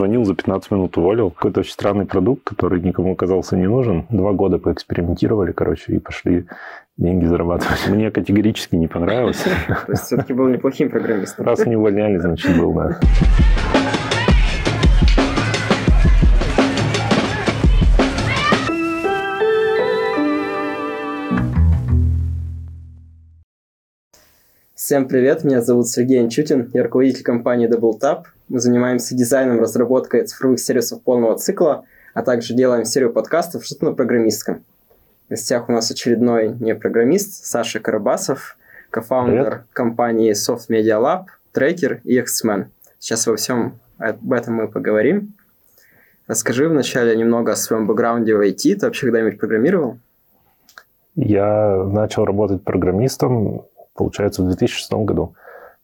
позвонил, за 15 минут уволил. Какой-то очень странный продукт, который никому оказался не нужен. Два года поэкспериментировали, короче, и пошли деньги зарабатывать. Мне категорически не понравилось. То есть все-таки был неплохим программистом. Раз не увольняли, значит, был, да. Всем привет, меня зовут Сергей Анчутин, я руководитель компании DoubleTap. Мы занимаемся дизайном, разработкой цифровых сервисов полного цикла, а также делаем серию подкастов что-то на программистском. В гостях у нас очередной не программист Саша Карабасов, кофаундер компании Soft Media Lab, трекер и эксмен. Сейчас во всем об этом мы поговорим. Расскажи вначале немного о своем бэкграунде в IT. Ты вообще когда-нибудь программировал? Я начал работать программистом получается, в 2006 году.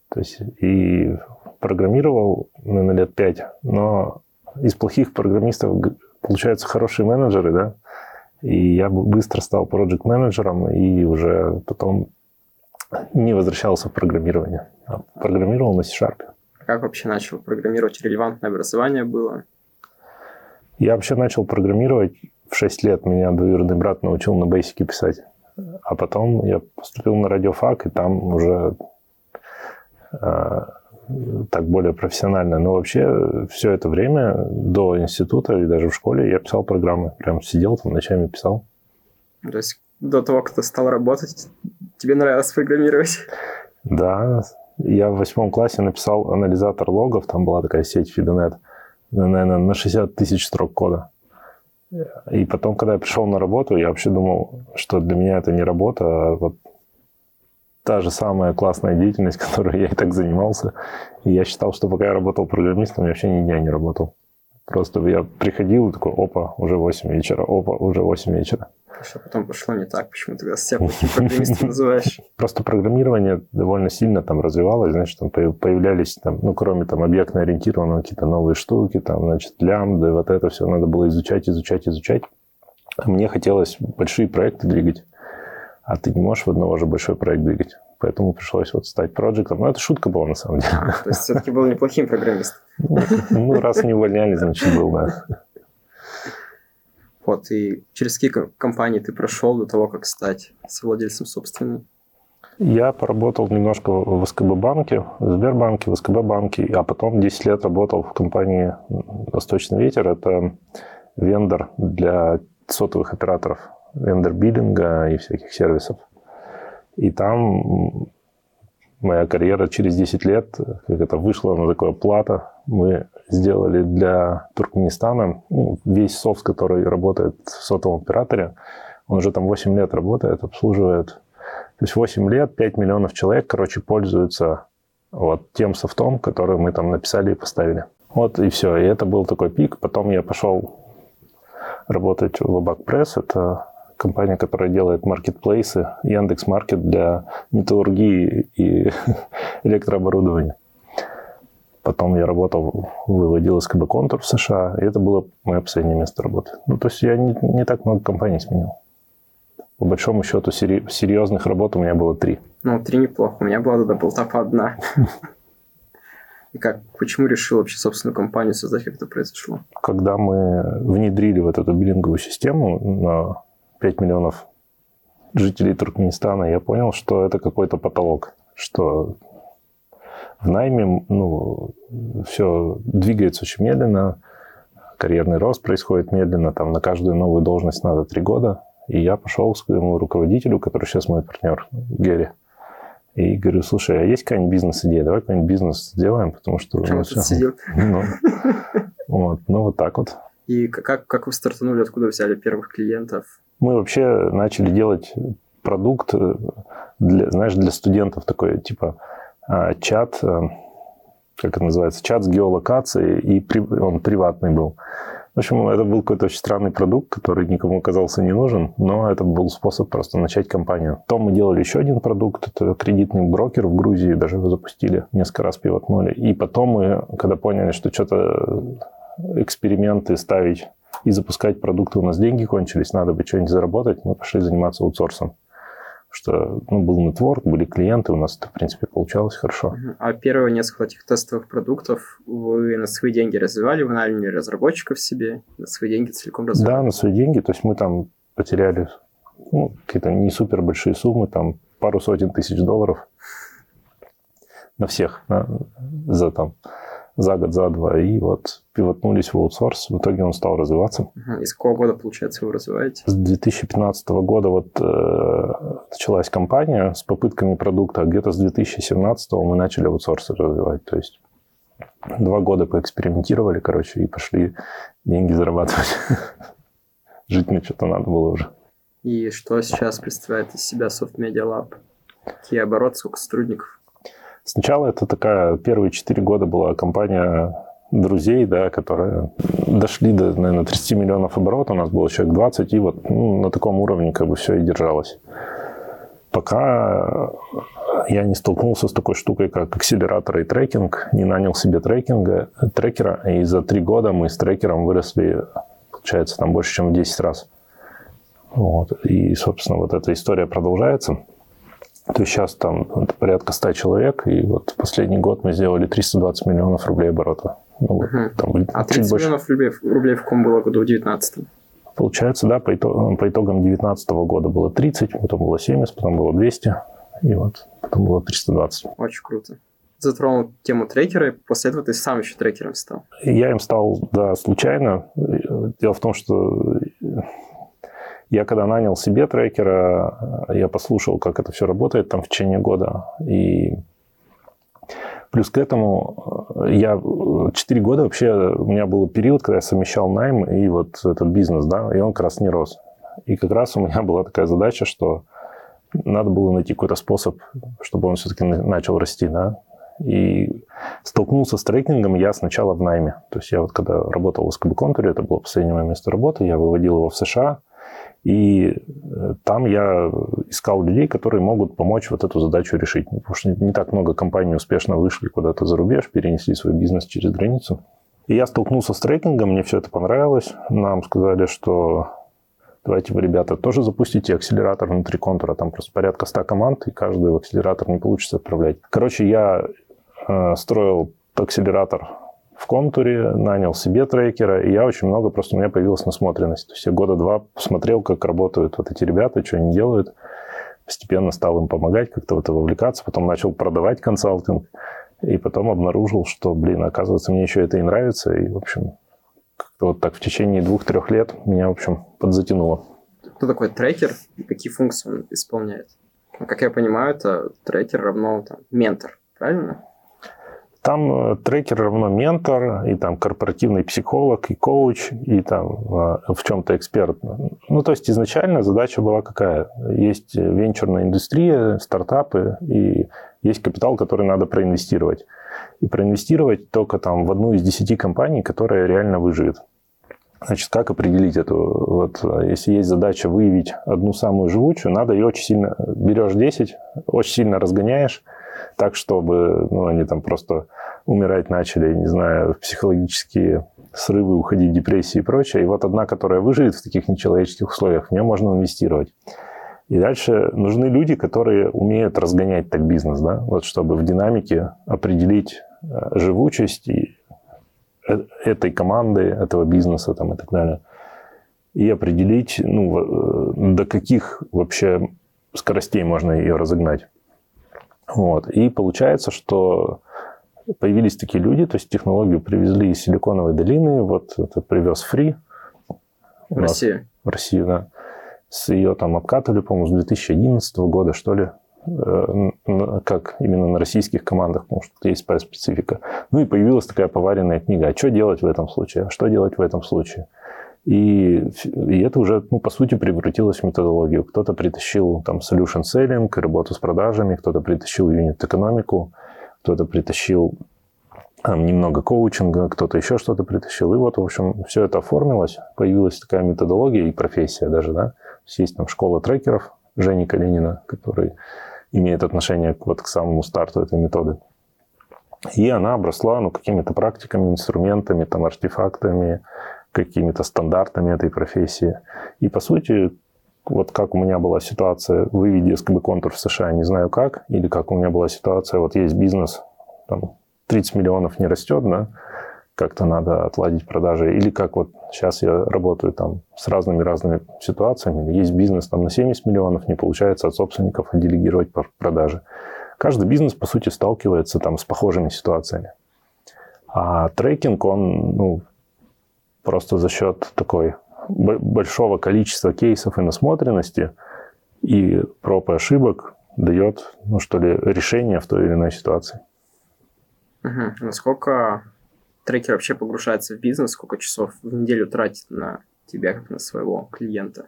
То есть и программировал, наверное, лет пять, но из плохих программистов получаются хорошие менеджеры, да, и я быстро стал проект-менеджером и уже потом не возвращался в программирование, а программировал на C-Sharp. Как вообще начал программировать? Релевантное образование было? Я вообще начал программировать в 6 лет. Меня двоюродный брат научил на бейсике писать. А потом я поступил на радиофак, и там уже э, так более профессионально. Но вообще все это время до института и даже в школе я писал программы. Прям сидел там ночами писал. То есть до того, как ты стал работать, тебе нравилось программировать? Да. Я в восьмом классе написал анализатор логов. Там была такая сеть FeedNet. Наверное, на 60 тысяч строк кода. И потом, когда я пришел на работу, я вообще думал, что для меня это не работа, а вот та же самая классная деятельность, которой я и так занимался. И я считал, что пока я работал программистом, я вообще ни дня не работал. Просто я приходил и такой, опа, уже 8 вечера, опа, уже 8 вечера. Что потом пошло не так? Почему ты себя плохим программистом называешь? Просто программирование довольно сильно там развивалось, значит, там появлялись, там, ну, кроме там объектно ориентированного, какие-то новые штуки, там, значит, лямбды, вот это все надо было изучать, изучать, изучать. А мне хотелось большие проекты двигать, а ты не можешь в одного же большой проект двигать. Поэтому пришлось вот стать проектом. Но это шутка была на самом деле. А, то есть все-таки был неплохим программистом. Ну, раз не увольняли, значит, был, да. Вот, и через какие компании ты прошел до того, как стать совладельцем собственной? Я поработал немножко в СКБ банке, в Сбербанке, в СКБ банке, а потом 10 лет работал в компании «Восточный ветер». Это вендор для сотовых операторов, вендор биллинга и всяких сервисов. И там моя карьера через 10 лет, как это вышло на такое плата, мы сделали для Туркменистана ну, весь софт, который работает в сотовом операторе. Он уже там 8 лет работает, обслуживает. То есть 8 лет, 5 миллионов человек, короче, пользуются вот тем софтом, который мы там написали и поставили. Вот и все. И это был такой пик. Потом я пошел работать в Abak Press. Это компания, которая делает маркетплейсы, Яндекс Маркет для металлургии и электрооборудования. Потом я работал, выводил СКБ Контур в США, и это было мое последнее место работы. Ну, то есть я не, не так много компаний сменил. По большому счету, серьезных работ у меня было три. Ну, три неплохо. У меня была тогда полтапа одна. И как, почему решил вообще собственную компанию создать, как это произошло? Когда мы внедрили вот эту биллинговую систему на 5 миллионов жителей Туркменистана, я понял, что это какой-то потолок, что в найме ну, все двигается очень медленно, карьерный рост происходит медленно, там на каждую новую должность надо три года. И я пошел к своему руководителю, который сейчас мой партнер, Герри, и говорю, слушай, а есть какая-нибудь бизнес-идея? Давай какой-нибудь бизнес сделаем, потому что... Чем тут сидел? Ну, вот, ну, вот так вот. И как, как вы стартанули, откуда взяли первых клиентов? Мы вообще начали делать продукт, для, знаешь, для студентов такой, типа, а, чат, э, как это называется, чат с геолокацией, и он приватный был. В общем, это был какой-то очень странный продукт, который никому оказался не нужен, но это был способ просто начать компанию. Потом мы делали еще один продукт, это кредитный брокер в Грузии, даже его запустили, несколько раз пивотнули. И потом мы, когда поняли, что что-то эксперименты ставить и запускать продукты, у нас деньги кончились, надо бы что-нибудь заработать, мы пошли заниматься аутсорсом что ну, был нетворк, были клиенты, у нас это, в принципе, получалось хорошо. А первые несколько этих тестовых продуктов вы на свои деньги развивали, вы наняли разработчиков себе, на свои деньги целиком развивали? Да, на свои деньги, то есть мы там потеряли ну, какие-то не супер большие суммы, там пару сотен тысяч долларов на всех на, за там за год, за два, и вот пивотнулись в аутсорс. В итоге он стал развиваться. И с какого года, получается, вы развиваете? С 2015 года вот э, началась компания с попытками продукта. Где-то с 2017 мы начали аутсорс развивать. То есть два года поэкспериментировали, короче, и пошли деньги зарабатывать. Жить мне что-то надо было уже. И что сейчас представляет из себя Soft Media Lab? Какие обороты, сколько сотрудников? Сначала это такая, первые четыре года была компания друзей, да, которые дошли до, наверное, 30 миллионов оборотов, у нас было человек 20, и вот ну, на таком уровне как бы все и держалось. Пока я не столкнулся с такой штукой, как акселератор и трекинг, не нанял себе трекинга, трекера, и за три года мы с трекером выросли, получается, там больше, чем в 10 раз. Вот. И, собственно, вот эта история продолжается. То есть сейчас там порядка 100 человек, и вот последний год мы сделали 320 миллионов рублей оборота. Ну, угу. там, а 30 больше. миллионов рублей, рублей в каком было году, в 19 Получается, да, по, итогам, по итогам 2019 года было 30, потом было 70, потом было 200, и вот потом было 320. Очень круто. Затронул тему трекера, и после этого ты сам еще трекером стал. Я им стал, да, случайно. Дело в том, что я когда нанял себе трекера, я послушал, как это все работает там в течение года. И плюс к этому я 4 года вообще, у меня был период, когда я совмещал найм и вот этот бизнес, да, и он как раз не рос. И как раз у меня была такая задача, что надо было найти какой-то способ, чтобы он все-таки начал расти, да. И столкнулся с трекингом я сначала в найме. То есть я вот когда работал в СКБ Контуре, это было последнее мое место работы, я выводил его в США, и э, там я искал людей, которые могут помочь вот эту задачу решить. Потому что не так много компаний успешно вышли куда-то за рубеж, перенесли свой бизнес через границу. И я столкнулся с трекингом, мне все это понравилось. Нам сказали, что давайте вы, ребята, тоже запустите акселератор внутри контура. Там просто порядка 100 команд, и каждый в акселератор не получится отправлять. Короче, я э, строил акселератор в контуре, нанял себе трекера, и я очень много, просто у меня появилась насмотренность. То есть я года два посмотрел, как работают вот эти ребята, что они делают. Постепенно стал им помогать, как-то в это вовлекаться. Потом начал продавать консалтинг. И потом обнаружил, что, блин, оказывается, мне еще это и нравится. И, в общем, как-то вот так в течение двух-трех лет меня, в общем, подзатянуло. Кто такой трекер и какие функции он исполняет? Как я понимаю, это трекер равно там, ментор, правильно? Там э, трекер равно ментор, и там корпоративный психолог, и коуч, и там э, в чем-то эксперт. Ну, то есть изначально задача была какая? Есть венчурная индустрия, стартапы, и есть капитал, который надо проинвестировать. И проинвестировать только там в одну из десяти компаний, которая реально выживет. Значит, как определить эту? Вот, если есть задача выявить одну самую живучую, надо ее очень сильно... Берешь 10, очень сильно разгоняешь, так, чтобы ну, они там просто умирать начали, не знаю, психологические срывы, уходить депрессии и прочее. И вот одна, которая выживет в таких нечеловеческих условиях, в нее можно инвестировать. И дальше нужны люди, которые умеют разгонять так бизнес, да, вот чтобы в динамике определить э, живучесть э, этой команды, этого бизнеса там, и так далее. И определить, ну, э, до каких вообще скоростей можно ее разогнать. Вот. И получается, что появились такие люди, то есть технологию привезли из Силиконовой долины, вот это привез Free. В Россию? В Россию, да. С ее там обкатывали, по-моему, с 2011 года, что ли, э, как именно на российских командах, потому что есть своя специфика. Ну и появилась такая поваренная книга. А что делать в этом случае? А что делать в этом случае? И, и это уже, ну, по сути, превратилось в методологию. Кто-то притащил там solution selling, работу с продажами, кто-то притащил юнит-экономику, кто-то притащил там, немного коучинга, кто-то еще что-то притащил. И вот, в общем, все это оформилось, появилась такая методология и профессия даже, да. Есть там школа трекеров Жени Калинина, который имеет отношение вот к самому старту этой методы. И она обросла ну, какими-то практиками, инструментами, там, артефактами, какими-то стандартами этой профессии. И, по сути, вот как у меня была ситуация, выведи СКБ контур в США, не знаю как, или как у меня была ситуация, вот есть бизнес, там 30 миллионов не растет, да, как-то надо отладить продажи, или как вот сейчас я работаю там с разными-разными ситуациями, есть бизнес там на 70 миллионов, не получается от собственников делегировать продажи. Каждый бизнес, по сути, сталкивается там с похожими ситуациями. А трекинг, он ну, просто за счет такой большого количества кейсов и насмотренности и проб и ошибок дает, ну что ли, решение в той или иной ситуации. Угу. Насколько трекер вообще погружается в бизнес, сколько часов в неделю тратит на тебя, как на своего клиента?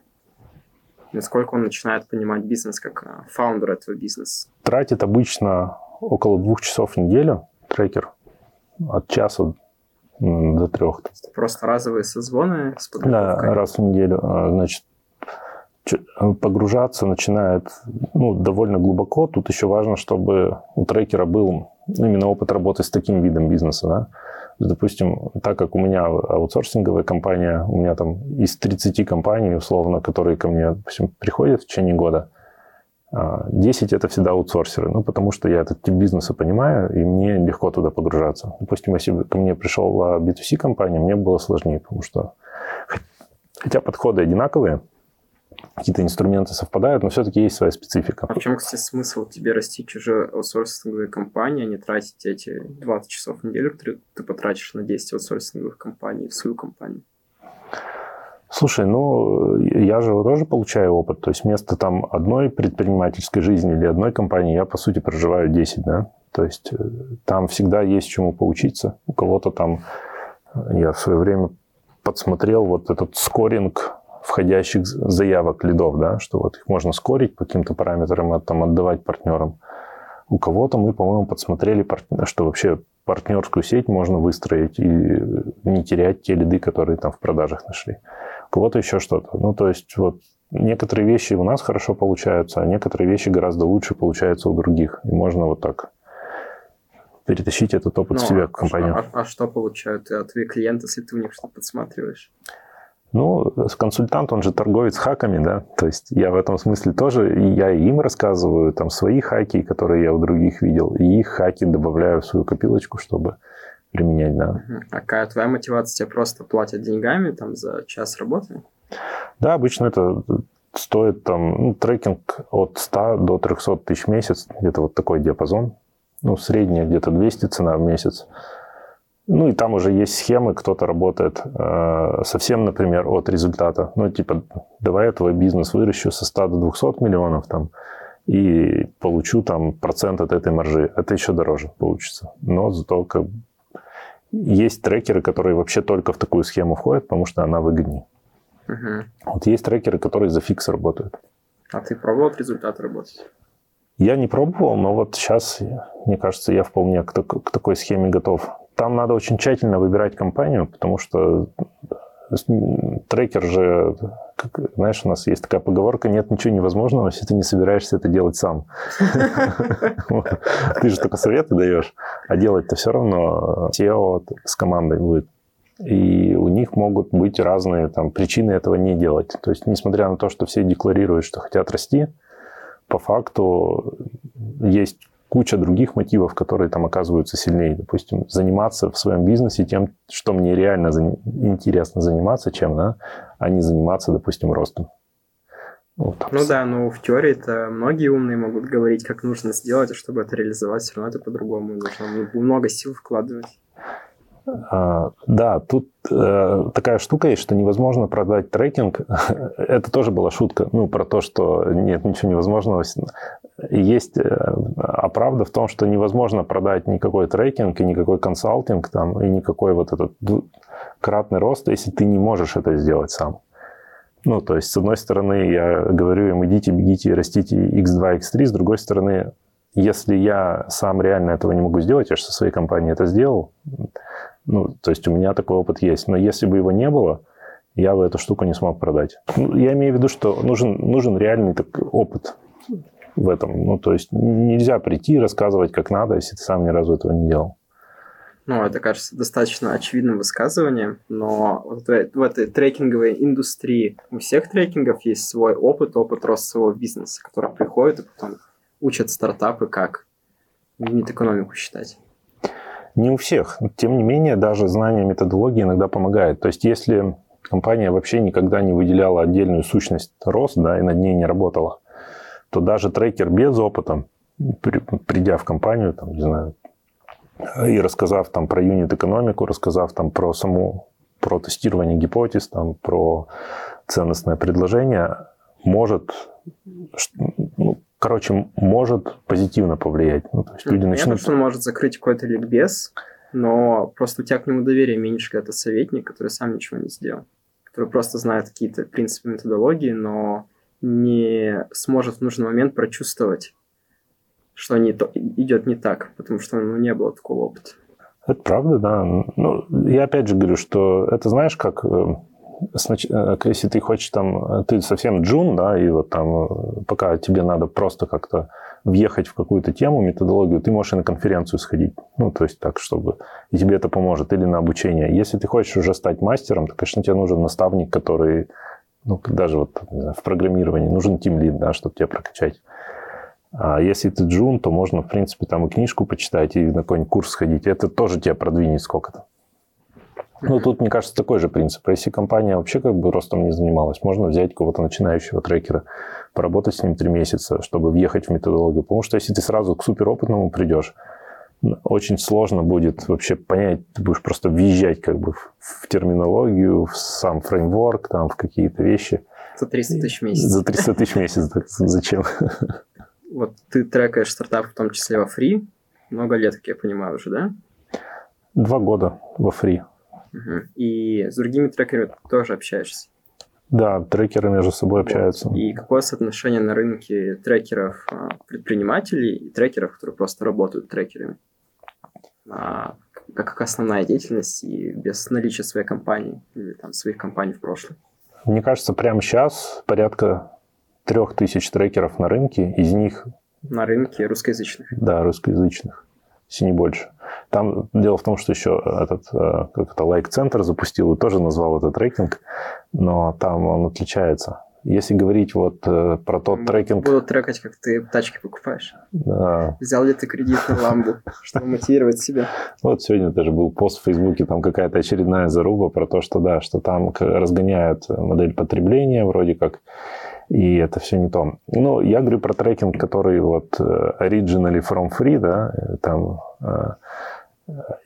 Насколько он начинает понимать бизнес как а, фаундер этого бизнеса? Тратит обычно около двух часов в неделю трекер. От часа до трех. Просто разовые созвоны с Да, раз в неделю. А, значит, погружаться начинает ну, довольно глубоко. Тут еще важно, чтобы у трекера был именно опыт работы с таким видом бизнеса. Да? Допустим, так как у меня аутсорсинговая компания, у меня там из 30 компаний, условно, которые ко мне допустим, приходят в течение года, 10 а, это всегда аутсорсеры, ну, потому что я этот тип бизнеса понимаю, и мне легко туда погружаться. Допустим, если бы ко мне пришла B2C компания, мне было сложнее, потому что хотя подходы одинаковые, какие-то инструменты совпадают, но все-таки есть своя специфика. А в чем, кстати, смысл тебе расти чужую аутсорсинговую компанию, а не тратить эти 20 часов в неделю, которые ты потратишь на 10 аутсорсинговых компаний в свою компанию? Слушай, ну, я же тоже получаю опыт. То есть вместо там одной предпринимательской жизни или одной компании я, по сути, проживаю 10, да. То есть э, там всегда есть чему поучиться. У кого-то там, э, я в свое время подсмотрел вот этот скоринг входящих заявок лидов, да, что вот их можно скорить по каким-то параметрам, там, отдавать партнерам. У кого-то мы, по-моему, подсмотрели, что вообще партнерскую сеть можно выстроить и не терять те лиды, которые там в продажах нашли кого-то еще что-то. Ну, то есть вот некоторые вещи у нас хорошо получаются, а некоторые вещи гораздо лучше получаются у других. И можно вот так перетащить этот опыт ну, в себя в компанию. А, а, а что получают а твои клиенты, если ты у них что-то подсматриваешь? Ну, консультант, он же торговец хаками, да, то есть я в этом смысле тоже, я им рассказываю там свои хаки, которые я у других видел, и их хаки добавляю в свою копилочку, чтобы применять, да. А какая твоя мотивация? Тебе просто платят деньгами там за час работы? Да, обычно это стоит там ну, трекинг от 100 до 300 тысяч в месяц, где-то вот такой диапазон. Ну, средняя где-то 200 цена в месяц. Ну, и там уже есть схемы, кто-то работает э, совсем, например, от результата. Ну, типа, давай я твой бизнес выращу со 100 до 200 миллионов там, и получу там процент от этой маржи. Это еще дороже получится. Но зато как есть трекеры, которые вообще только в такую схему входят, потому что она выгоднее. Угу. Вот есть трекеры, которые за фикс работают. А ты пробовал от результата работать? Я не пробовал, но вот сейчас, мне кажется, я вполне к, к такой схеме готов. Там надо очень тщательно выбирать компанию, потому что трекер же, как, знаешь, у нас есть такая поговорка, нет ничего невозможного, если ты не собираешься это делать сам. Ты же только советы даешь, а делать-то все равно SEO с командой будет. И у них могут быть разные там, причины этого не делать. То есть, несмотря на то, что все декларируют, что хотят расти, по факту есть куча других мотивов, которые там оказываются сильнее. Допустим, заниматься в своем бизнесе тем, что мне реально интересно заниматься, чем, да, а не заниматься, допустим, ростом. Вот. Ну да, но в теории это многие умные могут говорить, как нужно сделать, а чтобы это реализовать, все равно это по-другому. Нужно много сил вкладывать. А, да, тут э, такая штука есть, что невозможно продать трекинг. Это тоже была шутка, ну, про то, что нет ничего невозможного. Есть, э, а в том, что невозможно продать никакой трекинг и никакой консалтинг там, и никакой вот этот кратный рост, если ты не можешь это сделать сам. Ну, то есть, с одной стороны, я говорю им, идите, бегите, растите x2, x3, с другой стороны, если я сам реально этого не могу сделать, я же со своей компанией это сделал, ну, то есть у меня такой опыт есть. Но если бы его не было, я бы эту штуку не смог продать. Ну, я имею в виду, что нужен, нужен реальный так, опыт в этом. Ну, то есть нельзя прийти и рассказывать, как надо, если ты сам ни разу этого не делал. Ну, это кажется достаточно очевидным высказыванием, но вот в этой трекинговой индустрии у всех трекингов есть свой опыт, опыт роста своего бизнеса, который приходит и потом учат стартапы, как юнит-экономику считать. Не у всех. Тем не менее, даже знание методологии иногда помогает. То есть, если компания вообще никогда не выделяла отдельную сущность рост, да, и над ней не работала, то даже трекер без опыта, придя в компанию, там, не знаю, и рассказав там про юнит-экономику, рассказав там про саму, про тестирование гипотез, там, про ценностное предложение, может, ну, короче, может позитивно повлиять. Ну, то есть люди Понятно, начнут... что он может закрыть какой-то ликбез, но просто у тебя к нему доверие меньше, когда это советник, который сам ничего не сделал, который просто знает какие-то принципы методологии, но не сможет в нужный момент прочувствовать что не то, идет не так, потому что ну, не было такого опыта. Это правда, да. Ну, я опять же говорю, что это знаешь, как э, э, если ты хочешь там, ты совсем джун, да, и вот там, э, пока тебе надо просто как-то въехать в какую-то тему, методологию, ты можешь и на конференцию сходить. Ну, то есть так, чтобы... И тебе это поможет. Или на обучение. Если ты хочешь уже стать мастером, то, конечно, тебе нужен наставник, который, ну, даже вот знаю, в программировании, нужен тимлид, да, чтобы тебя прокачать. А если ты джун, то можно, в принципе, там и книжку почитать, и на какой-нибудь курс сходить. Это тоже тебя продвинет сколько-то. Ну, тут, мне кажется, такой же принцип. Если компания вообще как бы ростом не занималась, можно взять кого-то начинающего трекера, поработать с ним три месяца, чтобы въехать в методологию. Потому что если ты сразу к суперопытному придешь, очень сложно будет вообще понять, ты будешь просто въезжать как бы в терминологию, в сам фреймворк, там, в какие-то вещи. За 300 тысяч в месяц. За 300 тысяч в месяц, зачем? вот ты трекаешь стартап в том числе во фри, много лет, как я понимаю, уже, да? Два года во фри. Угу. И с другими трекерами тоже общаешься? Да, трекеры между собой вот. общаются. И какое соотношение на рынке трекеров а, предпринимателей и трекеров, которые просто работают трекерами? А, как основная деятельность и без наличия своей компании или там своих компаний в прошлом? Мне кажется, прямо сейчас порядка трех тысяч трекеров на рынке, из них... На рынке русскоязычных? Да, русскоязычных, если не больше. Там дело в том, что еще этот, э, как это, лайк-центр запустил и тоже назвал это трекинг, но там он отличается. Если говорить вот э, про тот трекинг... Буду трекать, как ты тачки покупаешь. Да. Взял ли ты кредит на ламбу, чтобы мотивировать себя? Вот сегодня даже был пост в Фейсбуке, там какая-то очередная заруба про то, что да, что там разгоняют модель потребления, вроде как и это все не то. Ну, я говорю про трекинг, который вот э, originally from free, да, там, э,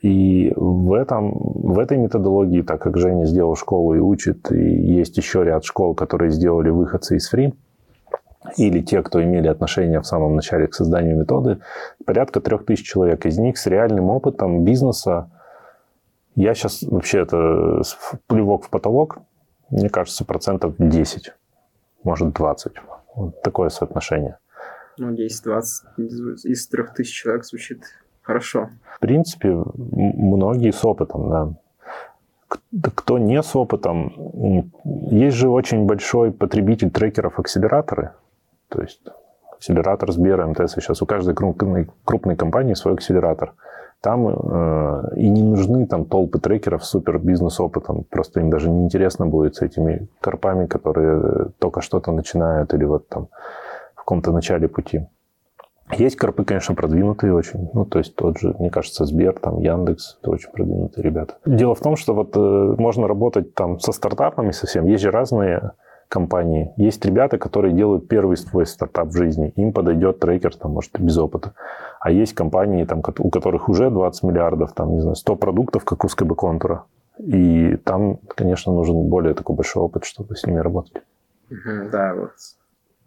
и в, этом, в этой методологии, так как Женя сделал школу и учит, и есть еще ряд школ, которые сделали выходцы из free, или те, кто имели отношение в самом начале к созданию методы, порядка трех тысяч человек. Из них с реальным опытом бизнеса, я сейчас вообще это плевок в потолок, мне кажется, процентов 10 может 20. Вот такое соотношение. Ну, 10-20 из 3000 человек звучит хорошо. В принципе, многие с опытом, да. Кто не с опытом, есть же очень большой потребитель трекеров акселераторы. То есть акселератор Сбера, МТС, сейчас у каждой крупной, крупной компании свой акселератор. Там э, и не нужны там толпы трекеров с супер бизнес-опытом. Просто им даже неинтересно будет с этими корпами, которые только что-то начинают или вот там в каком-то начале пути. Есть корпы, конечно, продвинутые очень. Ну, то есть тот же, мне кажется, Сбер, там, Яндекс, это очень продвинутые ребята. Дело в том, что вот э, можно работать там со стартапами совсем. Есть же разные компании. Есть ребята, которые делают первый свой стартап в жизни. Им подойдет трекер, там, может, без опыта. А есть компании, там, у которых уже 20 миллиардов, там, не знаю, 100 продуктов, как у СКБ контура. И там, конечно, нужен более такой большой опыт, чтобы с ними работать. Да, вот.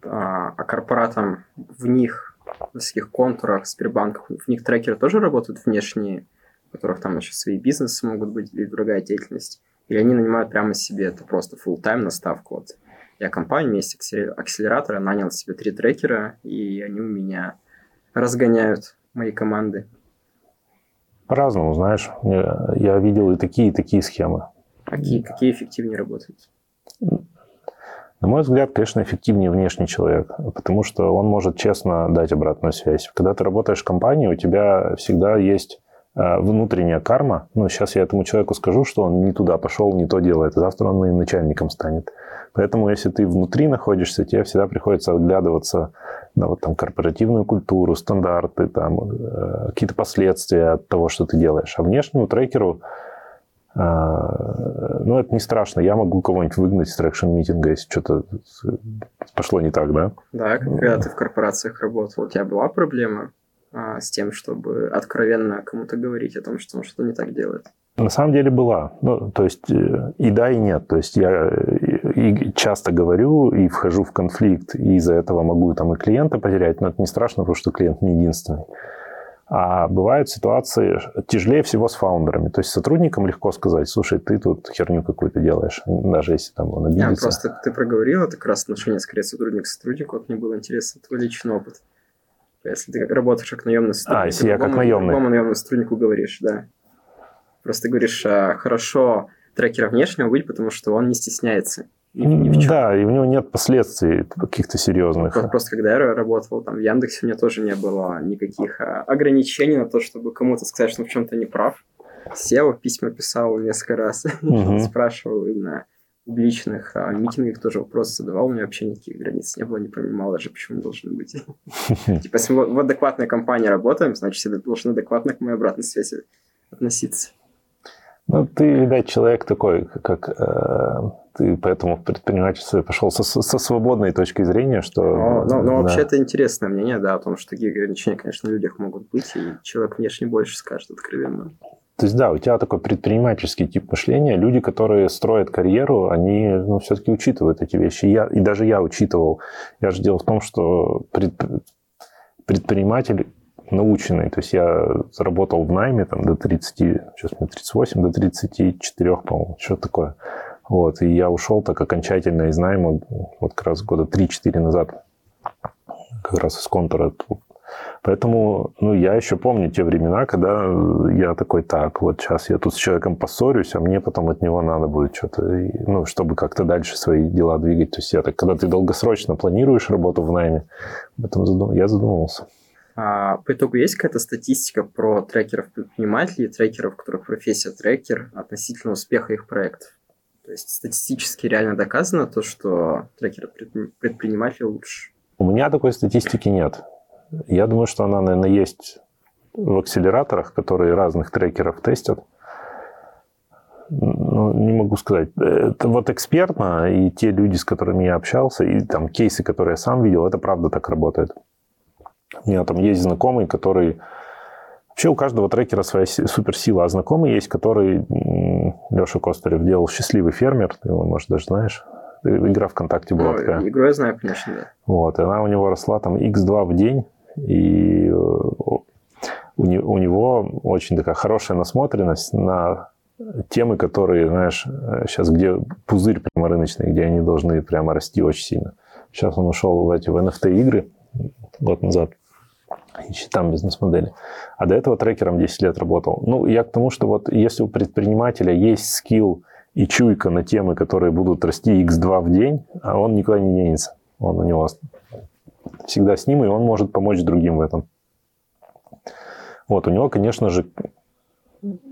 А, а корпоратам в них, в таких контурах, Сбербанках, в них трекеры тоже работают внешние, у которых там еще свои бизнесы могут быть или другая деятельность? Или они нанимают прямо себе, это просто full тайм наставку, вот я компанию вместе акселератора нанял себе три трекера, и они у меня разгоняют мои команды. По-разному, знаешь. Я видел и такие, и такие схемы. Какие, какие эффективнее работают? На мой взгляд, конечно, эффективнее внешний человек, потому что он может честно дать обратную связь. Когда ты работаешь в компании, у тебя всегда есть э, внутренняя карма. Ну, сейчас я этому человеку скажу, что он не туда пошел, не то делает, а завтра он моим начальником станет. Поэтому, если ты внутри находишься, тебе всегда приходится оглядываться на вот там корпоративную культуру, стандарты, там, э, какие-то последствия от того, что ты делаешь. А внешнему трекеру а, ну, это не страшно. Я могу кого-нибудь выгнать с traction-митинга, если что-то пошло не так, да? Да, когда ты в корпорациях работал, у тебя была проблема а, с тем, чтобы откровенно кому-то говорить о том, что он что-то не так делает? На самом деле была. Ну, то есть э, и да, и нет. То есть я и часто говорю и вхожу в конфликт, и из-за этого могу там и клиента потерять, но это не страшно, потому что клиент не единственный. А бывают ситуации тяжелее всего с фаундерами. То есть сотрудникам легко сказать, слушай, ты тут херню какую-то делаешь, даже если там он обидится. Я просто ты проговорил, это как раз отношение скорее сотрудник к сотруднику. Вот мне было интересно твой личный опыт. Если ты работаешь как наемный сотрудник, а, если я как наемный. Другому наемному сотруднику говоришь, да. Просто говоришь, а, хорошо трекера внешнего быть, потому что он не стесняется. Ни, ни в чем. Да, и у него нет последствий каких-то серьезных. Просто, просто когда я работал там в Яндексе, у меня тоже не было никаких а, ограничений на то, чтобы кому-то сказать, что он в чем-то не прав. Сел, письма писал несколько раз, угу. спрашивал на публичных а, митингах тоже вопросы задавал, у меня вообще никаких границ не было, не понимал даже, почему должны быть. Типа, если мы в адекватной компании работаем, значит, все должны адекватно к моей обратной связи относиться. Ну, ты, видать, человек такой, как э, ты поэтому в предпринимательстве пошел со, со свободной точки зрения, что... Но, но, но да. вообще это интересное мнение, да, о том, что такие ограничения, конечно, в людях могут быть, и человек внешне больше скажет откровенно. То есть, да, у тебя такой предпринимательский тип мышления. Люди, которые строят карьеру, они ну, все-таки учитывают эти вещи. Я, и даже я учитывал. Я же дело в том, что пред, предприниматель наученный. То есть я работал в найме там, до 30, сейчас мне 38, до 34, по-моему, что такое. Вот, и я ушел так окончательно из найма вот как раз года 3-4 назад, как раз из контура. Поэтому, ну, я еще помню те времена, когда я такой, так, вот сейчас я тут с человеком поссорюсь, а мне потом от него надо будет что-то, ну, чтобы как-то дальше свои дела двигать. То есть я так, когда ты долгосрочно планируешь работу в найме, об этом задум... я задумывался. А, по итогу есть какая-то статистика про трекеров-предпринимателей, трекеров, у которых профессия трекер, относительно успеха их проектов? То есть статистически реально доказано то, что трекеры-предприниматели лучше? У меня такой статистики нет. Я думаю, что она, наверное, есть в акселераторах, которые разных трекеров тестят. Ну, не могу сказать. Это вот экспертно, и те люди, с которыми я общался, и там кейсы, которые я сам видел, это правда так работает. У меня там есть знакомый, который... Вообще у каждого трекера своя суперсила, а знакомый есть, который Леша Костарев делал «Счастливый фермер», ты его, может, даже знаешь. Игра ВКонтакте была ну, такая. Игру я знаю, конечно, да. Вот, и она у него росла там x2 в день, и э, у, у него очень такая хорошая насмотренность на темы, которые, знаешь, сейчас где пузырь прямо рыночный, где они должны прямо расти очень сильно. Сейчас он ушел в эти в NFT-игры, год назад. Ищет там бизнес-модели. А до этого трекером 10 лет работал. Ну, я к тому, что вот если у предпринимателя есть скилл и чуйка на темы, которые будут расти x2 в день, а он никуда не денется. Он у него всегда с ним, и он может помочь другим в этом. Вот, у него, конечно же,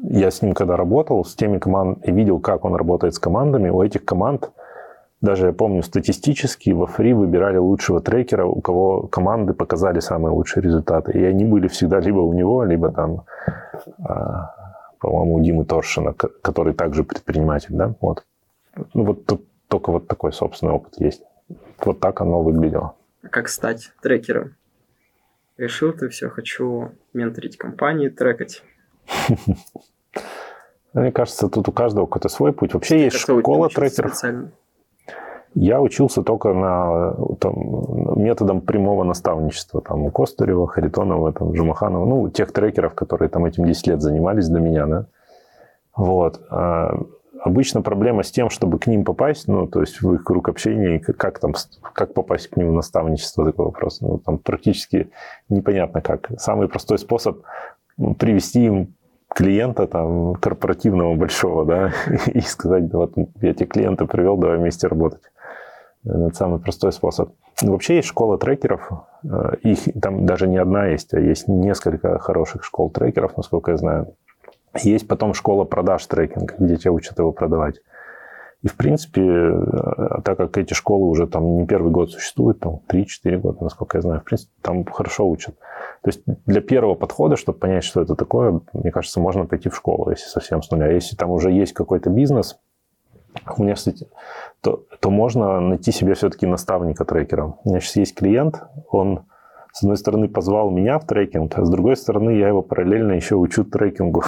я с ним когда работал, с теми командами, и видел, как он работает с командами, у этих команд – даже я помню, статистически во фри выбирали лучшего трекера, у кого команды показали самые лучшие результаты. И они были всегда либо у него, либо там, а, по-моему, у Димы Торшина, который также предприниматель, да, вот. Ну, вот тут только вот такой собственный опыт есть. Вот так оно выглядело. А как стать трекером? Решил ты все, хочу менторить компании, трекать. Мне кажется, тут у каждого какой-то свой путь. Вообще есть школа трекеров. Я учился только на там, методом прямого наставничества. Там у Костырева, Харитонова, там, Жумаханова, ну, тех трекеров, которые там этим 10 лет занимались для меня, да. Вот. А обычно проблема с тем, чтобы к ним попасть, ну, то есть в их круг общения, как там, как попасть к ним в наставничество, такой вопрос. Ну, там практически непонятно как. Самый простой способ привести им клиента там корпоративного большого, да, и сказать, вот я тебе клиента привел, давай вместе работать. Это самый простой способ. Вообще есть школа трекеров. Э, их там даже не одна есть, а есть несколько хороших школ трекеров, насколько я знаю. Есть потом школа продаж трекинга, где тебя учат его продавать. И, в принципе, э, так как эти школы уже там не первый год существуют, там 3-4 года, насколько я знаю, в принципе, там хорошо учат. То есть для первого подхода, чтобы понять, что это такое, мне кажется, можно пойти в школу, если совсем с нуля. Если там уже есть какой-то бизнес, у меня, кстати, то, то можно найти себе все-таки наставника трекера. У меня сейчас есть клиент, он, с одной стороны, позвал меня в трекинг, а с другой стороны, я его параллельно еще учу трекингу.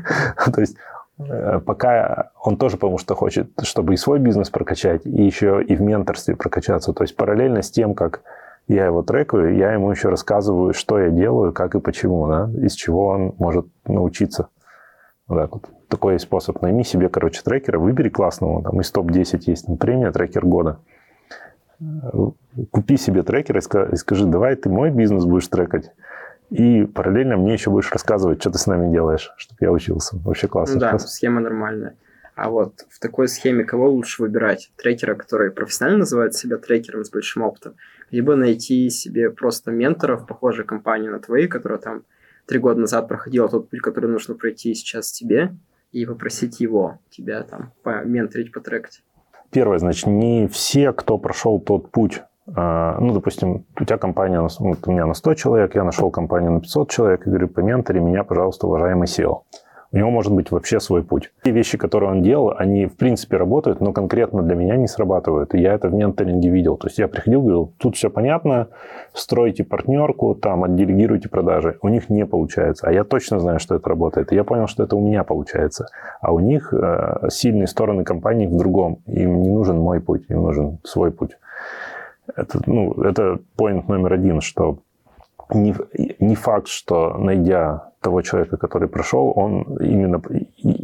То есть э, пока он тоже потому что хочет, чтобы и свой бизнес прокачать, и еще и в менторстве прокачаться. То есть параллельно с тем, как я его трекаю, я ему еще рассказываю, что я делаю, как и почему, да, из чего он может научиться. Вот так вот такой способ. Найми себе, короче, трекера, выбери классного, там из топ-10 есть там, премия трекер года. Купи себе трекер и скажи, давай ты мой бизнес будешь трекать, и параллельно мне еще будешь рассказывать, что ты с нами делаешь, чтобы я учился. Вообще классно. Ну да, схема нормальная. А вот в такой схеме кого лучше выбирать? Трекера, который профессионально называет себя трекером с большим опытом, либо найти себе просто менторов, похожей компании на твои, которая там три года назад проходила тот путь, который нужно пройти сейчас тебе, и попросить его тебя там поменторить, потрекать? Первое, значит, не все, кто прошел тот путь, а, ну, допустим, у тебя компания, вот у меня на 100 человек, я нашел компанию на 500 человек и говорю, поментори меня, пожалуйста, уважаемый SEO у него может быть вообще свой путь. Те вещи, которые он делал, они в принципе работают, но конкретно для меня не срабатывают. И я это в менторинге видел. То есть я приходил, говорил, тут все понятно, стройте партнерку, там, отделегируйте продажи. У них не получается. А я точно знаю, что это работает. И я понял, что это у меня получается. А у них э, сильные стороны компании в другом. Им не нужен мой путь, им нужен свой путь. Это, ну, это point номер один, что не, не факт, что найдя того человека, который прошел, он именно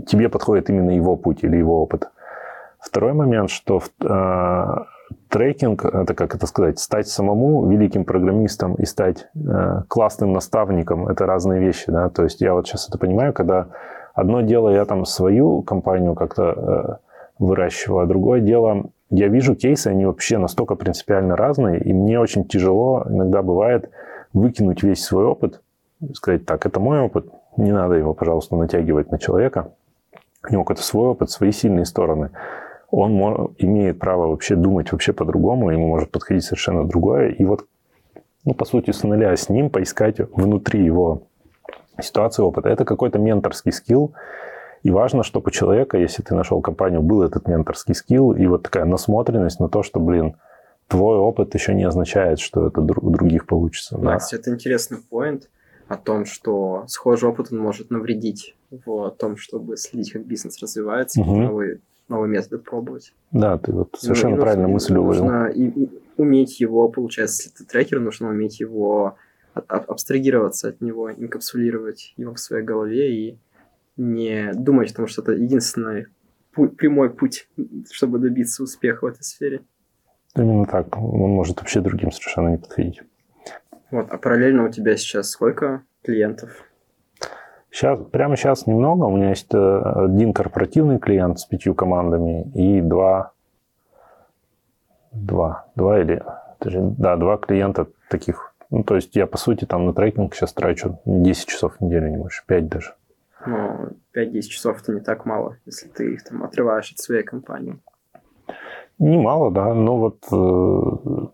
тебе подходит именно его путь или его опыт. Второй момент, что э, трекинг, это как это сказать, стать самому великим программистом и стать э, классным наставником, это разные вещи, да. То есть я вот сейчас это понимаю, когда одно дело я там свою компанию как-то э, выращиваю, а другое дело я вижу кейсы, они вообще настолько принципиально разные, и мне очень тяжело иногда бывает выкинуть весь свой опыт сказать, так, это мой опыт, не надо его, пожалуйста, натягивать на человека. У него какой-то свой опыт, свои сильные стороны. Он имеет право вообще думать вообще по-другому, ему может подходить совершенно другое. И вот, ну, по сути, с нуля с ним поискать внутри его ситуации опыта. Это какой-то менторский скилл, и важно, чтобы у человека, если ты нашел компанию, был этот менторский скилл и вот такая насмотренность на то, что, блин, твой опыт еще не означает, что это у других получится. Да, да. это интересный поинт о том, что схожий опыт он может навредить в том, чтобы следить, как бизнес развивается, угу. новые, новые методы пробовать. Да, ты вот совершенно ну, правильно мысль увидел. Нужно и, и уметь его, получается, если ты трекер, нужно уметь его абстрагироваться от него, инкапсулировать его в своей голове и не думать о том, что это единственный путь, прямой путь, чтобы добиться успеха в этой сфере. Именно так. Он может вообще другим совершенно не подходить. Вот, а параллельно у тебя сейчас сколько клиентов? Сейчас, прямо сейчас немного. У меня есть э, один корпоративный клиент с пятью командами и два, два, два или, да, два клиента таких. Ну, то есть я, по сути, там на трекинг сейчас трачу 10 часов в неделю, не больше, 5 даже. Ну, 5-10 часов это не так мало, если ты их там отрываешь от своей компании. Немало, да. Но вот э,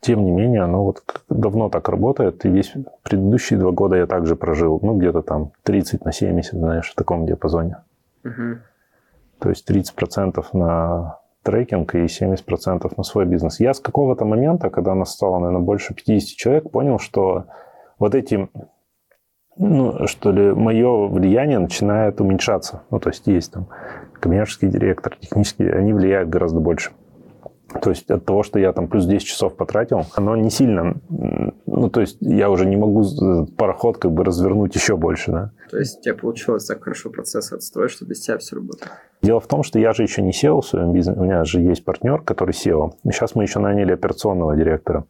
тем не менее, оно вот давно так работает, и весь предыдущие два года я также прожил, ну, где-то там 30 на 70, знаешь, в таком диапазоне. Угу. То есть 30% на трекинг и 70% на свой бизнес. Я с какого-то момента, когда нас стало, наверное, больше 50 человек, понял, что вот эти, ну, что ли, мое влияние начинает уменьшаться. Ну, то есть есть там коммерческий директор, технический, они влияют гораздо больше. То есть от того, что я там плюс 10 часов потратил, оно не сильно... Ну, то есть я уже не могу пароход как бы развернуть еще больше, да. То есть у тебя получилось так хорошо процесс отстроить, что без тебя все работает? Дело в том, что я же еще не SEO в своем бизнесе. У меня же есть партнер, который. И сейчас мы еще наняли операционного директора.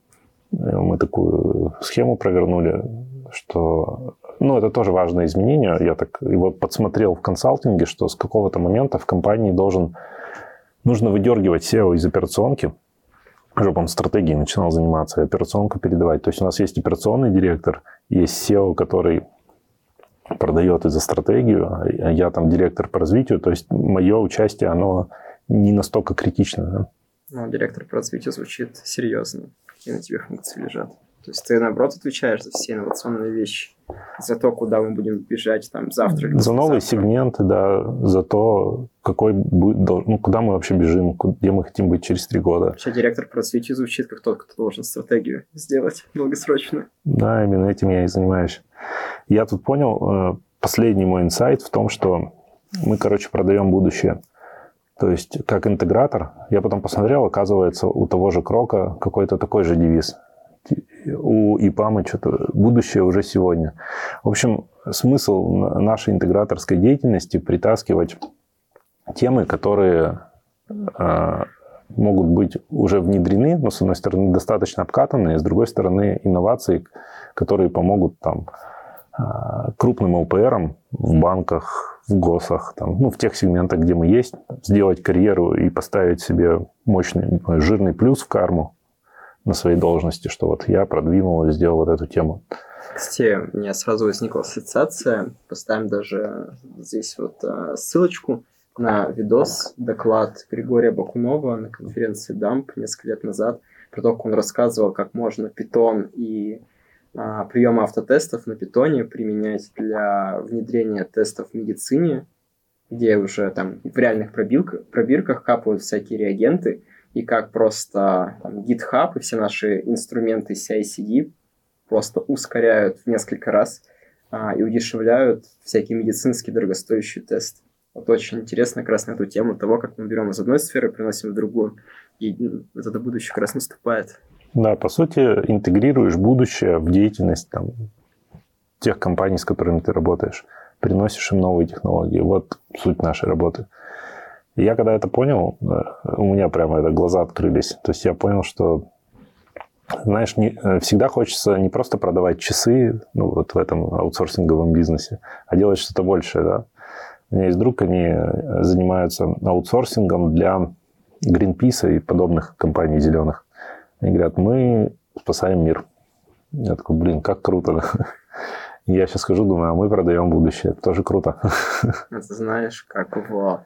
Мы такую схему провернули, что... Ну, это тоже важное изменение. Я так его подсмотрел в консалтинге, что с какого-то момента в компании должен нужно выдергивать SEO из операционки, жопом стратегии начинал заниматься, операционку передавать. То есть у нас есть операционный директор, есть SEO, который продает из-за стратегию, а я там директор по развитию. То есть мое участие, оно не настолько критично. Да? Ну, директор по развитию звучит серьезно. Какие на тебе функции лежат? То есть ты, наоборот, отвечаешь за все инновационные вещи, за то, куда мы будем бежать там завтра. Или за новые сегменты, да, за то, какой будет, ну, куда мы вообще бежим, где мы хотим быть через три года. Вообще директор по развитию звучит как тот, кто должен стратегию сделать долгосрочно. Да, именно этим я и занимаюсь. Я тут понял, э, последний мой инсайт в том, что мы, короче, продаем будущее. То есть, как интегратор, я потом посмотрел, оказывается, у того же Крока какой-то такой же девиз у ИПАМа что-то будущее уже сегодня. В общем, смысл нашей интеграторской деятельности притаскивать темы, которые э, могут быть уже внедрены, но, с одной стороны, достаточно обкатанные, с другой стороны, инновации, которые помогут там, э, крупным ЛПРам в банках, в ГОСах, там, ну, в тех сегментах, где мы есть, сделать карьеру и поставить себе мощный, жирный плюс в карму, на своей должности, что вот я продвинул и сделал вот эту тему. Кстати, у меня сразу возникла ассоциация, поставим даже здесь вот а, ссылочку на видос, доклад Григория Бакунова на конференции DAMP несколько лет назад, про то, как он рассказывал, как можно питон и а, приемы автотестов на питоне применять для внедрения тестов в медицине, где уже там в реальных пробирках, пробирках капают всякие реагенты, и как просто там, GitHub и все наши инструменты CI-CD просто ускоряют в несколько раз а, и удешевляют всякие медицинские дорогостоящие тесты. Вот очень интересно как раз на эту тему того, как мы берем из одной сферы, приносим в другую. И ну, это будущее как раз наступает. Да, по сути, интегрируешь будущее в деятельность там, тех компаний, с которыми ты работаешь. Приносишь им новые технологии. Вот суть нашей работы. Я когда это понял, э, у меня прямо это глаза открылись. То есть я понял, что знаешь, не, э, всегда хочется не просто продавать часы ну, вот в этом аутсорсинговом бизнесе, а делать что-то большее. Да? У меня есть друг, они э, занимаются аутсорсингом для Greenpeace и подобных компаний зеленых. Они говорят, мы спасаем мир. Я такой, блин, как круто. Я сейчас хожу, думаю, а мы продаем будущее. Это тоже круто. Это знаешь, как в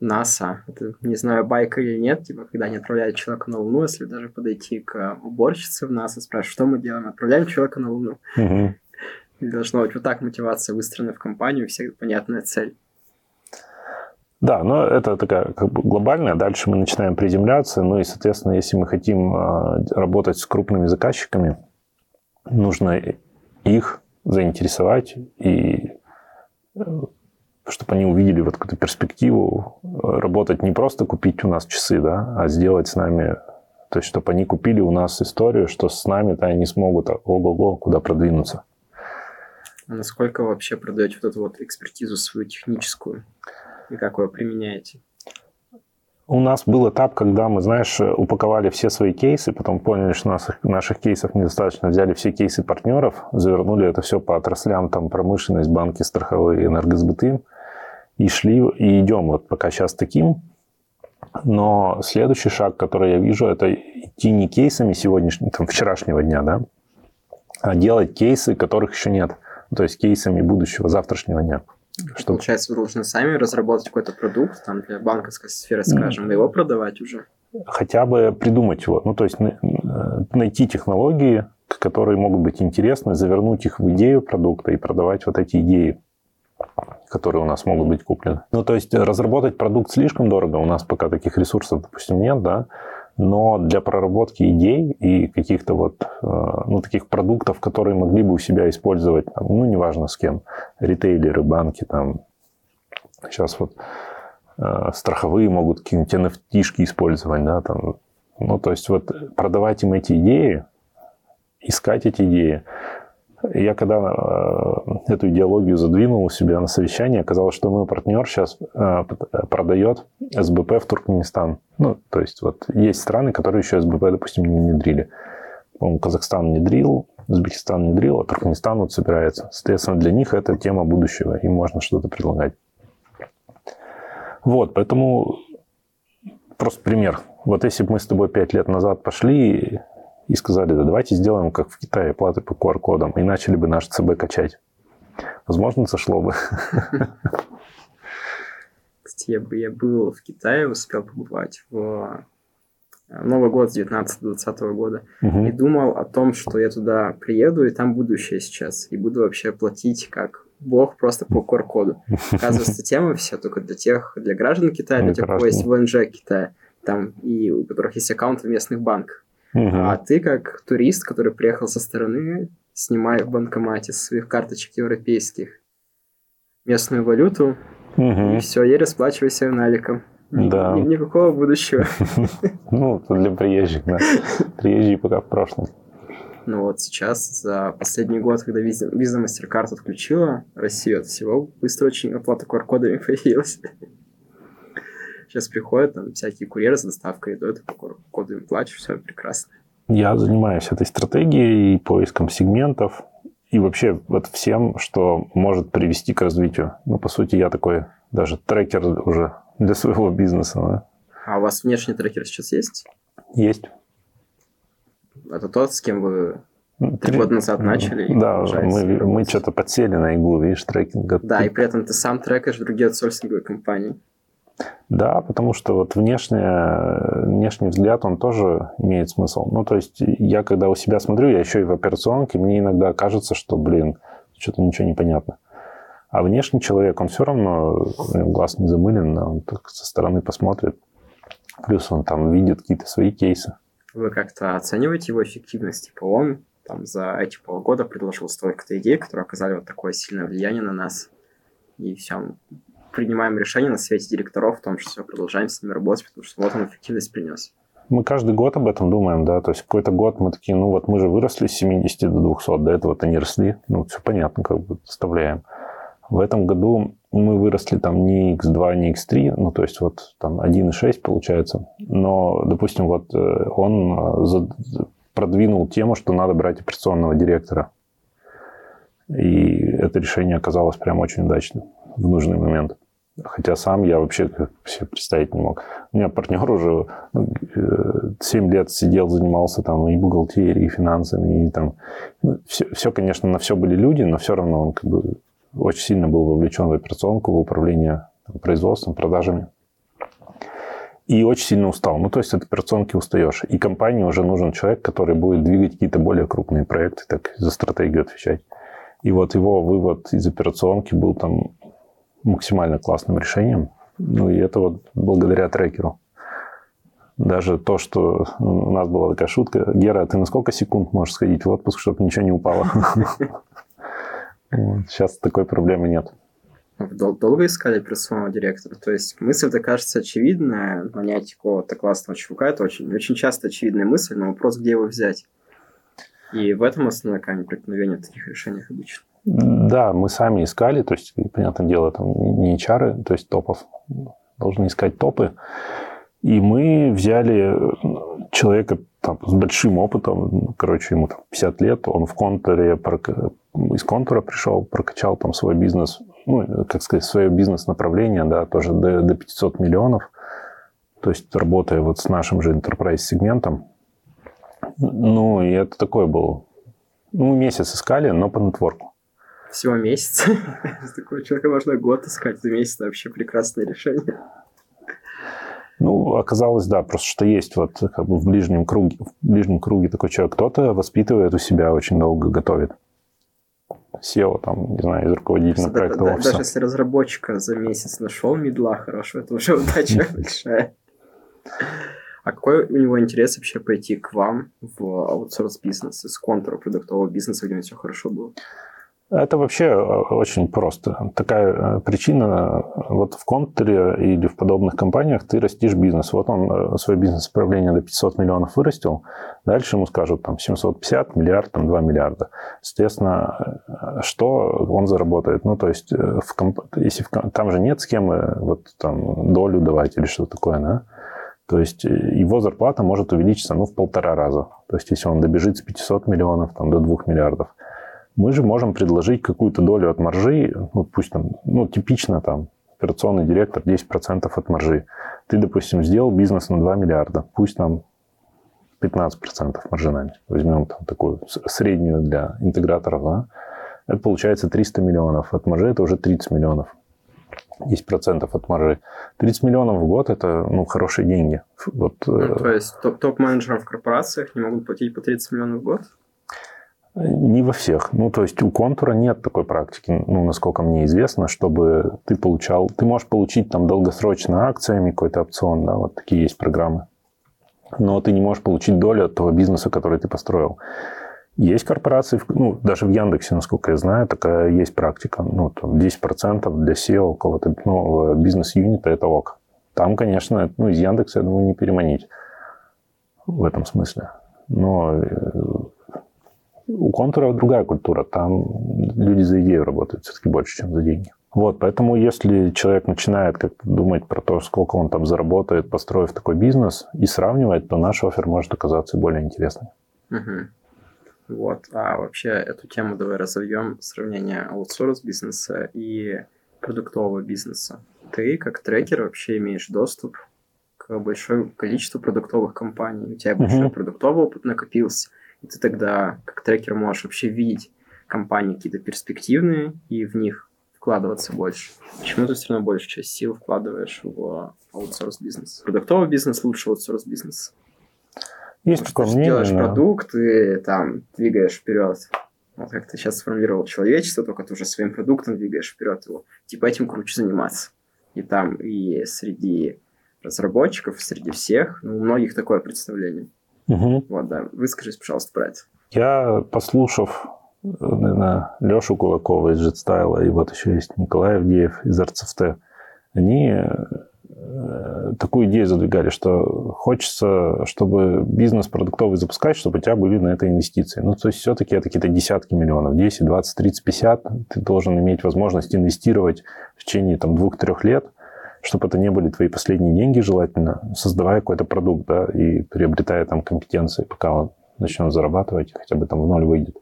НАСА. Это, не знаю, байка или нет, типа, когда они отправляют человека на Луну, если даже подойти к уборщице в НАСА, спрашивать, что мы делаем, отправляем человека на Луну. Угу. И должна быть вот так мотивация выстроена в компанию, всех понятная цель. Да, но это такая как бы глобальная. Дальше мы начинаем приземляться. Ну и, соответственно, если мы хотим а, работать с крупными заказчиками, нужно их заинтересовать и э, чтобы они увидели вот эту перспективу э, работать не просто купить у нас часы, да, а сделать с нами, то есть чтобы они купили у нас историю, что с нами-то они смогут ого-го куда продвинуться. А насколько вы вообще продаете вот эту вот экспертизу свою техническую? И как вы ее применяете? У нас был этап, когда мы, знаешь, упаковали все свои кейсы, потом поняли, что наших, наших кейсов недостаточно, взяли все кейсы партнеров, завернули это все по отраслям, там, промышленность, банки, страховые, энергосбыты, и шли, и идем вот пока сейчас таким. Но следующий шаг, который я вижу, это идти не кейсами сегодняшнего, там, вчерашнего дня, да, а делать кейсы, которых еще нет. То есть кейсами будущего, завтрашнего дня. Что... Получается, вы должны сами разработать какой-то продукт там, для банковской сферы, скажем, mm. его продавать уже? Хотя бы придумать его. Ну, то есть найти технологии, которые могут быть интересны, завернуть их в идею продукта и продавать вот эти идеи которые у нас могут быть куплены. Ну, то есть разработать продукт слишком дорого, у нас пока таких ресурсов, допустим, нет, да, но для проработки идей и каких-то вот, э, ну, таких продуктов, которые могли бы у себя использовать, там, ну, неважно с кем, ритейлеры, банки, там, сейчас вот э, страховые могут какие-нибудь nft использовать, да, там, ну, то есть вот продавать им эти идеи, искать эти идеи, я когда э, эту идеологию задвинул у себя на совещании, оказалось, что мой партнер сейчас э, продает СБП в Туркменистан. Ну, то есть вот есть страны, которые еще СБП, допустим, не внедрили. по Казахстан внедрил, Узбекистан внедрил, а Туркменистан вот собирается. Соответственно, для них это тема будущего, им можно что-то предлагать. Вот, поэтому просто пример. Вот если бы мы с тобой пять лет назад пошли и сказали, да давайте сделаем, как в Китае, платы по QR-кодам, и начали бы наш ЦБ качать. Возможно, сошло бы. Кстати, я, я был в Китае, успел побывать в э, Новый год 19-20 года угу. и думал о том, что я туда приеду, и там будущее сейчас, и буду вообще платить как бог просто по QR-коду. Оказывается, тема вся только для тех, для граждан Китая, для тех, у кого есть ВНЖ Китая, там, и у которых есть аккаунт в местных банках. Угу. А ты как турист, который приехал со стороны, снимая в банкомате своих карточек европейских местную валюту, угу. и все, и расплачивайся наликом. Да. Ни, никакого будущего. Ну, для приезжих, да. Приезжие пока в прошлом. Ну вот сейчас, за последний год, когда виза, виза MasterCard отключила Россию от всего, быстро очень оплата QR-кодами появилась. Сейчас приходят там всякие курьеры с доставкой, идут, по QR-коду им плачешь, все прекрасно. Я занимаюсь этой стратегией, поиском сегментов и вообще вот всем, что может привести к развитию. Ну, по сути, я такой даже трекер уже для своего бизнеса. Да. А у вас внешний трекер сейчас есть? Есть. Это тот, с кем вы три года назад начали? Да, мы, мы что-то подсели на иглу, видишь, трекинга. Да, и при этом ты сам трекаешь другие аутсорсинговые компании. Да, потому что вот внешне, внешний взгляд, он тоже имеет смысл. Ну, то есть я, когда у себя смотрю, я еще и в операционке, мне иногда кажется, что, блин, что-то ничего не понятно. А внешний человек, он все равно, глаз не замылен, он так со стороны посмотрит. Плюс он там видит какие-то свои кейсы. Вы как-то оцениваете его эффективность? Типа он там за эти полгода предложил столько-то идей, которые оказали вот такое сильное влияние на нас. И все, принимаем решение на свете директоров в том, что продолжаем с ними работать, потому что вот он эффективность принес. Мы каждый год об этом думаем, да, то есть какой-то год мы такие, ну вот мы же выросли с 70 до 200, до этого-то не росли, ну все понятно, как бы оставляем. В этом году мы выросли там не x2, не x3, ну то есть вот там 1,6 получается, но, допустим, вот э, он э, продвинул тему, что надо брать операционного директора. И это решение оказалось прям очень удачным в нужный момент. Хотя сам я вообще себе представить не мог. У меня партнер уже 7 ну, э, лет сидел, занимался там и бухгалтерией, и финансами, и там... Ну, все, все, конечно, на все были люди, но все равно он как бы очень сильно был вовлечен в операционку, в управление там, производством, продажами. И очень сильно устал. Ну, то есть от операционки устаешь. И компании уже нужен человек, который будет двигать какие-то более крупные проекты, так за стратегию отвечать. И вот его вывод из операционки был там максимально классным решением. Ну, и это вот благодаря трекеру. Даже то, что у нас была такая шутка. Гера, ты на сколько секунд можешь сходить в отпуск, чтобы ничего не упало? Сейчас такой проблемы нет. Долго искали операционного директора? То есть мысль-то кажется очевидная, нанять какого-то классного чувака, это очень, очень часто очевидная мысль, но вопрос, где его взять. И в этом основной камень преткновения таких решениях обычно. Да, мы сами искали, то есть, понятное дело, там не HR, то есть топов, должны искать топы. И мы взяли человека там, с большим опытом, короче, ему там 50 лет, он в контуре, из контура пришел, прокачал там свой бизнес, ну, как сказать, свое бизнес-направление, да, тоже до, до 500 миллионов, то есть работая вот с нашим же enterprise-сегментом. Ну, и это такой был, ну, месяц искали, но по нетворку. Всего месяц. Такого человека можно год искать. За месяц вообще прекрасное решение. Ну, оказалось, да, просто что есть вот как бы в ближнем круге, в ближнем круге такой человек. Кто-то воспитывает у себя, очень долго готовит. SEO, там, не знаю, из руководителя проекта да. Даже если разработчика за месяц нашел медла хорошо, это уже удача большая. А какой у него интерес вообще пойти к вам в аутсорс-бизнес из контура продуктового бизнеса, где у него все хорошо было? Это вообще э, очень просто. Такая э, причина, вот в Контуре или в подобных компаниях ты растишь бизнес. Вот он э, свой бизнес-управление до 500 миллионов вырастил, дальше ему скажут там 750, миллиард, там 2 миллиарда. Соответственно, что он заработает? Ну, то есть, в комп... если в... там же нет схемы вот там долю давать или что-то такое, да? То есть его зарплата может увеличиться ну, в полтора раза. То есть если он добежит с 500 миллионов там, до 2 миллиардов. Мы же можем предложить какую-то долю от маржи, ну, пусть там, ну, типично там операционный директор 10% от маржи. Ты, допустим, сделал бизнес на 2 миллиарда, пусть там 15% маржинами. Возьмем там такую среднюю для интеграторов, да? Это получается 300 миллионов. От маржи это уже 30 миллионов. 10% от маржи. 30 миллионов в год – это ну, хорошие деньги. Вот, ну, то есть топ-менеджерам в корпорациях не могут платить по 30 миллионов в год? Не во всех. Ну, то есть у контура нет такой практики, ну, насколько мне известно, чтобы ты получал... Ты можешь получить там долгосрочно акциями какой-то опцион, да, вот такие есть программы. Но ты не можешь получить долю от того бизнеса, который ты построил. Есть корпорации, ну, даже в Яндексе, насколько я знаю, такая есть практика. Ну, там 10% для SEO какого-то ну, бизнес-юнита – это ок. Там, конечно, ну, из Яндекса, я думаю, не переманить в этом смысле. Но э, у контура другая культура. Там люди за идею работают все-таки больше, чем за деньги. Вот, поэтому если человек начинает как думать про то, сколько он там заработает, построив такой бизнес, и сравнивать, то наш офер может оказаться более интересным. Угу. Вот. А вообще эту тему давай разовьем сравнение аутсорс бизнеса и продуктового бизнеса. Ты как трекер вообще имеешь доступ к большому количеству продуктовых компаний. У тебя большой uh-huh. продуктовый опыт накопился, и ты тогда как трекер можешь вообще видеть компании какие-то перспективные и в них вкладываться больше. Почему ты все равно большую часть сил вкладываешь в аутсорс бизнес? Продуктовый бизнес лучше аутсорс бизнес. Есть такое мнение. Ты делаешь но... продукт, и там двигаешь вперед. Вот как ты сейчас сформулировал человечество, только ты уже своим продуктом двигаешь вперед его. Типа этим круче заниматься. И там и среди разработчиков, среди всех, ну, у многих такое представление. Угу. Вот, да. Выскажись, пожалуйста, про это. Я, послушав, наверное, Лешу Кулакова из JetStyle, и вот еще есть Николай Авдеев из RCFT, они Э, такую идею задвигали, что хочется, чтобы бизнес продуктовый запускать, чтобы у тебя были на это инвестиции. Ну, то есть все-таки это какие-то десятки миллионов, 10, 20, 30, 50. Ты должен иметь возможность инвестировать в течение там, двух-трех лет, чтобы это не были твои последние деньги желательно, создавая какой-то продукт, да, и приобретая там компетенции, пока он начнет зарабатывать, хотя бы там в ноль выйдет.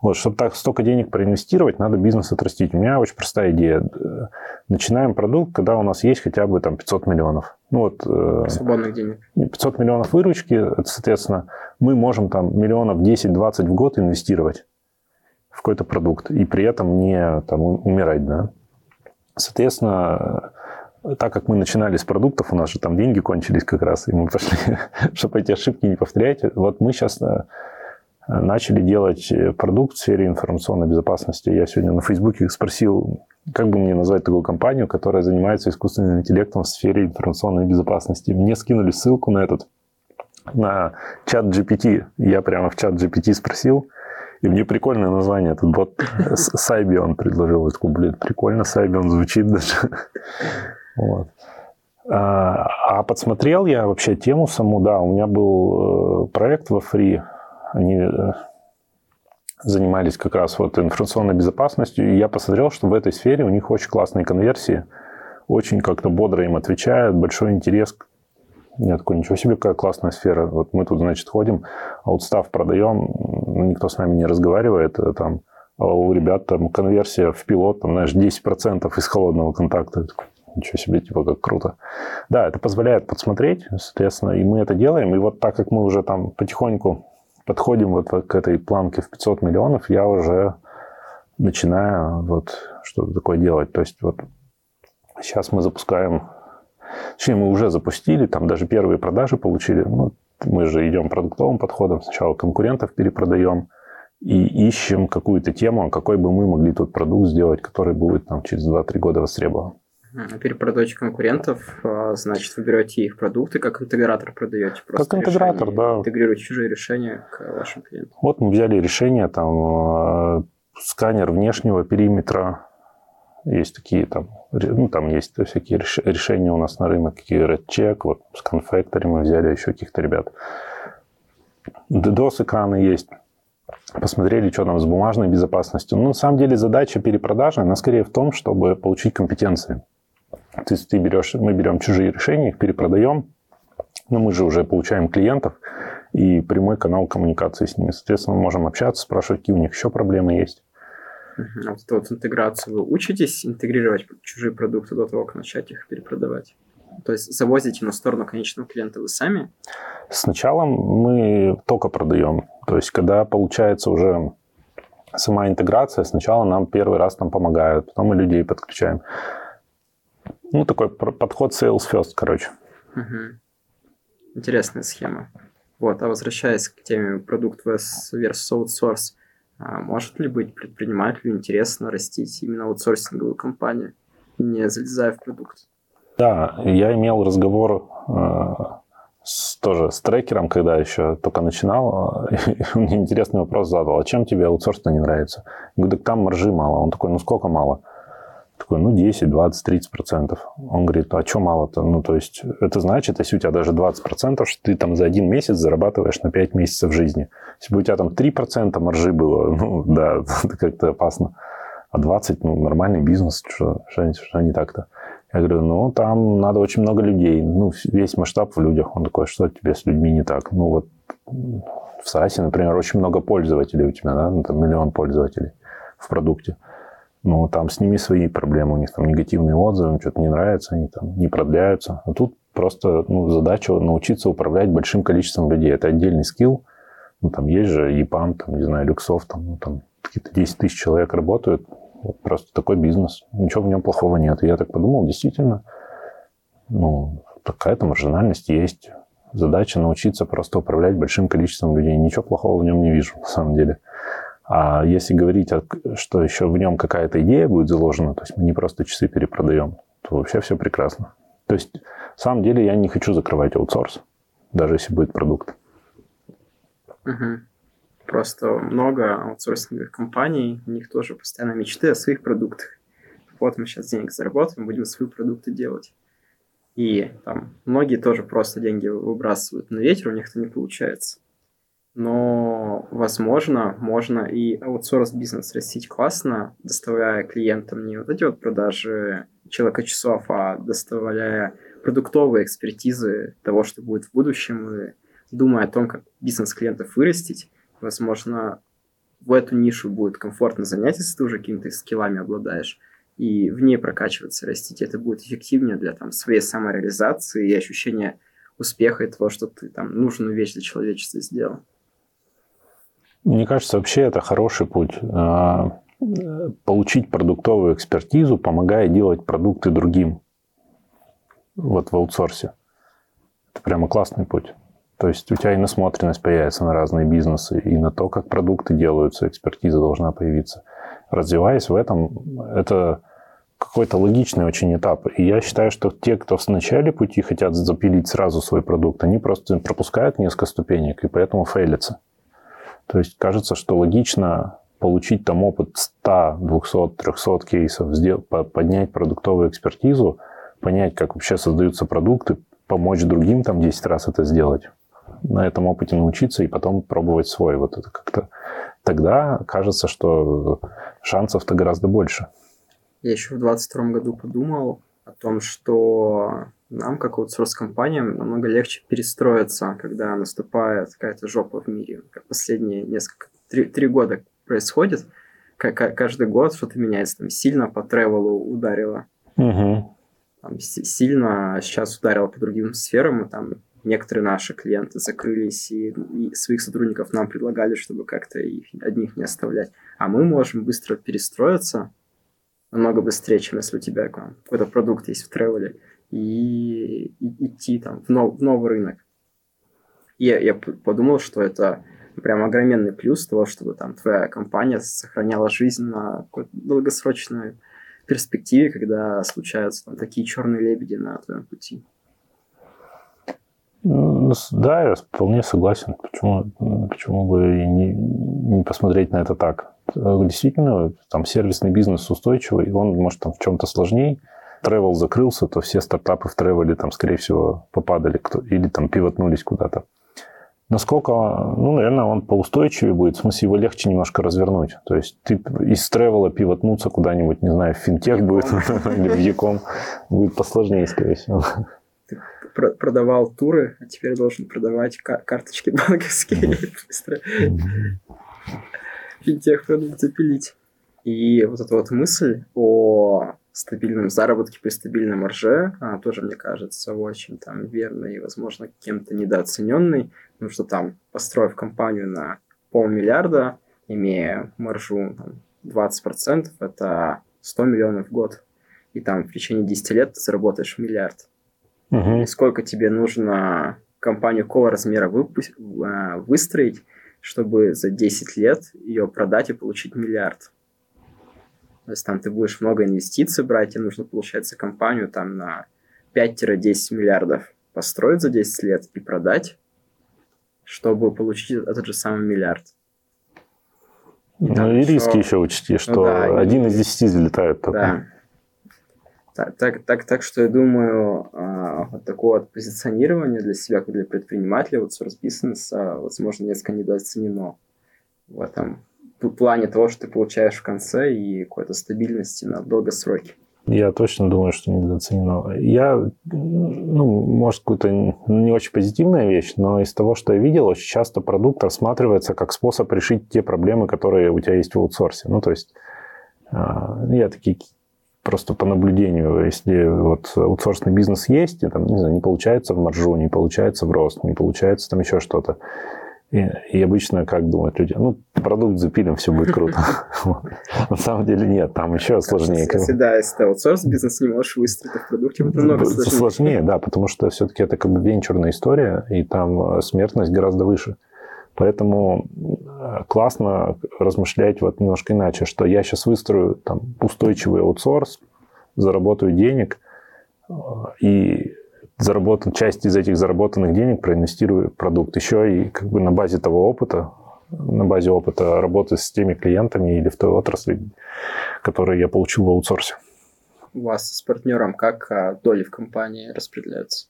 Вот, чтобы так столько денег проинвестировать, надо бизнес отрастить. У меня очень простая идея. Начинаем продукт, когда у нас есть хотя бы там 500 миллионов. Ну, вот, э, Свободных денег. 500 миллионов выручки, это, соответственно, мы можем там миллионов 10-20 в год инвестировать в какой-то продукт и при этом не там, умирать, да. Соответственно, так как мы начинали с продуктов, у нас же там деньги кончились как раз, и мы пошли, чтобы эти ошибки не повторять. Вот мы сейчас э, начали делать э, продукт в сфере информационной безопасности. Я сегодня на Фейсбуке спросил, как бы мне назвать такую компанию, которая занимается искусственным интеллектом в сфере информационной безопасности. Мне скинули ссылку на этот, на чат GPT. Я прямо в чат GPT спросил, и мне прикольное название, этот бот Сайбион предложил. Я такой, блин, прикольно, Сайбион звучит даже. Вот. А, а подсмотрел я вообще тему саму, да, у меня был э, проект во Free, они э, занимались как раз вот информационной безопасностью, и я посмотрел, что в этой сфере у них очень классные конверсии, очень как-то бодро им отвечают, большой интерес. Я такой, ничего себе, какая классная сфера. Вот мы тут, значит, ходим, аутстав продаем, никто с нами не разговаривает, э, там, а у ребят там конверсия в пилот, там, знаешь, 10% из холодного контакта. Ничего себе, типа, как круто. Да, это позволяет подсмотреть, соответственно, и мы это делаем. И вот так как мы уже там потихоньку подходим вот к этой планке в 500 миллионов, я уже начинаю вот что-то такое делать. То есть вот сейчас мы запускаем, точнее, мы уже запустили, там даже первые продажи получили. Ну, мы же идем продуктовым подходом. Сначала конкурентов перепродаем и ищем какую-то тему, какой бы мы могли тут продукт сделать, который будет там через 2-3 года востребован. Перепродача конкурентов, а, значит, вы берете их продукты, как интегратор продаете просто Как интегратор, да. Интегрируете чужие решения к вашим клиентам. Вот мы взяли решение, там, а, сканер внешнего периметра, есть такие там, ну, там есть всякие решения у нас на рынок, какие RedCheck, вот с Confactory мы взяли еще каких-то ребят. DDoS экраны есть. Посмотрели, что там с бумажной безопасностью. Ну, на самом деле задача перепродажи, она скорее в том, чтобы получить компетенции. То есть ты берешь, мы берем чужие решения, их перепродаем, но мы же уже получаем клиентов и прямой канал коммуникации с ними. Соответственно, мы можем общаться, спрашивать, какие у них еще проблемы есть. А вот эту вот интеграцию вы учитесь интегрировать чужие продукты до того, как начать их перепродавать? То есть завозите на сторону конечного клиента вы сами? Сначала мы только продаем. То есть когда получается уже сама интеграция, сначала нам первый раз там помогают, потом мы людей подключаем. Ну, такой подход sales first, короче. Угу. Интересная схема. Вот, а возвращаясь к теме продукт versus outsource, а может ли быть предпринимателю интересно растить именно аутсорсинговую компанию, не залезая в продукт? Да, я имел разговор э, с, тоже с трекером, когда еще только начинал. И мне интересный вопрос задал. А чем тебе аутсорс не нравится? Я говорю, так там маржи мало. Он такой, ну сколько мало? Такой, ну 10, 20, 30 процентов. Он говорит, а что мало-то? Ну, то есть, это значит, если у тебя даже 20 процентов, что ты там за один месяц зарабатываешь на 5 месяцев жизни. Если бы у тебя там 3 процента маржи было, ну, да, это как-то опасно. А 20, ну, нормальный бизнес, что, что, что не так-то? Я говорю, ну, там надо очень много людей. Ну, весь масштаб в людях. Он такой, что тебе с людьми не так? Ну, вот в САСе, например, очень много пользователей у тебя, да? Ну, там миллион пользователей в продукте. Ну, там с ними свои проблемы. У них там негативные отзывы, им что-то не нравится, они там не продляются. А тут просто ну, задача научиться управлять большим количеством людей. Это отдельный скилл. Ну, там есть же EPAM, там, не знаю, Люксофт, там, ну, там какие-то 10 тысяч человек работают вот просто такой бизнес. Ничего в нем плохого нет. И я так подумал, действительно, ну, такая-то маржинальность есть. Задача научиться просто управлять большим количеством людей. Ничего плохого в нем не вижу, на самом деле. А если говорить, что еще в нем какая-то идея будет заложена, то есть мы не просто часы перепродаем, то вообще все прекрасно. То есть, на самом деле, я не хочу закрывать аутсорс, даже если будет продукт. Угу. Просто много аутсорсинговых компаний, у них тоже постоянно мечты о своих продуктах. Вот мы сейчас денег заработаем, будем свои продукты делать. И там многие тоже просто деньги выбрасывают на ветер, у них это не получается. Но, возможно, можно и аутсорс-бизнес растить классно, доставляя клиентам не вот эти вот продажи человека часов, а доставляя продуктовые экспертизы того, что будет в будущем, и думая о том, как бизнес клиентов вырастить, возможно, в эту нишу будет комфортно занять, если ты уже какими-то скиллами обладаешь, и в ней прокачиваться, растить. Это будет эффективнее для там, своей самореализации и ощущения успеха и того, что ты там нужную вещь для человечества сделал. Мне кажется, вообще это хороший путь. А, получить продуктовую экспертизу, помогая делать продукты другим. Вот в аутсорсе. Это прямо классный путь. То есть у тебя и насмотренность появится на разные бизнесы, и на то, как продукты делаются, экспертиза должна появиться. Развиваясь в этом, это какой-то логичный очень этап. И я считаю, что те, кто в начале пути хотят запилить сразу свой продукт, они просто пропускают несколько ступенек и поэтому фейлятся. То есть кажется, что логично получить там опыт 100, 200, 300 кейсов, поднять продуктовую экспертизу, понять, как вообще создаются продукты, помочь другим там 10 раз это сделать на этом опыте научиться и потом пробовать свой. Вот это как-то тогда кажется, что шансов-то гораздо больше. Я еще в 2022 году подумал о том, что нам, как аутсорс-компаниям, намного легче перестроиться, когда наступает какая-то жопа в мире. Как последние несколько, три, три года происходит. Как, каждый год что-то меняется. Там сильно по тревелу ударило. Угу. Там, сильно сейчас ударило по другим сферам. И там некоторые наши клиенты закрылись и, и своих сотрудников нам предлагали, чтобы как-то их одних не оставлять. А мы можем быстро перестроиться, намного быстрее, чем если у тебя какой-то продукт есть в тревеле, и, и идти там в, нов, в новый рынок. И я, я подумал, что это прям огроменный плюс того, чтобы там твоя компания сохраняла жизнь на какой-то долгосрочной перспективе, когда случаются там такие черные лебеди на твоем пути. Да, я вполне согласен. Почему, почему бы не, не посмотреть на это так? Действительно, там сервисный бизнес устойчивый, он может там в чем-то сложнее. Travel закрылся, то все стартапы в тревеле там, скорее всего, попадали кто, или там пивотнулись куда-то. Насколько, ну, наверное, он поустойчивее будет, в смысле, его легче немножко развернуть. То есть ты из тревела пивотнуться куда-нибудь, не знаю, в финтех будет, или в Яком, будет посложнее, скорее всего продавал туры, а теперь должен продавать кар- карточки банковские быстро. Финтех продукт запилить. И вот эта вот мысль о стабильном заработке при стабильном марже, она тоже, мне кажется, очень там верной и, возможно, кем-то недооцененной, потому что там, построив компанию на полмиллиарда, имея маржу там, 20%, это 100 миллионов в год. И там в течение 10 лет ты заработаешь миллиард. Угу. И сколько тебе нужно компанию какого размера выпу- а, выстроить, чтобы за 10 лет ее продать и получить миллиард. То есть там ты будешь много инвестиций брать, тебе нужно, получается, компанию там на 5-10 миллиардов построить за 10 лет и продать, чтобы получить этот же самый миллиард. И ну и риски еще учти, что ну, да, один и... из десяти взлетает только. Да. Так, так, так, так что я думаю, а, вот такое вот позиционирование для себя, как для предпринимателя, вот source бизнеса, возможно, несколько недооценено в этом плане того, что ты получаешь в конце и какой-то стабильности на долгосроке. Я точно думаю, что недооценено. Я, ну, может, какая-то не очень позитивная вещь, но из того, что я видел, очень часто продукт рассматривается как способ решить те проблемы, которые у тебя есть в аутсорсе. Ну, то есть а, я такие просто по наблюдению, если вот аутсорсный бизнес есть, и там, не знаю, не получается в маржу, не получается в рост, не получается там еще что-то, и, и обычно, как думают люди, ну, продукт запилим, все будет круто. На самом деле нет, там еще сложнее. Если, да, если ты аутсорс бизнес не можешь выстроить в продукте, это намного сложнее. Сложнее, да, потому что все-таки это как бы венчурная история, и там э, смертность гораздо выше. Поэтому э, классно размышлять вот немножко иначе, что я сейчас выстрою там устойчивый аутсорс, заработаю денег, э, и заработан, часть из этих заработанных денег проинвестирую в продукт. Еще и как бы на базе того опыта, на базе опыта работы с теми клиентами или в той отрасли, которые я получил в аутсорсе. У вас с партнером как а, доли в компании распределяются?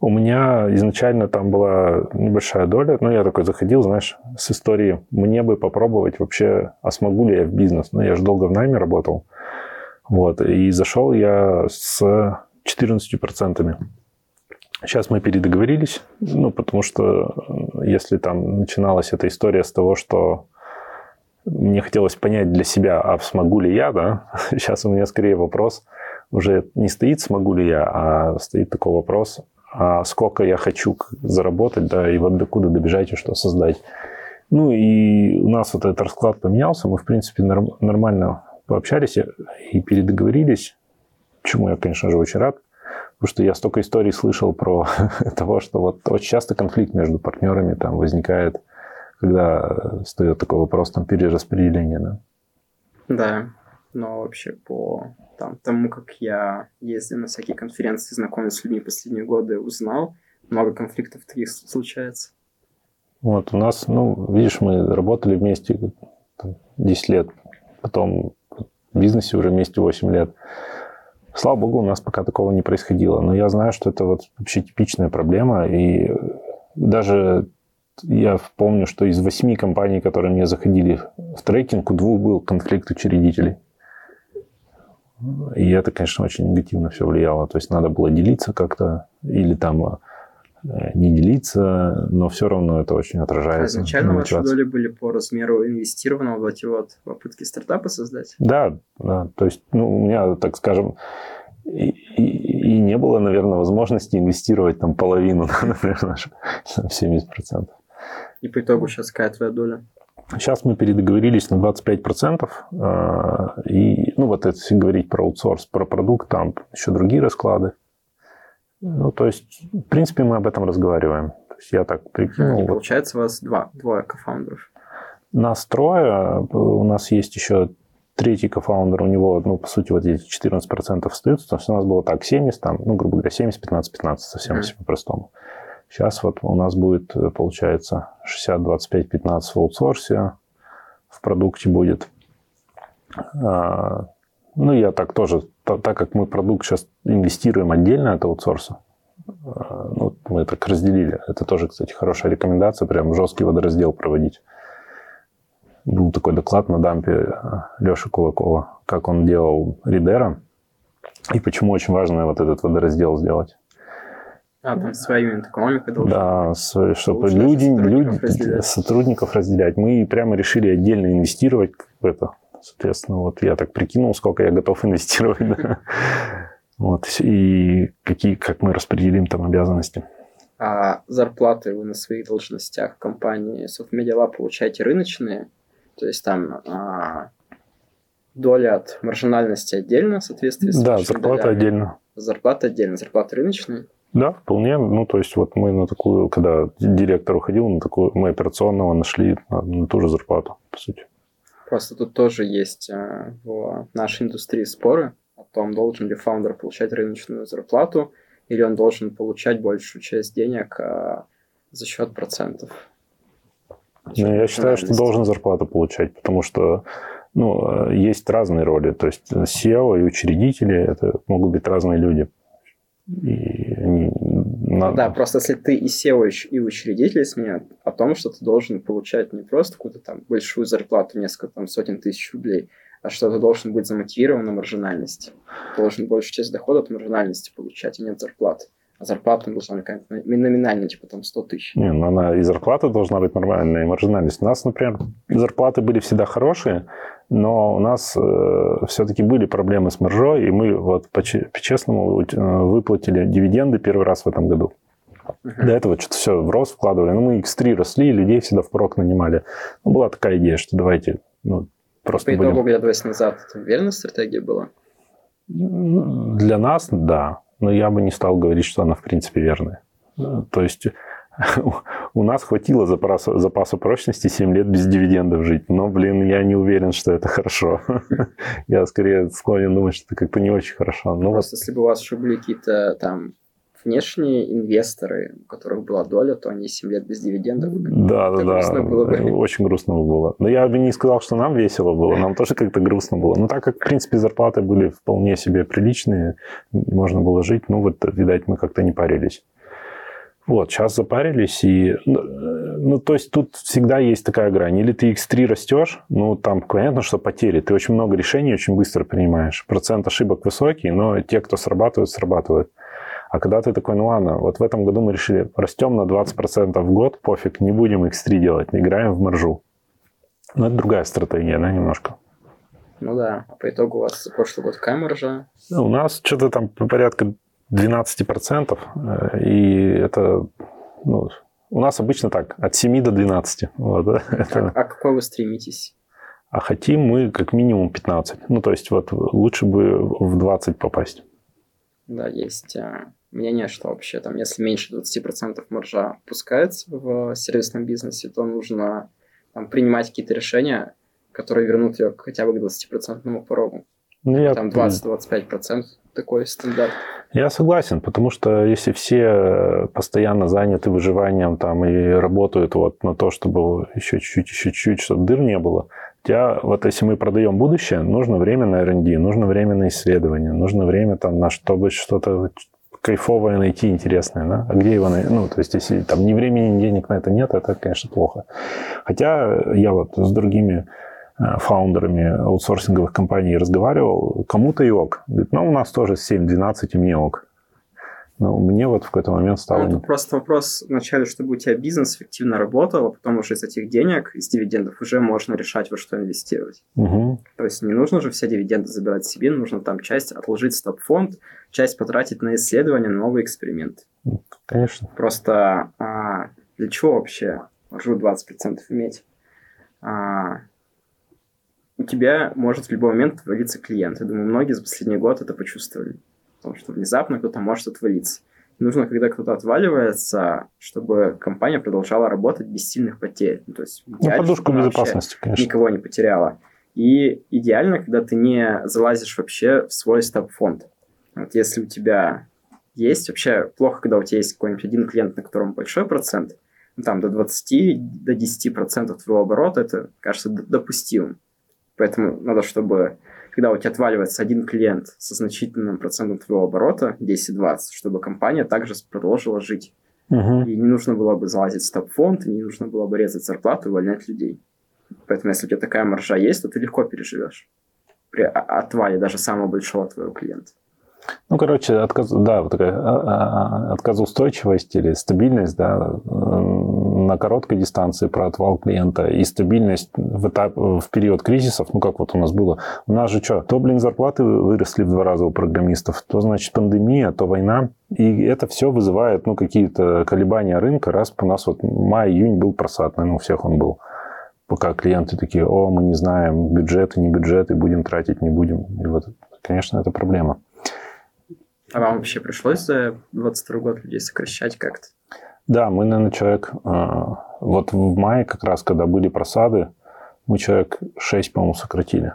У меня изначально там была небольшая доля, но я такой заходил, знаешь, с истории, мне бы попробовать вообще, а смогу ли я в бизнес. Ну, я же долго в найме работал. Вот, и зашел я с 14%. Сейчас мы передоговорились, ну, потому что э, если там начиналась эта история с того, что мне хотелось понять для себя, а смогу ли я, да, сейчас у меня скорее вопрос уже не стоит, смогу ли я, а стоит такой вопрос, а сколько я хочу заработать, да, и вот докуда добежать и что создать. Ну, и у нас вот этот расклад поменялся, мы, в принципе, нормально пообщались и передоговорились чему я, конечно же, очень рад. Потому что я столько историй слышал про того, что вот очень часто конфликт между партнерами там возникает, когда стоит такой вопрос там перераспределения, да? Да, но вообще по там, тому, как я ездил на всякие конференции, знакомился с людьми последние годы, узнал, много конфликтов таких случается. Вот, у нас, ну, видишь, мы работали вместе там, 10 лет, потом в бизнесе уже вместе 8 лет. Слава богу, у нас пока такого не происходило. Но я знаю, что это вот вообще типичная проблема. И даже я помню, что из восьми компаний, которые мне заходили в трекинг, у двух был конфликт учредителей. И это, конечно, очень негативно все влияло. То есть надо было делиться как-то или там э, не делиться, но все равно это очень отражается. Изначально ваши доли были по размеру инвестированного вот эти вот попытки стартапа создать? Да, да. То есть, ну, у меня, так скажем, и, и, и не было, наверное, возможности инвестировать там половину, например, нашу, 70%. И по итогу сейчас какая твоя доля? Сейчас мы передоговорились на 25%. А, и, ну, вот если говорить про аутсорс, про продукт, там еще другие расклады. Ну, то есть, в принципе, мы об этом разговариваем. То есть я так прикинул. И получается, у вас два, двое кофаундеров. Нас трое. У нас есть еще третий кофаундер, у него, ну, по сути, вот эти 14% остаются. То есть у нас было так, 70, там, ну, грубо говоря, 70, 15, 15, совсем mm-hmm. по-простому. Сейчас вот у нас будет, получается, 60, 25, 15 в аутсорсе, в продукте будет. А, ну, я так тоже, так как мы продукт сейчас инвестируем отдельно от аутсорса, а, ну, мы так разделили. Это тоже, кстати, хорошая рекомендация, прям жесткий водораздел проводить был такой доклад на дампе э, Леши Кулакова, как он делал Ридера, и почему очень важно вот этот водораздел сделать. А, там свою экономику Да, свою, чтобы люди, сотрудников, люди разделять. сотрудников разделять. Мы прямо решили отдельно инвестировать в это, Соответственно, вот я так прикинул, сколько я готов инвестировать. Да. Вот, и какие, как мы распределим там обязанности. А зарплаты вы на своих должностях в компании Softmedia Lab получаете рыночные? То есть там а, доля от маржинальности отдельно в соответствии с Да, зарплата долями. отдельно. Зарплата отдельно, зарплаты рыночные? Да, вполне. Ну, то есть вот мы на такую, когда директор уходил, на такую, мы операционного нашли на, на ту же зарплату, по сути. Просто тут тоже есть а, в нашей индустрии споры о том, должен ли фаундер получать рыночную зарплату, или он должен получать большую часть денег а, за счет процентов. Ну, я считаю, что должен зарплату получать, потому что ну, есть разные роли. То есть SEO и учредители – это могут быть разные люди. И они, надо... Да, просто если ты и SEO, и учредитель сменят о том, что ты должен получать не просто какую-то там большую зарплату, несколько там сотен тысяч рублей, а что ты должен быть замотивирован на маржинальности. Ты должен большую часть дохода от маржинальности получать, и нет зарплаты. А зарплата должна быть номинальная, типа там 100 тысяч. Не, ну она и зарплата должна быть нормальная, и маржинальность. У нас, например, зарплаты были всегда хорошие, но у нас э, все-таки были проблемы с маржой, и мы вот по-честному э, выплатили дивиденды первый раз в этом году. До этого что-то все в рост вкладывали. Ну, мы X3 росли, людей всегда в прок нанимали. Ну, была такая идея, что давайте ну, просто По итогу, будем... оглядываясь назад, это верная стратегия была? Для нас, да. Но я бы не стал говорить, что она, в принципе, верная. То есть у нас хватило запаса, запаса прочности 7 лет без дивидендов жить. Но, блин, я не уверен, что это хорошо. я скорее склонен думать, что это как-то не очень хорошо. Но Просто вот... если бы у вас еще были какие-то там внешние инвесторы, у которых была доля, то они 7 лет без дивидендов. Да, да, да. Было бы. Очень грустно было. Но я бы не сказал, что нам весело было, нам тоже как-то грустно было. Но так как, в принципе, зарплаты были вполне себе приличные, можно было жить, ну вот, видать, мы как-то не парились. Вот, сейчас запарились, и, ну, ну, то есть тут всегда есть такая грань. Или ты X3 растешь, ну, там понятно, что потери. Ты очень много решений очень быстро принимаешь. Процент ошибок высокий, но те, кто срабатывают, срабатывают. А когда ты такой, ну ладно, вот в этом году мы решили, растем на 20% в год, пофиг, не будем X3 делать, играем в маржу. Но это другая стратегия, да, немножко. Ну да, по итогу у вас прошлый год какая маржа? У нас что-то там порядка 12%, э, и это, ну, у нас обычно так, от 7 до 12. Вот, да? а, это... а какой вы стремитесь? А хотим мы как минимум 15. Ну, то есть вот лучше бы в 20 попасть. Да, есть а, мнение, что вообще там, если меньше 20% маржа опускается в сервисном бизнесе, то нужно там, принимать какие-то решения, которые вернут ее хотя бы к 20% порогу. Ну, я... Там 20-25% такой стандарт. Я согласен, потому что если все постоянно заняты выживанием там и работают вот на то, чтобы еще чуть-чуть, еще чуть-чуть, чтобы дыр не было, тебя, вот если мы продаем будущее, нужно время на R&D, нужно время на исследование, нужно время там на чтобы что-то кайфовое найти, интересное, да? А где его найти? Ну, то есть, если там ни времени, ни денег на это нет, это, конечно, плохо. Хотя я вот с другими Э, фаундерами аутсорсинговых компаний разговаривал, кому-то и ок. Говорит, ну, у нас тоже 7-12, и мне ок. Но мне вот в какой-то момент стало... Это просто вопрос вначале, чтобы у тебя бизнес эффективно работал, а потом уже из этих денег, из дивидендов уже можно решать, во что инвестировать. Угу. То есть не нужно же все дивиденды забирать себе, нужно там часть отложить в стоп-фонд, часть потратить на исследования, на новые эксперименты. Конечно. Просто а, для чего вообще маржу 20% иметь? А, у тебя может в любой момент отвалиться клиент. Я думаю, многие за последний год это почувствовали. Потому что внезапно кто-то может отвалиться. нужно, когда кто-то отваливается, чтобы компания продолжала работать без сильных потерь. Ну, то есть, ну, подушку безопасности, конечно. Никого не потеряла. И идеально, когда ты не залазишь вообще в свой стоп-фонд. Вот если у тебя есть, вообще плохо, когда у тебя есть какой-нибудь один клиент, на котором большой процент, ну, там до 20, до 10 процентов твоего оборота, это кажется допустимым. Поэтому надо, чтобы когда у тебя отваливается один клиент со значительным процентом твоего оборота, 10-20, чтобы компания также продолжила жить. Угу. И не нужно было бы залазить в стоп-фонд, не нужно было бы резать зарплату и увольнять людей. Поэтому, если у тебя такая маржа есть, то ты легко переживешь при отвале даже самого большого твоего клиента. Ну, короче, отказ, да, вот такая а, а, а, отказоустойчивость или стабильность, да, на короткой дистанции про отвал клиента и стабильность в, этап, в период кризисов, ну как вот у нас было. У нас же что, то, блин, зарплаты выросли в два раза у программистов, то, значит, пандемия, то война. И это все вызывает, ну, какие-то колебания рынка. Раз у нас вот май-июнь был просад, наверное, у всех он был. Пока клиенты такие, о, мы не знаем, бюджеты, не бюджеты, будем тратить, не будем. И вот, конечно, это проблема. А вам вообще пришлось за 22 год людей сокращать как-то? Да, мы, наверное, человек... А, вот в мае как раз, когда были просады, мы человек 6, по-моему, сократили.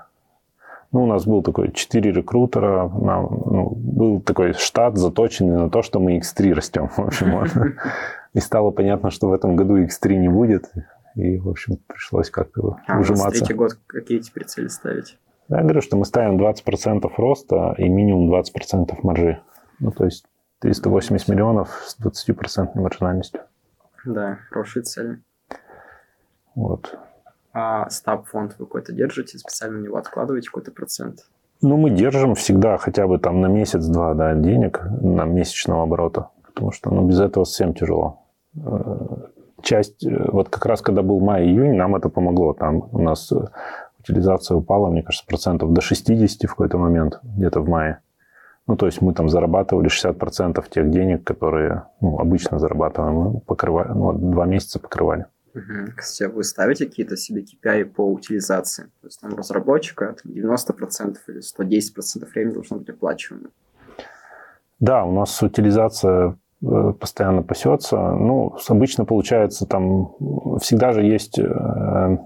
Ну, у нас был такой 4 рекрутера, нам, ну, был такой штат, заточенный на то, что мы X3 растем. В общем, и стало понятно, что в этом году X3 не будет. И, в общем, пришлось как-то а, ужиматься. А третий год какие теперь цели ставить? Я говорю, что мы ставим 20% роста и минимум 20% маржи. Ну, то есть 380 миллионов с 20% маржинальностью. Да, хорошие цели. Вот. А стаб-фонд вы какой-то держите, специально на него откладываете какой-то процент? Ну, мы держим всегда хотя бы там на месяц-два да, денег на месячного оборота, потому что ну, без этого совсем тяжело. Э, часть, э, вот как раз когда был май-июнь, нам это помогло. Там у нас э, утилизация упала, мне кажется, процентов до 60 в какой-то момент, где-то в мае. Ну, то есть мы там зарабатывали 60% тех денег, которые ну, обычно зарабатываем. Мы покрывали, ну, два месяца покрывали. Угу. Кстати, вы ставите какие-то себе KPI по утилизации? То есть там разработчика 90% или 110% времени должно быть оплачиваемо? Да, у нас утилизация э, постоянно пасется. Ну, обычно получается там всегда же есть... Э,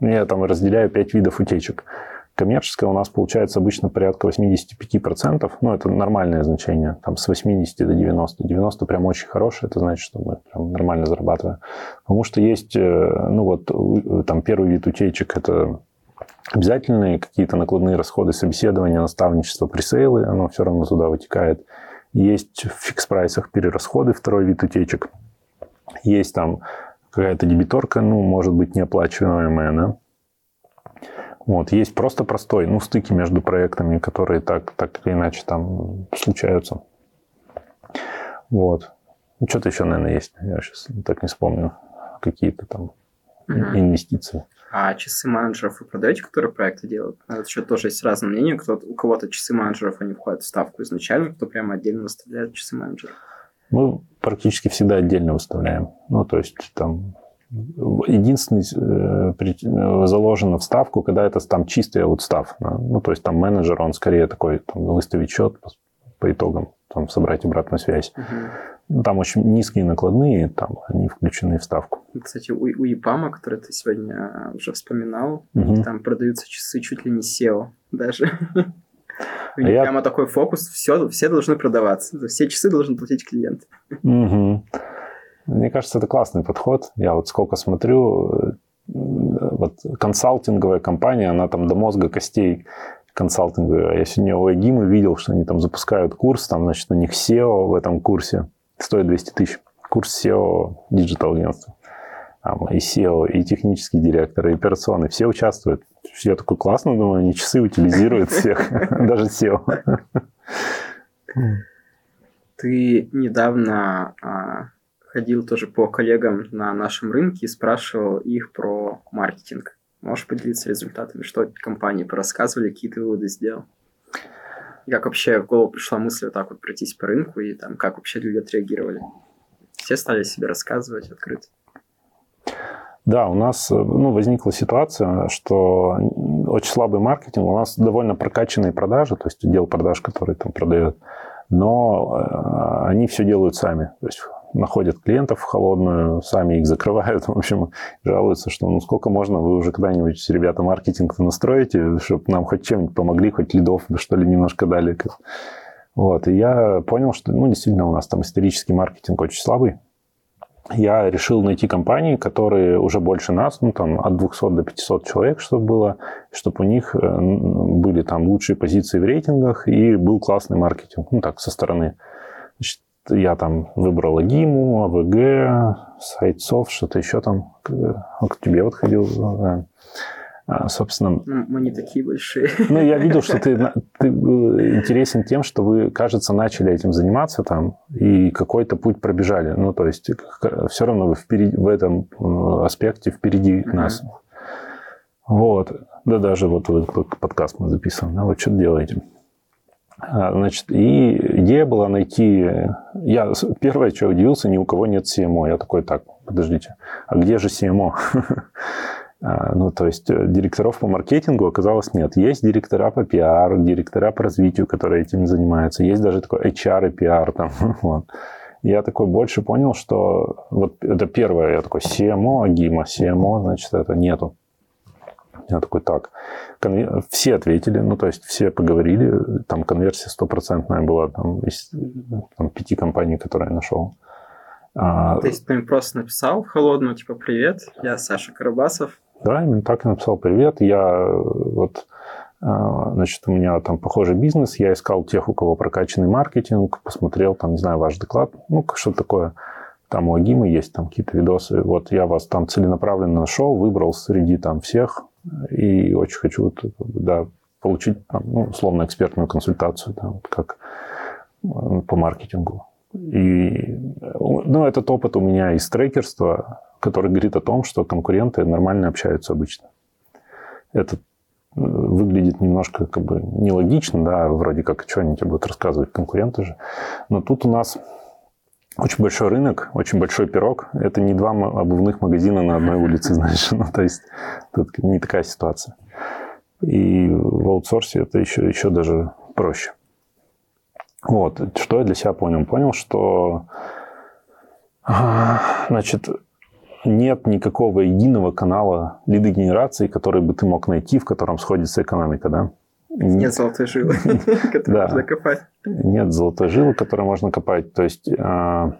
я там разделяю пять видов утечек. Коммерческая у нас получается обычно порядка 85%. Ну, это нормальное значение. Там с 80 до 90. 90 прям очень хорошее. Это значит, что мы прям нормально зарабатываем. Потому что есть, э, ну вот, там первый вид утечек – это обязательные какие-то накладные расходы собеседования, наставничество, пресейлы. Оно все равно туда вытекает. Есть в фикс-прайсах перерасходы, второй вид утечек. Есть там какая-то дебиторка, ну, может быть, неоплачиваемая, да? Вот, есть просто простой, ну, стыки между проектами, которые так, так или иначе там случаются. Вот. Ну, что-то еще, наверное, есть. Я сейчас так не вспомню. Какие-то там угу. инвестиции. А часы менеджеров вы продаете, которые проекты делают? На этот счет тоже есть разное мнение. Кто у кого-то часы менеджеров, они входят в ставку изначально, кто прямо отдельно выставляет часы менеджеров. Мы практически всегда отдельно выставляем. Ну, то есть там единственный э, э, заложено в ставку, когда это там чистый аутстав. Ну, то есть там менеджер, он скорее такой, там, выставить счет по, итогам, там, собрать обратную связь. Угу. Там очень низкие накладные, там они включены в ставку. Кстати, у, у ИПАМа, который ты сегодня уже вспоминал, угу. там продаются часы чуть ли не SEO даже. У них а прямо я... такой фокус, все, все должны продаваться, все часы должен платить клиент. Угу. Мне кажется, это классный подход. Я вот сколько смотрю, э, вот консалтинговая компания, она там до мозга костей консалтинговая. Я сегодня у Эгимы видел, что они там запускают курс, там, значит, у них CEO в этом курсе стоит 200 тысяч. Курс CEO digital агентства. Там и CEO, и технический директор, и операционный. Все участвуют. Я такой классно, думаю, они часы утилизируют всех, даже SEO. Ты недавно а, ходил тоже по коллегам на нашем рынке и спрашивал их про маркетинг. Можешь поделиться результатами, что компании порассказывали, какие ты выводы сделал? И как вообще в голову пришла мысль вот так вот пройтись по рынку, и там как вообще люди отреагировали? Все стали себе рассказывать открыто? Да, у нас ну, возникла ситуация, что очень слабый маркетинг, у нас довольно прокачанные продажи, то есть отдел продаж, который там продает, но э, они все делают сами. То есть находят клиентов в холодную, сами их закрывают, в общем, жалуются, что ну сколько можно, вы уже когда-нибудь, ребята, маркетинг настроите, чтобы нам хоть чем-нибудь помогли, хоть лидов, что ли, немножко дали. Вот, и я понял, что, ну, действительно, у нас там исторический маркетинг очень слабый. Я решил найти компании, которые уже больше нас, ну, там, от 200 до 500 человек, чтобы было, чтобы у них э, были там лучшие позиции в рейтингах и был классный маркетинг, ну, так, со стороны. Значит, я там выбрал Агиму, АВГ, Сайтсов, что-то еще там. К тебе вот ходил. Да. А, собственно... Ну, мы не такие большие. Ну, я видел, что ты, ты был интересен тем, что вы, кажется, начали этим заниматься там и какой-то путь пробежали. Ну, то есть все равно вы впереди, в этом э, аспекте впереди uh-huh. нас. Вот. Да даже вот, вот подкаст мы записываем. Да, вот что делаете. А, значит, и идея была найти... Я первое, что удивился, ни у кого нет CMO. Я такой, так, подождите, а где же CMO? А, ну, то есть э, директоров по маркетингу оказалось нет. Есть директора по пиар, директора по развитию, которые этим занимаются. Есть даже такой HR и пиар там. вот. Я такой больше понял, что вот это первое, я такой CMO, Агима, CMO, значит, это нету. Я такой, так, конвер... все ответили, ну, то есть все поговорили, там конверсия стопроцентная была там, из там, пяти компаний, которые я нашел. А... То есть ты им просто написал в холодную, типа, привет, я Саша Карабасов, да, именно так я написал привет. Я вот а, Значит, у меня там похожий бизнес, я искал тех, у кого прокачанный маркетинг, посмотрел там, не знаю, ваш доклад, ну, что такое, там у Агимы есть там какие-то видосы, вот я вас там целенаправленно нашел, выбрал среди там всех, и очень хочу, да, получить, там, ну, условно, экспертную консультацию, там, как по маркетингу. И, ну, этот опыт у меня из трекерства, который говорит о том, что конкуренты нормально общаются обычно. Это э, выглядит немножко как бы нелогично, да, вроде как, что они тебе будут рассказывать, конкуренты же. Но тут у нас очень большой рынок, очень большой пирог. Это не два обувных магазина на одной улице, знаешь. Ну, то есть тут не такая ситуация. И в аутсорсе это еще, еще даже проще. Вот, что я для себя понял? Понял, что значит, нет никакого единого канала лидогенерации, который бы ты мог найти, в котором сходится экономика, да? Нет золотой жилы, которую можно копать. Нет золотой жилы, которую можно копать. То есть, а,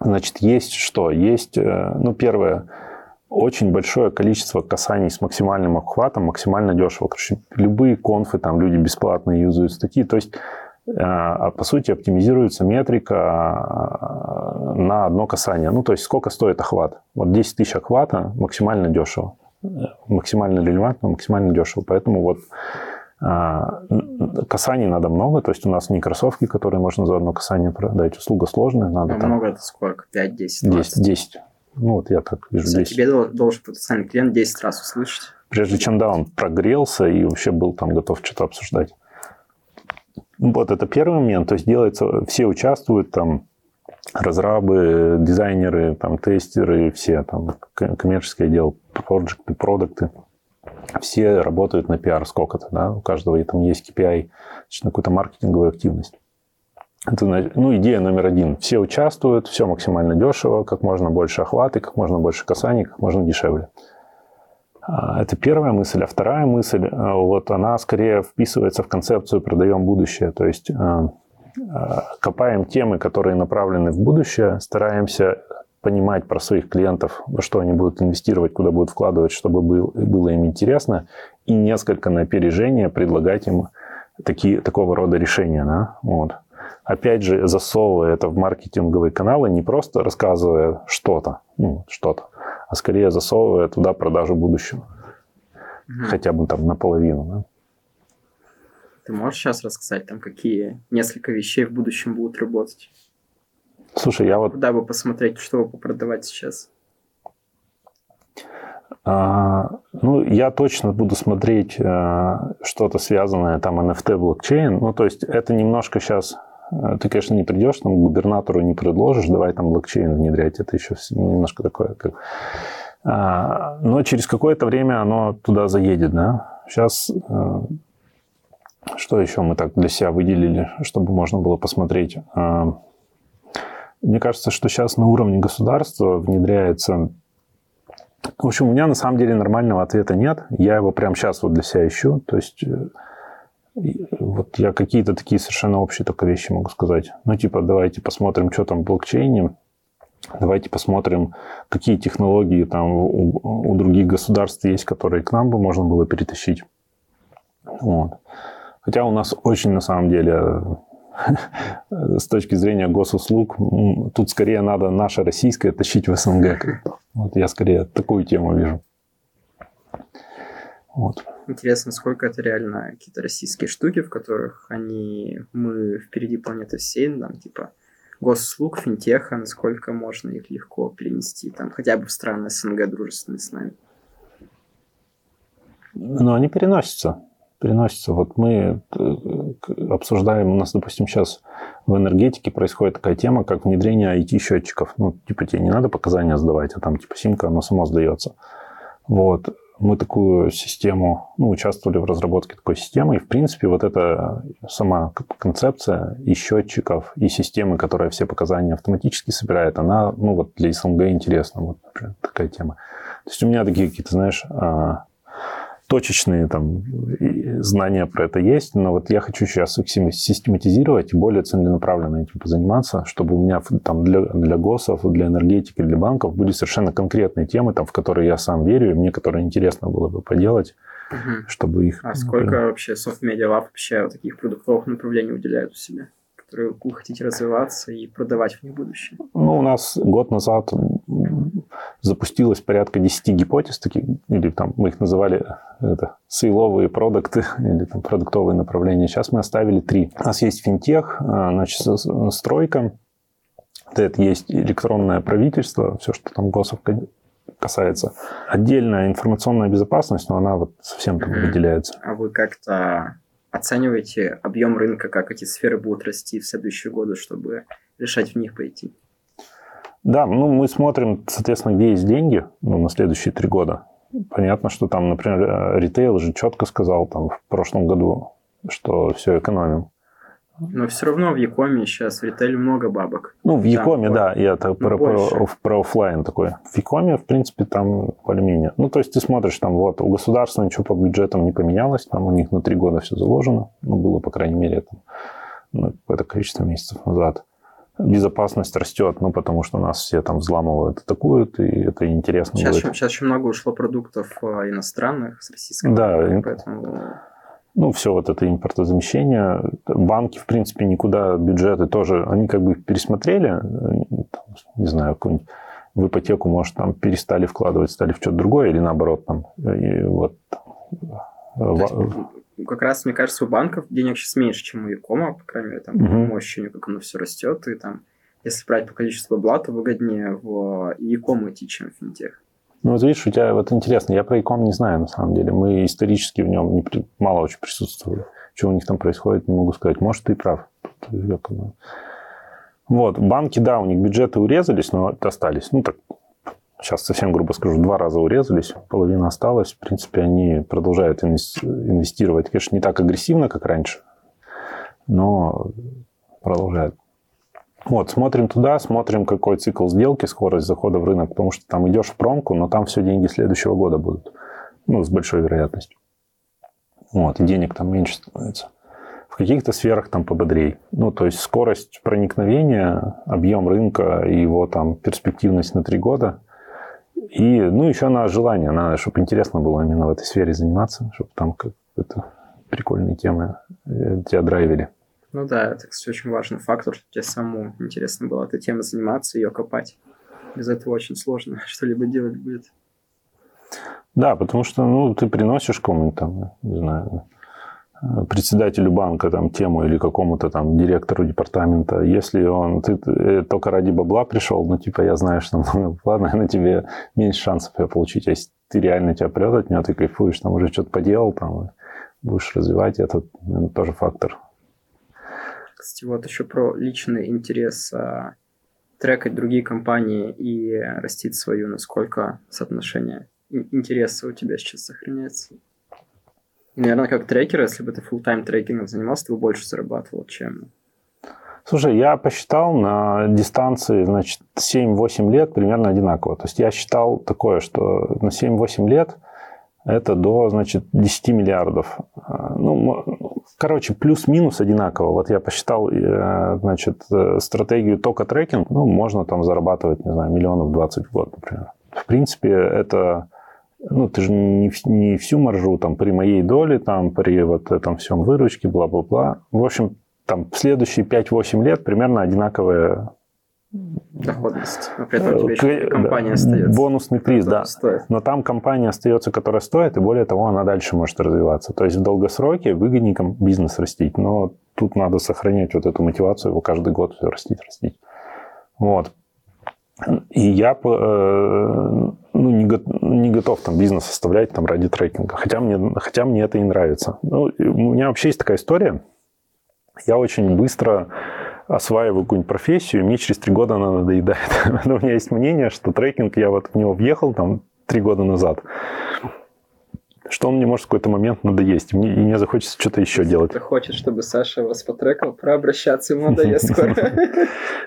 значит, есть что? Есть, э, ну, первое, очень большое количество касаний с максимальным обхватом, максимально дешево. Короче, любые конфы, там люди бесплатно юзают статьи. То есть, а, а по сути оптимизируется метрика на одно касание. Ну, то есть сколько стоит охват. Вот 10 тысяч охвата максимально дешево. Максимально релевантно, максимально дешево. Поэтому вот касаний надо много. То есть у нас не кроссовки, которые можно за одно касание продать. Услуга сложная. Надо а там... много это сколько? 5, 10, 20? 10, 10. Ну, вот я так вижу. 10. Тебе должен потенциальный клиент 10 раз услышать. Прежде чем, да, он прогрелся и вообще был там готов что-то обсуждать. Вот это первый момент, то есть делается, все участвуют, там, разрабы, дизайнеры, там, тестеры, все, там, коммерческий отдел, проекты, продукты, все работают на пиар сколько-то, да, у каждого там есть KPI, значит, на какую-то маркетинговую активность. Это, ну, идея номер один. Все участвуют, все максимально дешево, как можно больше охваты, как можно больше касаний, как можно дешевле. А, это первая мысль. А вторая мысль, а, вот она скорее вписывается в концепцию «продаем будущее». То есть а, копаем темы, которые направлены в будущее, стараемся понимать про своих клиентов, во что они будут инвестировать, куда будут вкладывать, чтобы было им интересно, и несколько на опережение предлагать им такие, такого рода решения. Да? Вот. Опять же, засовывая это в маркетинговые каналы, не просто рассказывая что-то, ну, что-то, а скорее засовывая туда продажу будущего. Угу. Хотя бы там наполовину. Да? Ты можешь сейчас рассказать, там, какие несколько вещей в будущем будут работать? Слушай, я вот... Куда бы посмотреть, что бы продавать сейчас? А, ну, я точно буду смотреть а, что-то связанное, там, NFT, блокчейн. Ну, то есть, это немножко сейчас... А, ты, конечно, не придешь, там, губернатору не предложишь, давай там блокчейн внедрять. Это еще немножко такое, как... А, но через какое-то время оно туда заедет, да. Сейчас... А, что еще мы так для себя выделили, чтобы можно было посмотреть? А, мне кажется, что сейчас на уровне государства внедряется... В общем, у меня на самом деле нормального ответа нет. Я его прямо сейчас вот для себя ищу. То есть э, вот я какие-то такие совершенно общие только вещи могу сказать. Ну, типа, давайте посмотрим, что там в блокчейне. Давайте посмотрим, какие технологии там у, у других государств есть, которые к нам бы можно было перетащить. Вот. Хотя у нас очень, на самом деле, с точки зрения госуслуг, тут скорее надо наше российское тащить в СНГ. Вот я скорее такую тему вижу. Вот. Интересно, сколько это реально какие-то российские штуки, в которых они, мы впереди планеты всей, там, типа, госуслуг, финтеха, насколько можно их легко перенести, там, хотя бы в страны СНГ дружественные с нами. Но они переносятся. Переносятся. Вот мы э, обсуждаем, у нас, допустим, сейчас в энергетике происходит такая тема, как внедрение IT-счетчиков. Ну, типа, тебе не надо показания сдавать, а там, типа, симка, оно само сдается. Вот мы такую систему, ну, участвовали в разработке такой системы, и, в принципе, вот эта сама концепция и счетчиков, и системы, которая все показания автоматически собирает, она, ну, вот для СНГ интересна, вот, например, такая тема. То есть у меня такие какие-то, знаешь, а, точечные там знания про это есть, но вот я хочу сейчас их систематизировать и более целенаправленно этим позаниматься, чтобы у меня там для, для ГОСов, для энергетики, для банков были совершенно конкретные темы, там, в которые я сам верю, и мне которые интересно было бы поделать, угу. чтобы их... А сколько например... вообще Lab вообще таких продуктовых направлений уделяют у себя? которые вы хотите развиваться и продавать в них будущее? Ну, у нас год назад запустилось порядка 10 гипотез, таких, или там мы их называли это, сейловые продукты, или там продуктовые направления. Сейчас мы оставили три. У нас есть финтех, а, значит, стройка, это есть электронное правительство, все, что там госов касается. Отдельная информационная безопасность, но она вот совсем там выделяется. А вы как-то оцениваете объем рынка, как эти сферы будут расти в следующие годы, чтобы решать в них пойти? Да, ну мы смотрим, соответственно, где есть деньги ну, на следующие три года. Понятно, что там, например, э, ритейл же четко сказал там в прошлом году, что все экономим. Но все равно в Якоме сейчас в ритейле много бабок. Ну, в Якоме, там, да, я так про, про, про офлайн такой. В Якоме, в принципе, там более-менее. Ну, то есть ты смотришь, там вот у государства ничего по бюджетам не поменялось, там у них на три года все заложено. Ну, было, по крайней мере, там, ну, какое-то количество месяцев назад. Безопасность растет, ну, потому что нас все там взламывают, атакуют, и это интересно сейчас будет. Еще, сейчас очень много ушло продуктов а, иностранных с российского. Да, поэтому ну, все вот это импортозамещение. Банки, в принципе, никуда бюджеты тоже, они как бы пересмотрели, там, не знаю, какую-нибудь в ипотеку, может, там перестали вкладывать, стали в что-то другое, или наоборот, там, и вот... Есть, как раз, мне кажется, у банков денег сейчас меньше, чем у Якома, по крайней мере, там, угу. по моему ощущению, как оно все растет, и там, если брать по количеству бабла, то выгоднее в Якому идти, чем в финтех. Ну, вот видишь, у тебя вот интересно, я про икон не знаю, на самом деле. Мы исторически в нем не, мало очень присутствовали. Что у них там происходит, не могу сказать. Может, ты прав. Вот, банки, да, у них бюджеты урезались, но остались. Ну, так, сейчас совсем грубо скажу, два раза урезались, половина осталась. В принципе, они продолжают инвестировать, конечно, не так агрессивно, как раньше, но продолжают. Вот, смотрим туда, смотрим, какой цикл сделки, скорость захода в рынок, потому что там идешь в промку, но там все деньги следующего года будут. Ну, с большой вероятностью. Вот, и денег там меньше становится. В каких-то сферах там пободрей. Ну, то есть скорость проникновения, объем рынка и его там перспективность на три года. И, ну, еще на желание, надо, чтобы интересно было именно в этой сфере заниматься, чтобы там какие-то прикольные темы э, тебя драйвили. Ну да, это, кстати, очень важный фактор, что тебе самому интересно было этой темой заниматься, ее копать. Без этого очень сложно что-либо делать будет. Да, потому что, ну, ты приносишь кому-нибудь там, не знаю, председателю банка там тему или какому-то там директору департамента, если он, ты, ты только ради бабла пришел, ну, типа, я знаю, что, ну, ладно, на тебе меньше шансов ее получить, а если ты реально тебя прет от нее, ты кайфуешь, там уже что-то поделал, там, будешь развивать, это, это тоже фактор. Кстати, вот еще про личный интерес а, трекать другие компании и растить свою, насколько соотношение интереса у тебя сейчас сохраняется. Наверное, как трекер, если бы ты full-time трекингом занимался, ты бы больше зарабатывал, чем... Слушай, я посчитал на дистанции, значит, 7-8 лет примерно одинаково. То есть я считал такое, что на 7-8 лет это до, значит, 10 миллиардов. А, ну, Короче, плюс-минус одинаково. Вот я посчитал, э, значит, э, стратегию тока трекинг, ну, можно там зарабатывать, не знаю, миллионов 20 в год, например. В принципе, это, ну, ты же не, не всю маржу, там, при моей доле, там, при вот этом всем выручке, бла-бла-бла. В общем, там, в следующие 5-8 лет примерно одинаковые доходность. Этом у тебя еще компания остается. Бонусный приз, да. Стоит. Но там компания остается, которая стоит, и более того, она дальше может развиваться. То есть в долгосроке выгоднее бизнес растить, но тут надо сохранять вот эту мотивацию его каждый год все растить, растить. Вот. И я э, ну, не, не готов там бизнес оставлять там ради трекинга. Хотя мне, хотя мне это и нравится. Ну, у меня вообще есть такая история. Я очень быстро осваиваю какую-нибудь профессию, и мне через три года она надоедает. Но у меня есть мнение, что трекинг, я вот в него въехал там три года назад, что он мне может в какой-то момент надоесть, мне, и мне захочется что-то еще делать. Ты хочешь, чтобы Саша вас потрекал, прообращаться ему надоест скоро.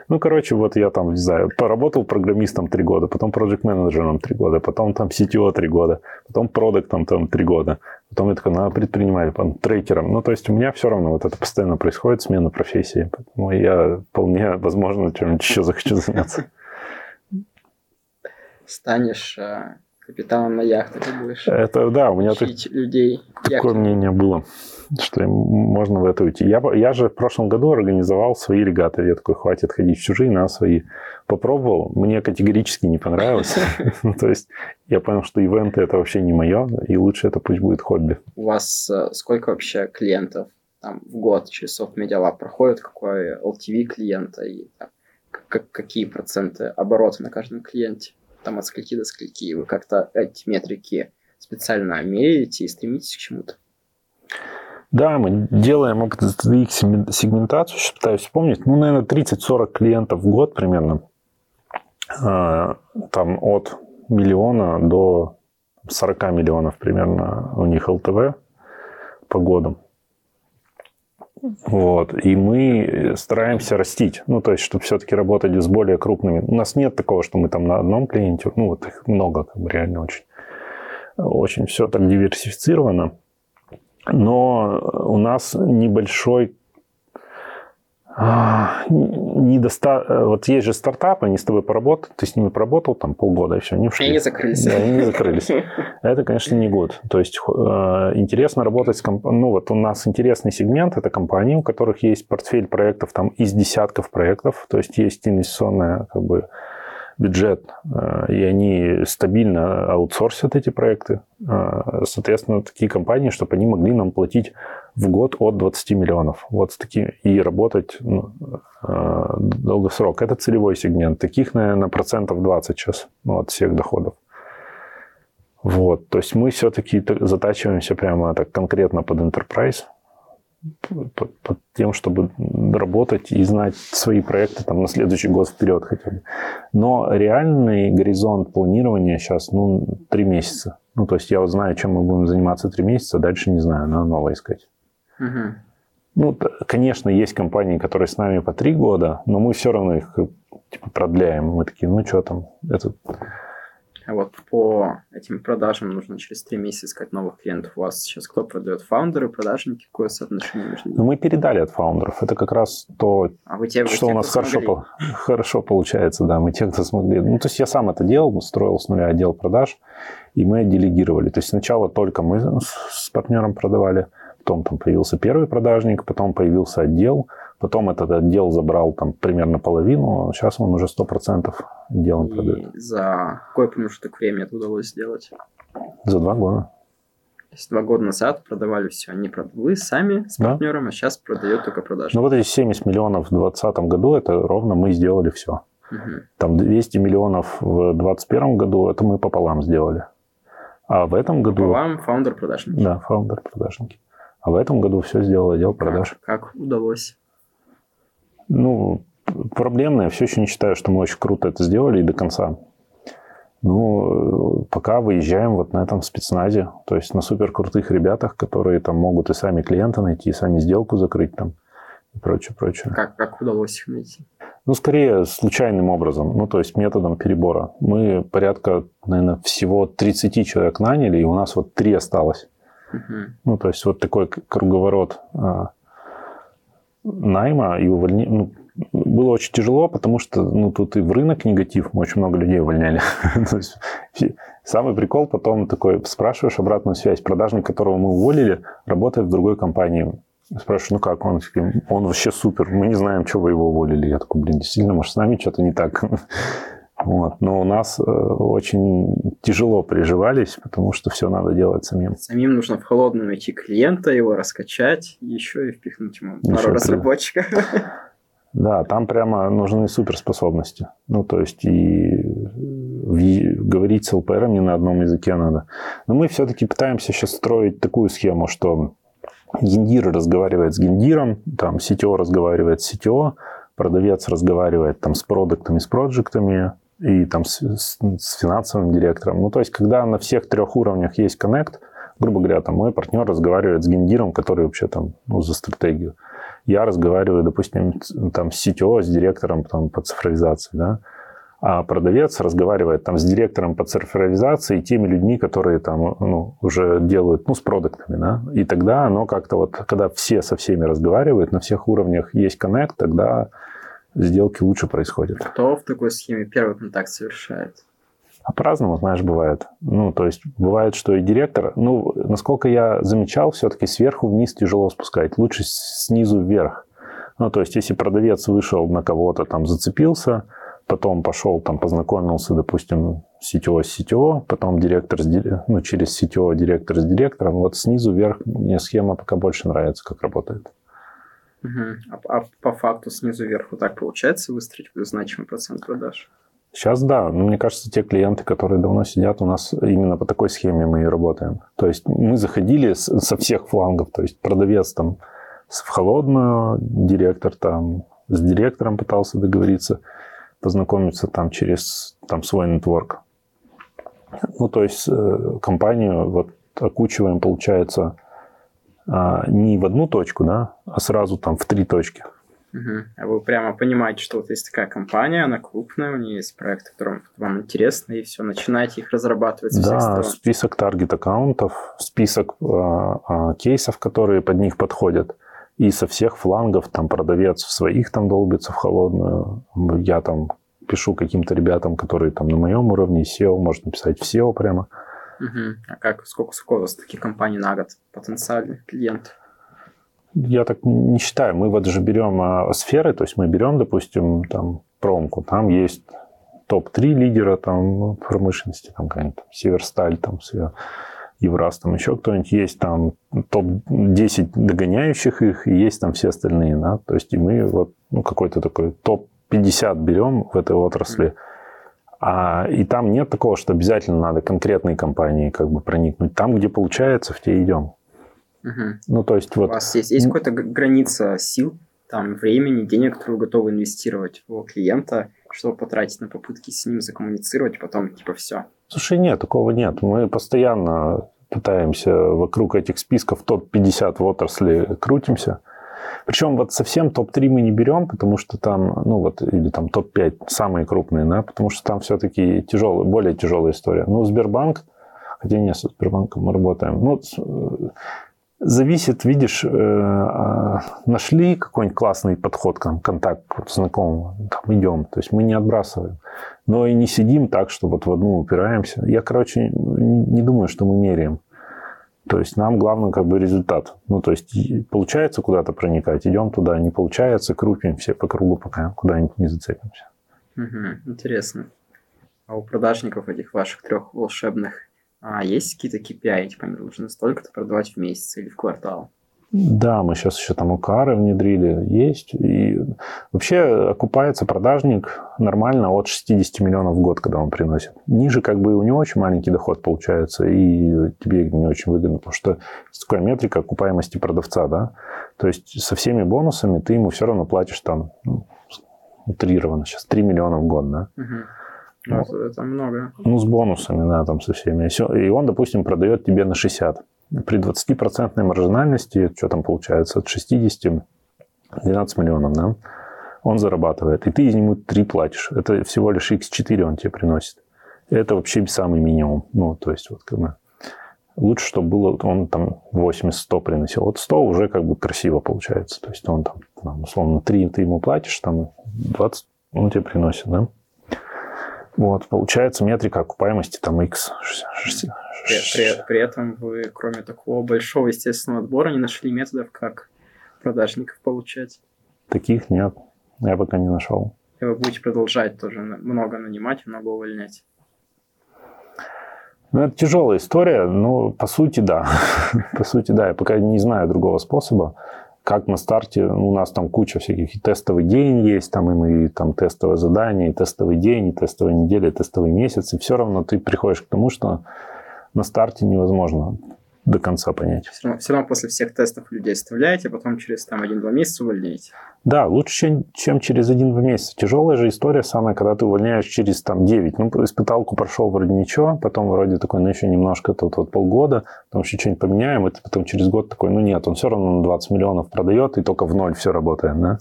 Ну, короче, вот я там, не знаю, поработал программистом три года, потом проект-менеджером три года, потом там CTO три года, потом продуктом там три года, потом я такой, надо предпринимателем, трекером. Ну, то есть у меня все равно вот это постоянно происходит, смена профессии, поэтому я вполне, возможно, чем-нибудь еще захочу заняться. Станешь а, капитаном на яхтах будешь. Это да, у меня так, людей. Такое яхтами. мнение было, что можно в это уйти. Я, я же в прошлом году организовал свои регаты. Я такой, хватит ходить в чужие, на свои. Попробовал, мне категорически не понравилось. Ну, то есть я понял, что ивенты это вообще не мое, и лучше это пусть будет хобби. У вас э, сколько вообще клиентов там, в год через Soft Media Lab проходит, какой LTV клиента и там, какие проценты оборота на каждом клиенте? Там от скольки до скольки, вы как-то эти метрики специально меряете и стремитесь к чему-то? Да, мы делаем их сегментацию, сейчас пытаюсь вспомнить, ну, наверное, 30-40 клиентов в год примерно, а, там от миллиона до 40 миллионов примерно у них ЛТВ по годам. Вот. И мы стараемся растить. Ну, то есть, чтобы все-таки работать с более крупными. У нас нет такого, что мы там на одном клиенте, ну, вот их много, как бы реально очень. Очень все так диверсифицировано. Но у нас небольшой недоста... Э, вот есть же стартапы, они с тобой поработают, ты с ними поработал там полгода, и все, они ушли. И они закрылись. Да, они закрылись. Это, конечно, не год. То есть э, интересно работать с компанией. Ну, вот у нас интересный сегмент, это компании, у которых есть портфель проектов там из десятков проектов, то есть есть инвестиционная как бы бюджет, э, и они стабильно аутсорсят эти проекты. Соответственно, такие компании, чтобы они могли нам платить в год от 20 миллионов. Вот с такими, и работать ну, э, долгосрок. Это целевой сегмент. Таких, наверное, процентов 20 сейчас ну, от всех доходов. Вот, то есть мы все-таки затачиваемся прямо так конкретно под enterprise, под, под тем, чтобы работать и знать свои проекты там на следующий год вперед хотя бы. Но реальный горизонт планирования сейчас, ну, три месяца. Ну, то есть я вот знаю, чем мы будем заниматься три месяца, дальше не знаю, надо новое искать. Угу. Ну, конечно, есть компании, которые с нами по три года, но мы все равно их типа, продляем. Мы такие, ну что там, это... А вот по этим продажам нужно через три месяца искать новых клиентов. У вас сейчас кто продает? Фаундеры, продажники? Какое соотношение между ними? Ну, мы передали от фаундеров. Это как раз то, а вы те, вы что те, у нас хорошо, по, хорошо получается. Да, мы те, кто смогли. Ну, то есть я сам это делал, строил с нуля отдел продаж, и мы делегировали. То есть сначала только мы с партнером продавали, Потом там появился первый продажник, потом появился отдел, потом этот отдел забрал там примерно половину, а сейчас он уже 100% отделом И продает. за какой промежуток времени это удалось сделать? За два года. То есть два года назад продавали все, не прод... вы сами с партнером, да. а сейчас продает только продажник. Ну вот эти 70 миллионов в 2020 году, это ровно мы сделали все. Угу. Там 200 миллионов в 2021 году, это мы пополам сделали. А в этом году... Пополам фаундер-продажники. Да, фаундер-продажники. А в этом году все сделал отдел продаж. Как, как удалось? Ну, проблемно. Я все еще не считаю, что мы очень круто это сделали и до конца. Ну, пока выезжаем вот на этом спецназе, то есть на супер крутых ребятах, которые там могут и сами клиента найти, и сами сделку закрыть там и прочее, прочее. Как, как удалось их найти? Ну, скорее, случайным образом, ну, то есть методом перебора. Мы порядка, наверное, всего 30 человек наняли, и у нас вот три осталось. Ну, то есть вот такой круговорот а, найма и увольнения. Ну, было очень тяжело, потому что ну, тут и в рынок негатив, мы очень много людей увольняли. есть, самый прикол потом такой, спрашиваешь обратную связь, продажник, которого мы уволили, работает в другой компании. Спрашиваю, ну как, он, он вообще супер, мы не знаем, что вы его уволили. Я такой, блин, действительно, может, с нами что-то не так. Вот. Но у нас э, очень тяжело приживались, потому что все надо делать самим. Самим нужно в холодную найти клиента, его раскачать, еще и впихнуть ему пару еще разработчиков. Да, там прямо нужны суперспособности. Ну, то есть и говорить с ЛПР не на одном языке надо. Но мы все-таки пытаемся сейчас строить такую схему, что гендир разговаривает с гендиром, там CTO разговаривает с CTO, продавец разговаривает там с продуктами, с проектами и там с, с, с финансовым директором. Ну, то есть, когда на всех трех уровнях есть коннект, грубо говоря, там мой партнер разговаривает с гендиром, который вообще там ну, за стратегию. Я разговариваю, допустим, там с CTO, с директором там, по цифровизации, да, а продавец разговаривает там с директором по цифровизации и теми людьми, которые там ну, уже делают, ну, с продуктами, да, и тогда оно как-то вот, когда все со всеми разговаривают, на всех уровнях есть коннект, тогда сделки лучше происходят. Кто в такой схеме первый контакт совершает? А по-разному, знаешь, бывает. Ну, то есть бывает, что и директор, ну, насколько я замечал, все-таки сверху вниз тяжело спускать, лучше снизу вверх. Ну, то есть если продавец вышел на кого-то, там зацепился, потом пошел, там, познакомился, допустим, CTO с CTO, потом директор с, ну, через CTO директор с директором. Вот снизу вверх мне схема пока больше нравится, как работает. Угу. А, а по факту снизу вверх вот так получается выстроить значимый процент продаж? Сейчас да, но мне кажется, те клиенты, которые давно сидят, у нас именно по такой схеме мы и работаем. То есть мы заходили с, со всех флангов, то есть продавец там в холодную, директор там с директором пытался договориться, познакомиться там через там, свой нетворк. Ну, то есть э, компанию вот окучиваем, получается, а, не в одну точку, да, а сразу там в три точки. Угу. А вы прямо понимаете, что вот есть такая компания, она крупная, у нее есть проект, который вам интересно, и все, начинаете их разрабатывать. Да, список таргет-аккаунтов, список э, э, кейсов, которые под них подходят. И со всех флангов там продавец в своих там долбится в холодную. Я там пишу каким-то ребятам, которые там на моем уровне SEO, можно написать в SEO прямо. Угу. А как, сколько, сколько у вас таких компаний на год потенциальных клиентов? Я так не считаю. Мы вот же берем а, сферы, то есть мы берем, допустим, там промку, там есть топ-3 лидера там промышленности, там какая-нибудь Северсталь, там Евраз, там еще кто-нибудь, есть там топ-10 догоняющих их, и есть там все остальные, да, то есть и мы вот ну, какой-то такой топ-50 берем в этой отрасли, а, и там нет такого, что обязательно надо конкретной компании как бы проникнуть. Там, где получается, в те идем. Угу. Ну, то есть вот... У вас есть, есть какая-то граница сил, там, времени, денег, которые вы готовы инвестировать в клиента, чтобы потратить на попытки с ним закоммуницировать, потом типа все? Слушай, нет, такого нет. Мы постоянно пытаемся вокруг этих списков топ-50 в отрасли крутимся. Причем вот совсем топ-3 мы не берем, потому что там, ну вот, или там топ-5 самые крупные, да, потому что там все-таки тяжелая, более тяжелая история. Ну, Сбербанк, хотя нет, с Сбербанком мы работаем. Ну, Зависит, видишь, э, а, нашли какой-нибудь классный подход, к нам, контакт знакомого, там идем. То есть мы не отбрасываем. Но и не сидим так, что вот в одну упираемся. Я, короче, не думаю, что мы меряем. То есть нам главное как бы результат. Ну, то есть получается куда-то проникать, идем туда, не получается, крутим все по кругу, пока куда-нибудь не зацепимся. Угу, интересно. А у продажников этих ваших трех волшебных а есть какие-то KPI, типа они должны столько-то продавать в месяц или в квартал? Да, мы сейчас еще там укары внедрили, есть. И вообще окупается продажник нормально от 60 миллионов в год, когда он приносит. Ниже как бы у него очень маленький доход получается, и тебе не очень выгодно, потому что есть такая метрика окупаемости продавца, да. То есть со всеми бонусами ты ему все равно платишь там ну, утрированно сейчас 3 миллиона в год, да. Угу. Ну, это, это много. Ну, с бонусами, да, там со всеми. И он, допустим, продает тебе на 60. При 20% маржинальности, что там получается, от 60 12 миллионов, да, он зарабатывает. И ты из него 3 платишь. Это всего лишь x4 он тебе приносит. Это вообще самый минимум. Ну, то есть, вот как бы лучше, чтобы было, он там 80-100 приносил. Вот 100 уже как бы красиво получается. То есть он там, там условно, 3 ты ему платишь, там 20 он тебе приносит, да? Вот, получается метрика окупаемости там X. При, при, при этом вы, кроме такого большого естественного отбора, не нашли методов, как продажников получать? Таких нет. Я пока не нашел. И вы будете продолжать тоже много нанимать, много увольнять? Ну, это тяжелая история, но по сути, да. по сути, да. Я пока не знаю другого способа. Как на старте, у нас там куча всяких, и тестовый день есть, там и мы, там тестовое задание, и тестовый день, и тестовая неделя, и тестовый месяц, и все равно ты приходишь к тому, что на старте невозможно до конца понять. Все равно, все равно после всех тестов людей оставляете, а потом через там один-два месяца увольняете. Да, лучше, чем, чем через один-два месяца. Тяжелая же история самая, когда ты увольняешь через там 9. Ну, испыталку прошел вроде ничего, потом вроде такой, ну, еще немножко, тут вот полгода, потом еще что-нибудь поменяем, и ты потом через год такой, ну, нет, он все равно на 20 миллионов продает, и только в ноль все работает, да?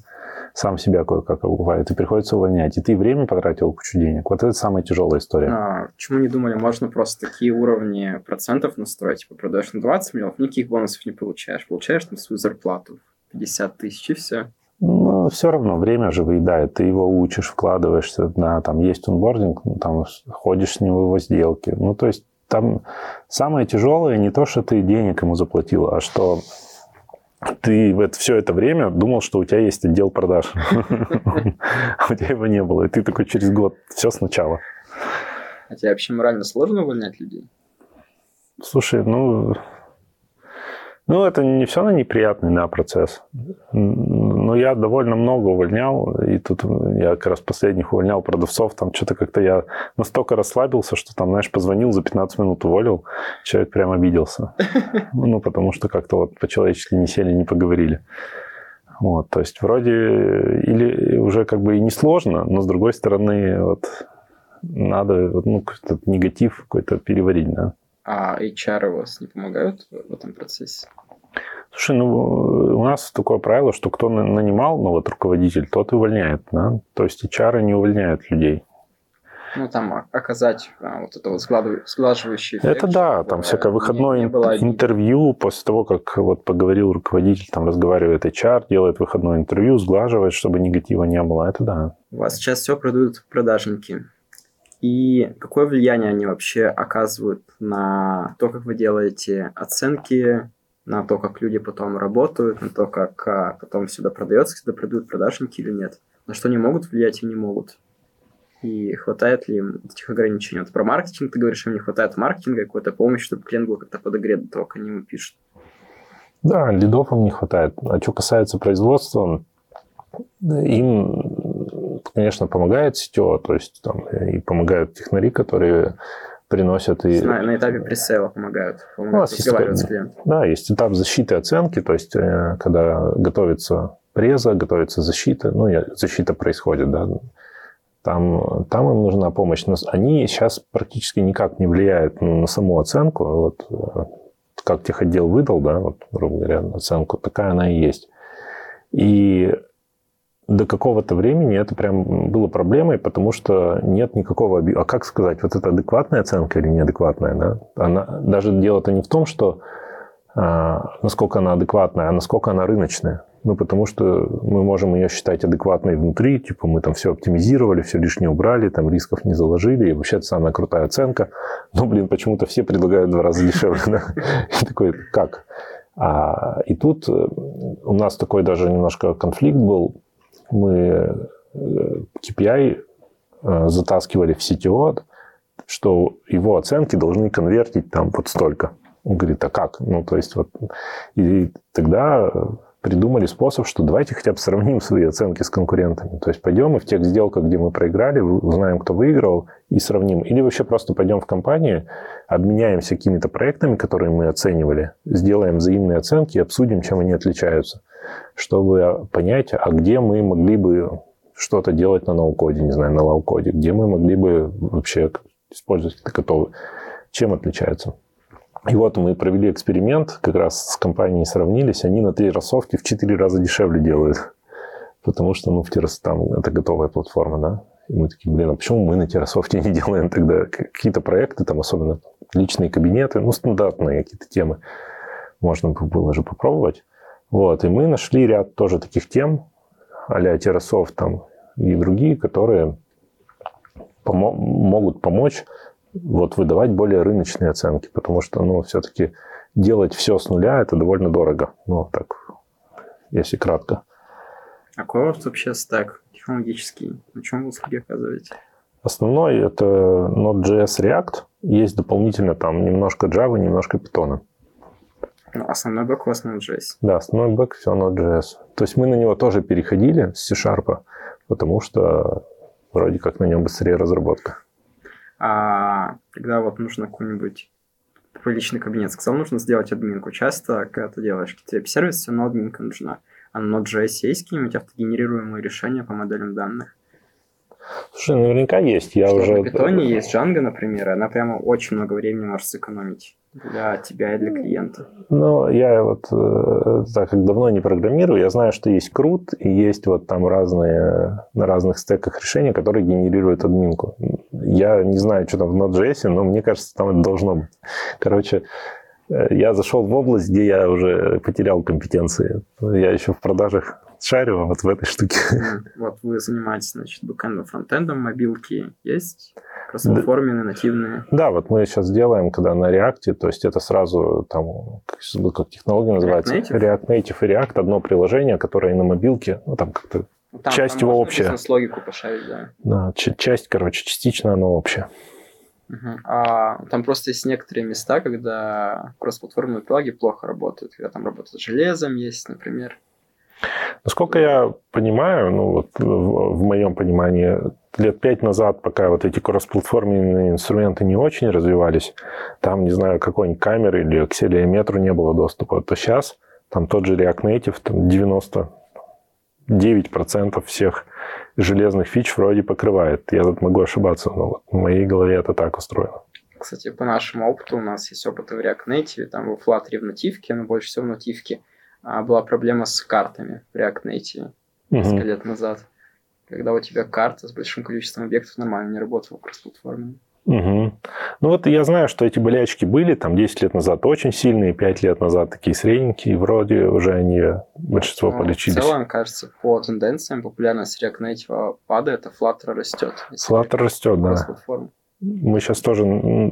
Сам себя кое-как бывает, и приходится увольнять. И ты время потратил, кучу денег. Вот это самая тяжелая история. А, почему не думали, можно просто такие уровни процентов настроить? Типа продаешь на 20 миллионов, никаких бонусов не получаешь. Получаешь там свою зарплату 50 тысяч и все. Ну, все равно время же выедает. Ты его учишь, вкладываешься, на, там есть онбординг, ну, там ходишь с ним в его сделки. Ну, то есть там самое тяжелое не то, что ты денег ему заплатил, а что ты это, все это время думал, что у тебя есть отдел продаж. А у тебя его не было. И ты такой через год, все сначала. А тебе вообще морально сложно увольнять людей? Слушай, ну, ну, это не все равно неприятный да, процесс. Но я довольно много увольнял, и тут я как раз последних увольнял продавцов, там что-то как-то я настолько расслабился, что там, знаешь, позвонил, за 15 минут уволил, человек прям обиделся. Ну, потому что как-то вот по-человечески не сели, не поговорили. Вот, то есть вроде или уже как бы и не сложно, но с другой стороны вот надо ну, какой-то негатив какой-то переварить, да. А HR у вас не помогают в этом процессе? Слушай, ну, у нас такое правило, что кто нанимал, ну, вот руководитель, тот и увольняет, да? То есть HR не увольняют людей. Ну, там оказать а, вот это вот сглаживающий эффект. Это да, там всякое выходное не, не интервью, после того, как вот поговорил руководитель, там разговаривает HR, делает выходное интервью, сглаживает, чтобы негатива не было, это да. У вас сейчас все продают продажники и какое влияние они вообще оказывают на то, как вы делаете оценки, на то, как люди потом работают, на то, как а, потом сюда продается, сюда продают продажники или нет. На что они могут влиять и не могут. И хватает ли им этих ограничений? Вот про маркетинг ты говоришь, им не хватает маркетинга, какой-то помощи, чтобы клиент был как-то подогрет до того, как они ему пишут. Да, лидов им не хватает. А что касается производства, им конечно, помогает сетево, то есть там и помогают технари, которые приносят и... На, на этапе пресейла помогают, помогают ну, разговаривать с клиентом. Да, есть этап защиты оценки, то есть э, когда готовится преза, готовится защита, ну, защита происходит, да, там, там им нужна помощь. Но они сейчас практически никак не влияют на саму оценку. Вот как техотдел выдал, да, вот, грубо говоря, оценку, такая она и есть. И до какого-то времени это прям было проблемой, потому что нет никакого... А как сказать, вот это адекватная оценка или неадекватная? Да? Она... Даже дело-то не в том, что а, насколько она адекватная, а насколько она рыночная. Ну, потому что мы можем ее считать адекватной внутри, типа мы там все оптимизировали, все лишнее убрали, там рисков не заложили, и вообще это самая крутая оценка. Но, блин, почему-то все предлагают два раза дешевле. Такой, как? А, и тут э, у нас такой даже немножко конфликт был, мы KPI э, э, затаскивали в CTO, что его оценки должны конвертить там вот столько. Он говорит, а как? Ну, то есть вот... И тогда придумали способ, что давайте хотя бы сравним свои оценки с конкурентами. То есть пойдем и в тех сделках, где мы проиграли, узнаем, кто выиграл, и сравним. Или вообще просто пойдем в компанию, обменяемся какими-то проектами, которые мы оценивали, сделаем взаимные оценки обсудим, чем они отличаются чтобы понять, а где мы могли бы что-то делать на ноу-коде, не знаю, на лоу-коде, где мы могли бы вообще использовать это готовы, чем отличаются. И вот мы провели эксперимент, как раз с компанией сравнились, они на Террасофте в четыре раза дешевле делают. Потому что, ну, Террасофт там это готовая платформа, да. И мы такие, блин, а почему мы на террасофте не делаем тогда какие-то проекты, там особенно личные кабинеты, ну, стандартные какие-то темы. Можно было же попробовать. Вот, и мы нашли ряд тоже таких тем, а-ля Terrasoft там и другие, которые помо- могут помочь вот выдавать более рыночные оценки, потому что, ну, все-таки делать все с нуля – это довольно дорого. Ну, так, если кратко. А какой у вас вообще стек технологический? На чем вы услуги оказываете? Основной это Node.js React. Есть дополнительно там немножко Java, немножко Python. Ну, основной бэк у вас Node.js. Да, основной бэк все Node.js. То есть мы на него тоже переходили с C-Sharp, потому что вроде как на нем быстрее разработка. А когда вот нужно какой-нибудь личный кабинет, сказал, нужно сделать админку. Часто, когда ты делаешь какие-то сервисы, но админка нужна. А на Node.js есть какие-нибудь автогенерируемые решения по моделям данных? Слушай, наверняка есть. Я Что уже... На Python есть Django, например, она прямо очень много времени может сэкономить для тебя и для клиента. Ну, я вот э, так как давно не программирую, я знаю, что есть CRUD, и есть вот там разные, на разных стеках решения, которые генерируют админку. Я не знаю, что там в Node.js, но мне кажется, там это должно быть. Короче, э, я зашел в область, где я уже потерял компетенции. Я еще в продажах шарю вот в этой штуке. Вот вы занимаетесь, значит, бэкэндом, фронтендом, мобилки есть? Кроссплатформенные, нативные? Да, вот мы сейчас делаем, когда на React, то есть это сразу там, как, как технология называется? React Native? React Native и React, одно приложение, которое и на мобилке, ну там как-то Ну, Там, Часть там его общая. бизнес-логику пошарить, да. да, часть, короче, частично оно общее. Мгм. А там просто есть некоторые места, когда кроссплатформенные плаги плохо работают, когда там работает с железом есть, например. Насколько я понимаю, ну вот в, в моем понимании, лет пять назад, пока вот эти кроссплатформенные инструменты не очень развивались, там, не знаю, какой-нибудь камеры или акселерометру не было доступа, то сейчас там тот же React Native, там 99% всех железных фич вроде покрывает. Я тут могу ошибаться, но вот в моей голове это так устроено. Кстати, по нашему опыту у нас есть опыт в React Native, там в Flutter в нативке, но больше всего в нативке была проблема с картами в React Native несколько лет назад. Когда у тебя карта с большим количеством объектов нормально не работала кроссплатформенно. Мгм. Ну вот я знаю, что эти болячки были там 10 лет назад очень сильные, 5 лет назад такие средненькие, и вроде уже они большинство Но полечились. В целом, кажется, по тенденциям популярность React Native падает, а Flutter растет. Flutter растет, да. Мы сейчас тоже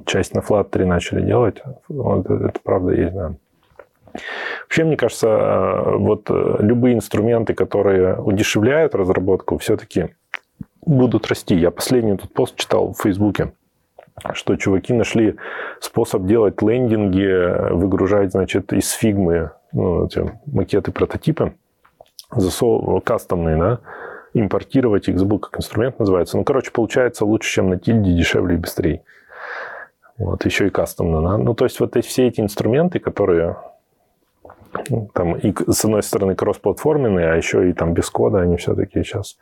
часть на Flutter начали делать. Вот это правда есть, да. Вообще, мне кажется, э, вот э, любые инструменты, которые удешевляют разработку, все-таки будут расти. Я последний тут пост читал в Фейсбуке, что чуваки нашли способ делать лендинги, выгружать, значит, из фигмы ну, эти макеты, прототипы, кастомные, да, импортировать их, забыл, как инструмент называется. Ну, короче, получается лучше, чем на тильде, дешевле и быстрее. Вот, еще и кастомно. Да? Ну, то есть, вот эти, все эти инструменты, которые там и с одной стороны кроссплатформенные, а еще и там без кода, они все-таки сейчас...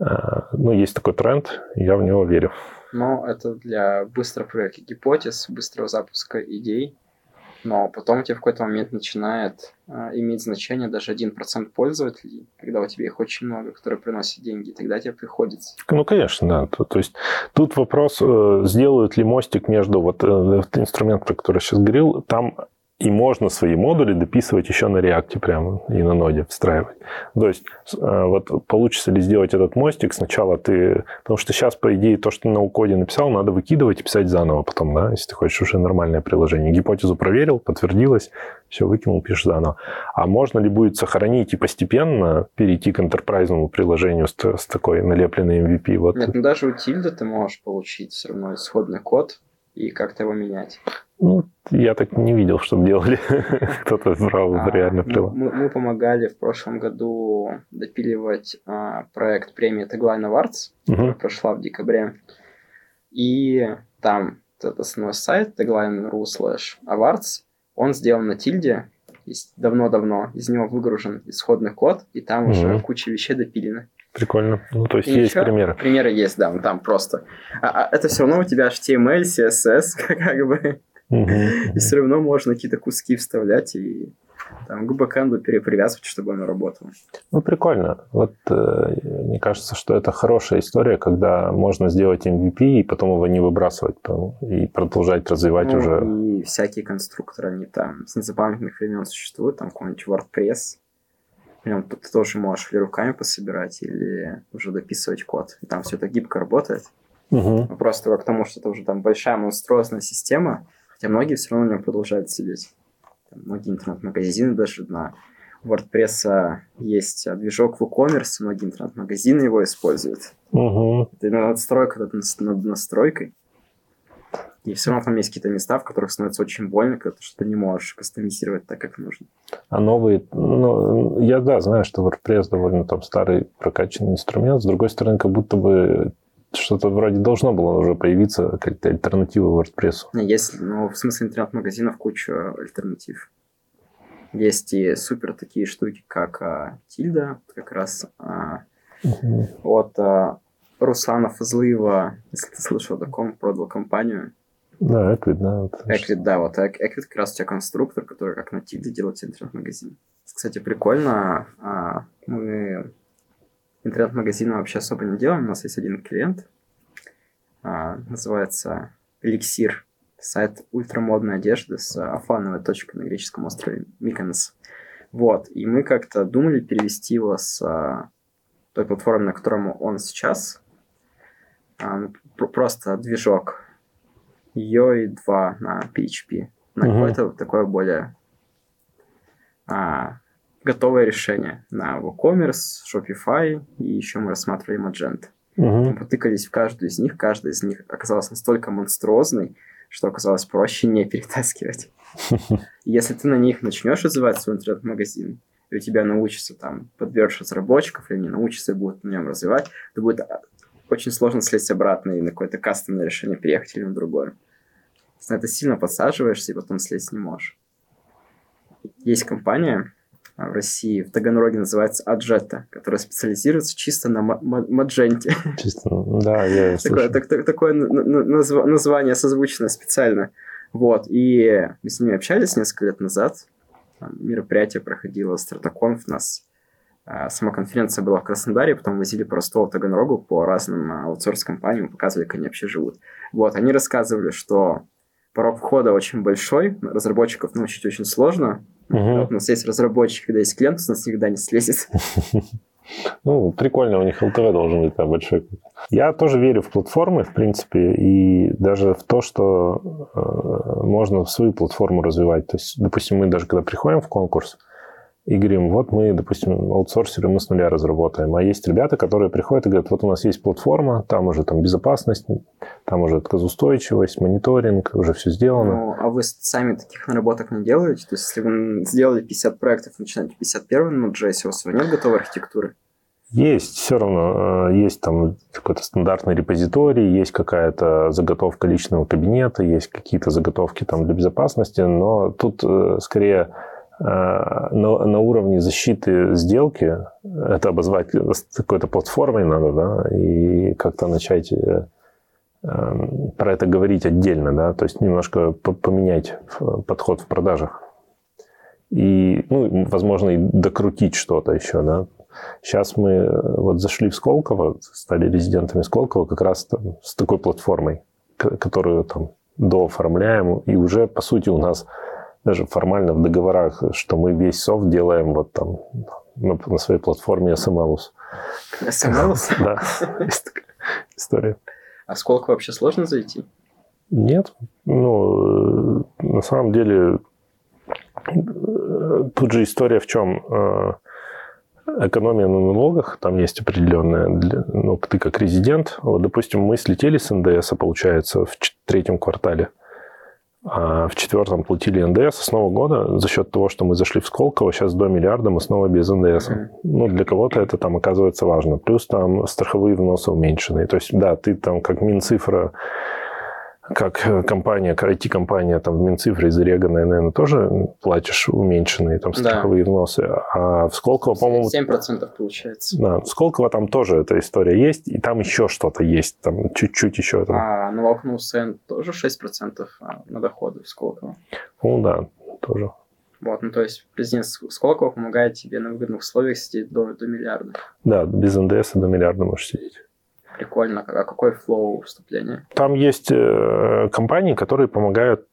э, Ну, есть такой тренд, я в него верю. Но это для быстрой проверки гипотез, быстрого запуска идей. Но потом у тебя в какой-то момент начинает а, иметь значение даже 1% пользователей, когда у тебя их очень много, которые приносят деньги, тогда тебе приходится. Ну, конечно, да. То, то есть тут вопрос, э, сделают ли мостик между вот э, этот инструмент, про который я сейчас говорил, там и можно свои модули дописывать еще на React прямо и на ноде встраивать. То есть э, вот получится ли сделать этот мостик сначала ты... Потому что сейчас, по идее, то, что ты на укоде написал, надо выкидывать и писать заново потом, да, если ты хочешь уже нормальное приложение. Гипотезу проверил, подтвердилось, все, выкинул, пишешь заново. А можно ли будет сохранить и постепенно перейти к энтерпрайзному приложению с, с такой налепленной MVP? Вот Нет, ну даже у тильда ты можешь получить все равно исходный код и как-то его менять. Ну, я так не видел, чтобы делали. Кто-то брал А, реально прилад. мы- мы помогали в прошлом году допиливать а, проект премии Tagline Awards, Мгм. прошла в декабре. И там этот основной сайт tagline.ru slash awards, он сделан на тильде, давно-давно, из него выгружен исходный код, и там уже Мгм. куча вещей допилена. Прикольно. Ну, то есть И есть ещё примеры. Примеры есть, да, ну, там просто. А, а это все равно у тебя HTML, CSS, как бы. и все равно можно какие-то куски вставлять и там, к бэкэнду перепривязывать, чтобы оно работало. Ну, прикольно. Вот э, мне кажется, что это хорошая история, когда можно сделать MVP и потом его не выбрасывать и продолжать развивать Ну, уже. И всякие конструкторы, они там с незапамятных времен существуют, там какой-нибудь WordPress. Прям ты тоже можешь или руками пособирать, или уже дописывать код. И там все это гибко работает. Вопрос только к тому, что это уже там большая монструозная система, хотя многие все равно на нем продолжают сидеть. Там многие интернет-магазины даже на у WordPress есть движок WooCommerce, многие интернет-магазины его используют. Угу. Это надстройка над, над настройкой. И все равно там есть какие-то места, в которых становится очень больно, когда ты что-то не можешь кастомизировать так, как нужно. А новые, ну, я да, знаю, что WordPress довольно там старый прокачанный инструмент. С другой стороны, как будто бы что-то вроде должно было уже появиться, как-то альтернатива WordPress. Есть, ну, в смысле интернет-магазинов куча альтернатив. Есть и супер такие штуки, как а, Тильда, как раз а, угу. от а, Руслана Фазлыева, если ты слышал о таком, продал компанию. Да, Equid, да. Equid, да, вот Equid как раз у тебя конструктор, который как на Тильде делает интернет-магазин. Кстати, прикольно, а, мы интернет-магазина вообще особо не делаем. У нас есть один клиент, а, называется Elixir, сайт ультрамодной одежды с офлайновой точкой на греческом острове Миконос. Вот, и мы как-то думали перевести его с а, той платформы, на котором он сейчас, а, ну, просто движок ее и 2 на PHP, на угу. какое-то такое более а, готовое решение на WooCommerce, Shopify, и еще мы рассматривали Magento. Угу. Мы потыкались в каждую из них, каждая из них оказалась настолько монструозной, что оказалось проще не перетаскивать. Если ты на них начнешь развивать свой интернет-магазин, и у тебя научится там подберешь разработчиков, или не научится будут на нем развивать, то будет а, очень сложно слезть обратно и на какое-то кастомное решение переехать или на другое. Если это сильно подсаживаешься, и потом слезть не можешь. Есть компания, в России, в Таганроге называется Аджета, которая специализируется чисто на мадженте. Чисто, да, я такое, так, так, такое назв, название созвучное специально. Вот, и мы с ними общались несколько лет назад. Мероприятие проходило Стратоконф у нас. А, сама конференция была в Краснодаре, потом возили просто в Таганрогу по разным а, аутсорс-компаниям, показывали, как они вообще живут. Вот, они рассказывали, что порог входа очень большой, разработчиков научить очень сложно, Угу. у нас есть разработчик, когда есть клиент, у нас никогда не слезет. Ну, прикольно, у них ЛТВ должен быть там большой. Я тоже верю в платформы, в принципе, и даже в то, что э, можно свою платформу развивать. То есть, допустим, мы даже когда приходим в конкурс, и говорим, вот мы, допустим, аутсорсеры, мы с нуля разработаем. А есть ребята, которые приходят и говорят, вот у нас есть платформа, там уже там безопасность, там уже отказоустойчивость, мониторинг, уже все сделано. Ну, а вы сами таких наработок не делаете? То есть, если вы сделали 50 проектов, начинаете 51 на JS, у вас нет готовой архитектуры? Есть, все равно. Э, есть там какой-то стандартный репозиторий, есть какая-то заготовка личного кабинета, есть какие-то заготовки там для безопасности, но тут э, скорее на, на уровне защиты сделки, это обозвать какой-то платформой надо, да, и как-то начать э, эм, про это говорить отдельно, да, то есть немножко поменять подход в продажах. И, ну, возможно, и докрутить что-то еще, да. Сейчас мы э, вот зашли в Сколково, стали резидентами Сколково как раз там, с такой платформой, которую там дооформляем, и уже, по сути, у нас даже формально в договорах, что мы весь софт делаем вот там на, на своей платформе SMLus. SMLus? Да, история. А сколько вообще сложно зайти? Нет. Ну, на самом деле, тут же история в чем? Э, экономия на налогах, там есть определенная, ну, ты как резидент, вот, допустим, мы слетели с НДС, получается, в третьем квартале, а в четвертом платили НДС с Нового года за счет того, что мы зашли в Сколково, сейчас до миллиарда мы снова без НДС. Mm-hmm. Ну, для кого-то это там оказывается важно. Плюс там страховые взносы уменьшенные. То есть, да, ты там как Минцифра как э, компания, IT-компания там в Минцифре зареганная, наверное, тоже платишь уменьшенные там страховые да. взносы. А в Сколково, по-моему... 7% получается. Да, в Сколково там тоже эта история есть, и там еще что-то есть, там чуть-чуть еще. Там. А налог на УСН тоже 6% а, на доходы в Сколково? Ну да, тоже. Вот, ну то есть президент Сколково помогает тебе на выгодных условиях сидеть до, до миллиарда. Да, без НДС до миллиарда можешь сидеть прикольно. А какой флоу вступления? Там есть э, компании, которые помогают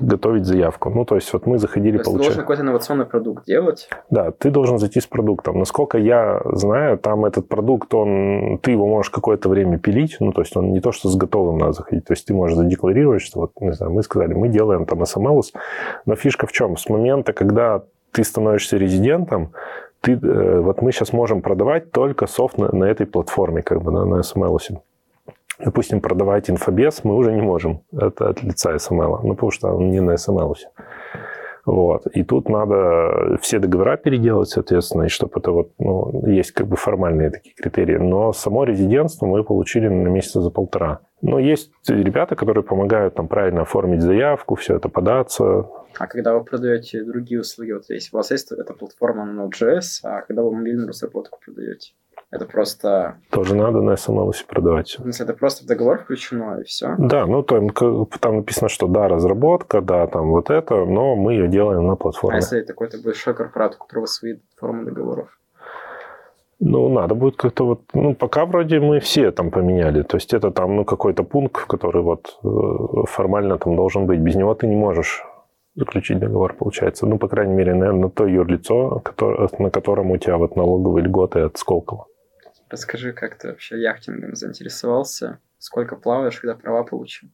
готовить заявку. Ну, то есть вот мы заходили, то получать... должен какой-то инновационный продукт делать? Да, ты должен зайти с продуктом. Насколько я знаю, там этот продукт, он, ты его можешь какое-то время пилить, ну, то есть он не то, что с готовым надо заходить, то есть ты можешь задекларировать, что вот, не знаю, мы сказали, мы делаем там SML, но фишка в чем? С момента, когда ты становишься резидентом, ты, э, вот мы сейчас можем продавать только софт на, на этой платформе, как бы, на, на SML. Допустим, продавать инфобес мы уже не можем. Это от лица SML, ну, потому что он не на SML. Вот. И тут надо все договора переделать, соответственно, и чтобы это вот, ну, есть как бы формальные такие критерии. Но само резидентство мы получили на месяца за полтора. Но есть ребята, которые помогают там правильно оформить заявку, все это податься. А когда вы продаете другие услуги, вот есть, у вас есть эта платформа на Node.js, а когда вы мобильную разработку продаете? Это просто... Тоже надо на SML продавать. В смысле, это просто в договор включено, и все? Да, ну там, там написано, что да, разработка, да, там вот это, но мы ее делаем на платформе. А если такой-то большой корпорат, у которого свои формы договоров? Ну, надо будет как-то вот... Ну, пока вроде мы все там поменяли. То есть это там, ну, какой-то пункт, который вот э, формально там должен быть. Без него ты не можешь заключить договор, получается. Ну, по крайней мере, наверное, на то юрлицо, на котором у тебя вот налоговые льготы от Сколково. Расскажи, как ты вообще яхтингом заинтересовался? Сколько плаваешь, когда права получил?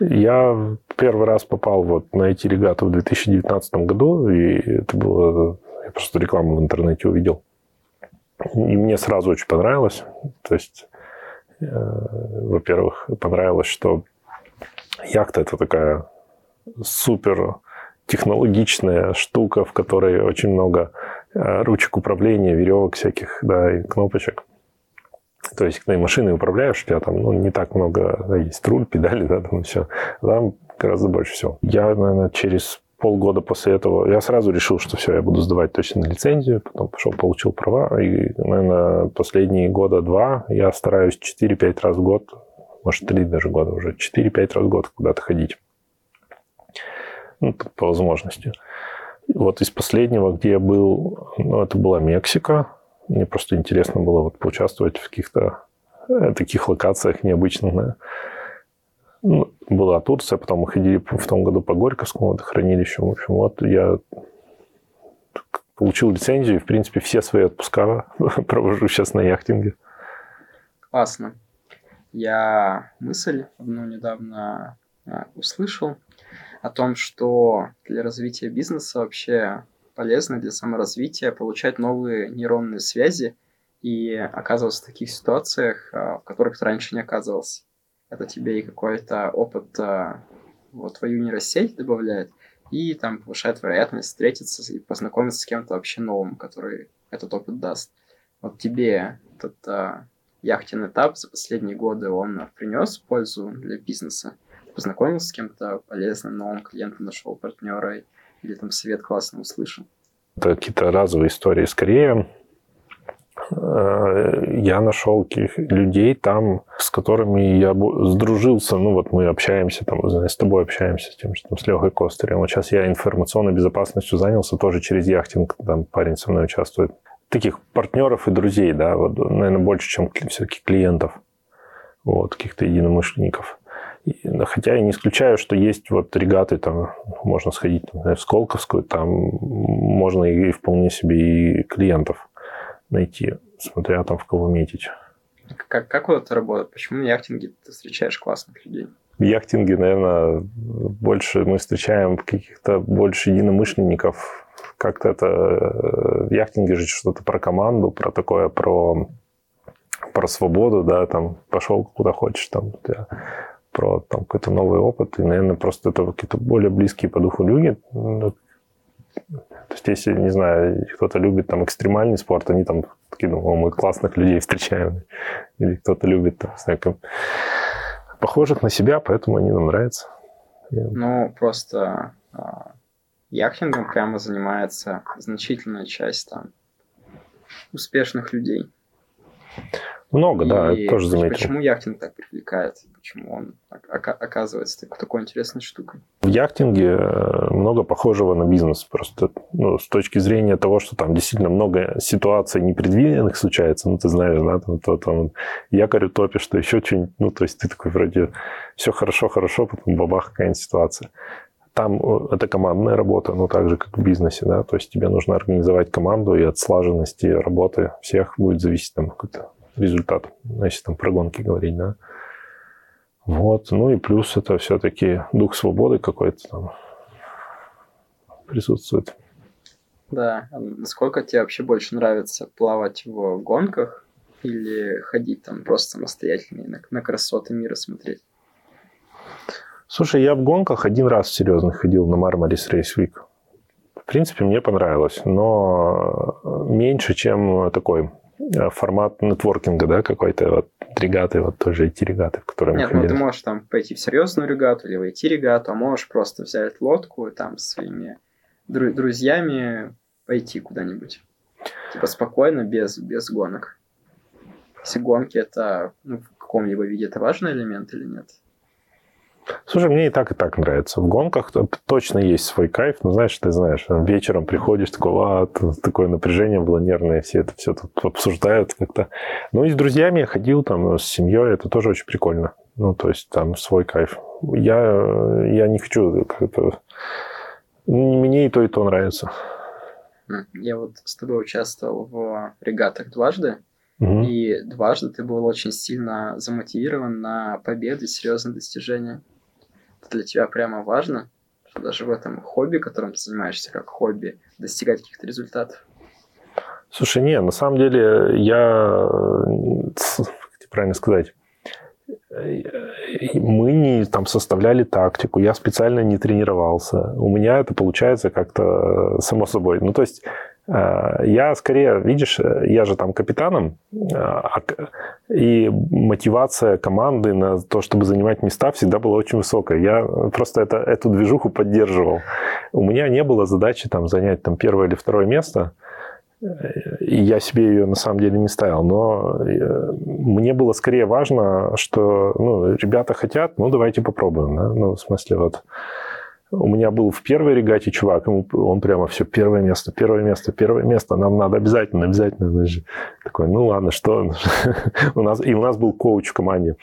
Я первый раз попал вот на эти регаты в 2019 году, и это было... Я просто рекламу в интернете увидел. И мне сразу очень понравилось. То есть, э, во-первых, понравилось, что яхта это такая супер технологичная штука, в которой очень много Э, ручек управления, веревок всяких, да, и кнопочек. То есть, когда машиной управляешь, у тебя там ну, не так много, да, есть руль, педали, да, там все. Там гораздо больше всего. Я, наверное, через полгода после этого, я сразу решил, что все, я буду сдавать точно на лицензию, потом пошел, получил права, и, наверное, последние года два я стараюсь 4-5 раз в год, может, 3 даже года уже, 4-5 раз в год куда-то ходить. Ну, по возможности. Вот из последнего, где я был, ну, это была Мексика. Мне просто интересно было вот поучаствовать в каких-то э, таких локациях необычных. Да. Ну, была Турция, потом мы ходили в том году по Горьковскому водохранилищу. В общем, вот я получил лицензию и, в принципе, все свои отпуска провожу сейчас на яхтинге. Классно. Я мысль одну недавно а, услышал о том, что для развития бизнеса вообще полезно для саморазвития получать новые нейронные связи и оказываться в таких ситуациях, а, в которых ты раньше не оказывался. Это тебе и какой-то опыт а, в твою нейросеть добавляет, и там повышает вероятность встретиться и познакомиться с кем-то вообще новым, который этот опыт даст. Вот тебе этот а, яхтенный этап за последние годы, он принес пользу для бизнеса? познакомился с кем-то полезным, новым клиентом, нашел партнера или там совет классно услышал? Это какие-то разовые истории. Скорее, э, я нашел людей там, с которыми я сдружился. Ну, вот мы общаемся, там, с тобой общаемся, с тем, что с Лехой Костырем. Вот сейчас я информационной безопасностью занялся тоже через яхтинг. Там парень со мной участвует. Таких партнеров и друзей, да, вот, наверное, больше, чем все-таки клиентов. Вот, каких-то единомышленников. Хотя я не исключаю, что есть вот регаты, там можно сходить там, в Сколковскую, там можно и вполне себе и клиентов найти, смотря там в кого метить. Как, как вот это работает? Почему на яхтинге ты встречаешь классных людей? В яхтинге, наверное, больше мы встречаем каких-то больше единомышленников. Как-то это... В яхтинге же что-то про команду, про такое, про про свободу, да, там, пошел куда хочешь, там, про там, какой-то новый опыт, и, наверное, просто это какие-то более близкие по духу люди. То есть, если, не знаю, кто-то любит там экстремальный спорт, они там такие, ну, мы классных людей встречаем. Или кто-то любит там, знаю, похожих на себя, поэтому они нам нравятся. Ну, просто а, яхтингом прямо занимается значительная часть там успешных людей. Много, и да, тоже заметил. Почему яхтинг так привлекает? Почему он оказывается такой интересной штукой? В яхтинге э, много похожего на бизнес. Просто ну, с точки зрения того, что там действительно много ситуаций непредвиденных случается. Ну, ты знаешь, да, там, то, там якорь утопишь, что еще что-нибудь. Ну, то есть ты такой вроде все хорошо-хорошо, потом бабах какая-нибудь ситуация там это командная работа, но так же, как в бизнесе, да, то есть тебе нужно организовать команду, и от слаженности работы всех будет зависеть там какой-то результат, если там про гонки говорить, да. Вот, ну и плюс это все-таки дух свободы какой-то там присутствует. Да. А насколько тебе вообще больше нравится плавать в гонках или ходить там просто самостоятельно и на, на красоты мира смотреть? Слушай, я в гонках один раз серьезно ходил на Мармарис Race Week. В принципе, мне понравилось, но меньше, чем такой э, формат нетворкинга, да, какой-то вот регаты, вот тоже эти регаты, в которые Нет, мы ну ты можешь там пойти в серьезную регату или войти регату, а можешь просто взять лодку и там с своими дру- друзьями пойти куда-нибудь. Типа спокойно, без, без гонок. Если гонки это ну, в каком-либо виде это важный элемент или нет? Слушай, мне и так, и так нравится. В гонках точно есть свой кайф. Ну, знаешь, ты знаешь, вечером приходишь, такой, а, такое напряжение было нервное, все это все тут обсуждают как-то. Ну, и с друзьями я ходил, там, с семьей, это тоже очень прикольно. Ну, то есть там свой кайф. Я, я не хочу как-то... Мне и то, и то нравится. Я вот с тобой участвовал в регатах дважды. Угу. И дважды ты был очень сильно замотивирован на победы, серьезные достижения. Для тебя прямо важно, что даже в этом хобби, которым ты занимаешься как хобби, достигать каких-то результатов. Слушай, не, на самом деле я, как правильно сказать, мы не там составляли тактику, я специально не тренировался. У меня это получается как-то само собой. Ну, то есть я скорее, видишь, я же там капитаном, э, и мотивация команды на то, чтобы занимать места, всегда была очень высокая. Я просто это, эту движуху поддерживал. У меня не было задачи там, занять там, первое или второе место, и я себе ее на самом деле не ставил. Но э, мне было скорее важно, что ну, ребята хотят, ну давайте попробуем. Да? Ну, в смысле, вот у меня был в первой регате чувак, ему, он прямо все, первое место, первое место, первое место, нам надо обязательно, обязательно. Значит, такой, ну ладно, что? у нас, и у нас был коуч в команде.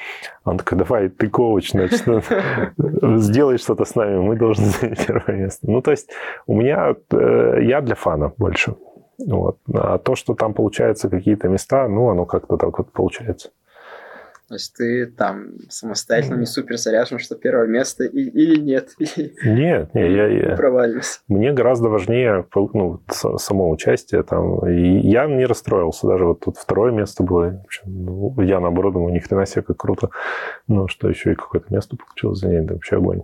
Он такой, давай, ты коуч, значит, ну, сделай что-то с нами, мы должны занять первое место. Ну, то есть у меня, э, я для фана больше. Вот. А то, что там получаются какие-то места, ну, оно как-то так вот получается. То есть ты там самостоятельно не супер заряжен, что первое место и, или нет. Нет, не, я, я провалился. Мне гораздо важнее ну, само участие там. И я не расстроился. Даже вот тут второе место было. Ну, я наоборот думаю, ни хрена себе, как круто. Ну, что еще и какое-то место получилось занять. Да вообще огонь.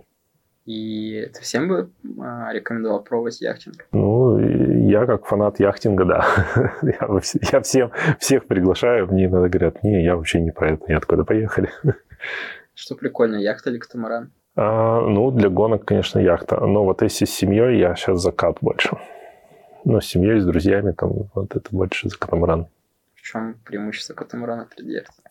И ты всем бы а, рекомендовал пробовать яхтинг? Ну, я как фанат яхтинга, да. я, я всем, всех приглашаю, мне иногда говорят, не, я вообще не про это. Я откуда поехали. Что прикольно, яхта или катамаран? А, ну, для гонок, конечно, яхта. Но вот если с семьей, я сейчас закат больше. Но с семьей, с друзьями, там, вот это больше за катамаран. В чем преимущество катамарана перед яхтой?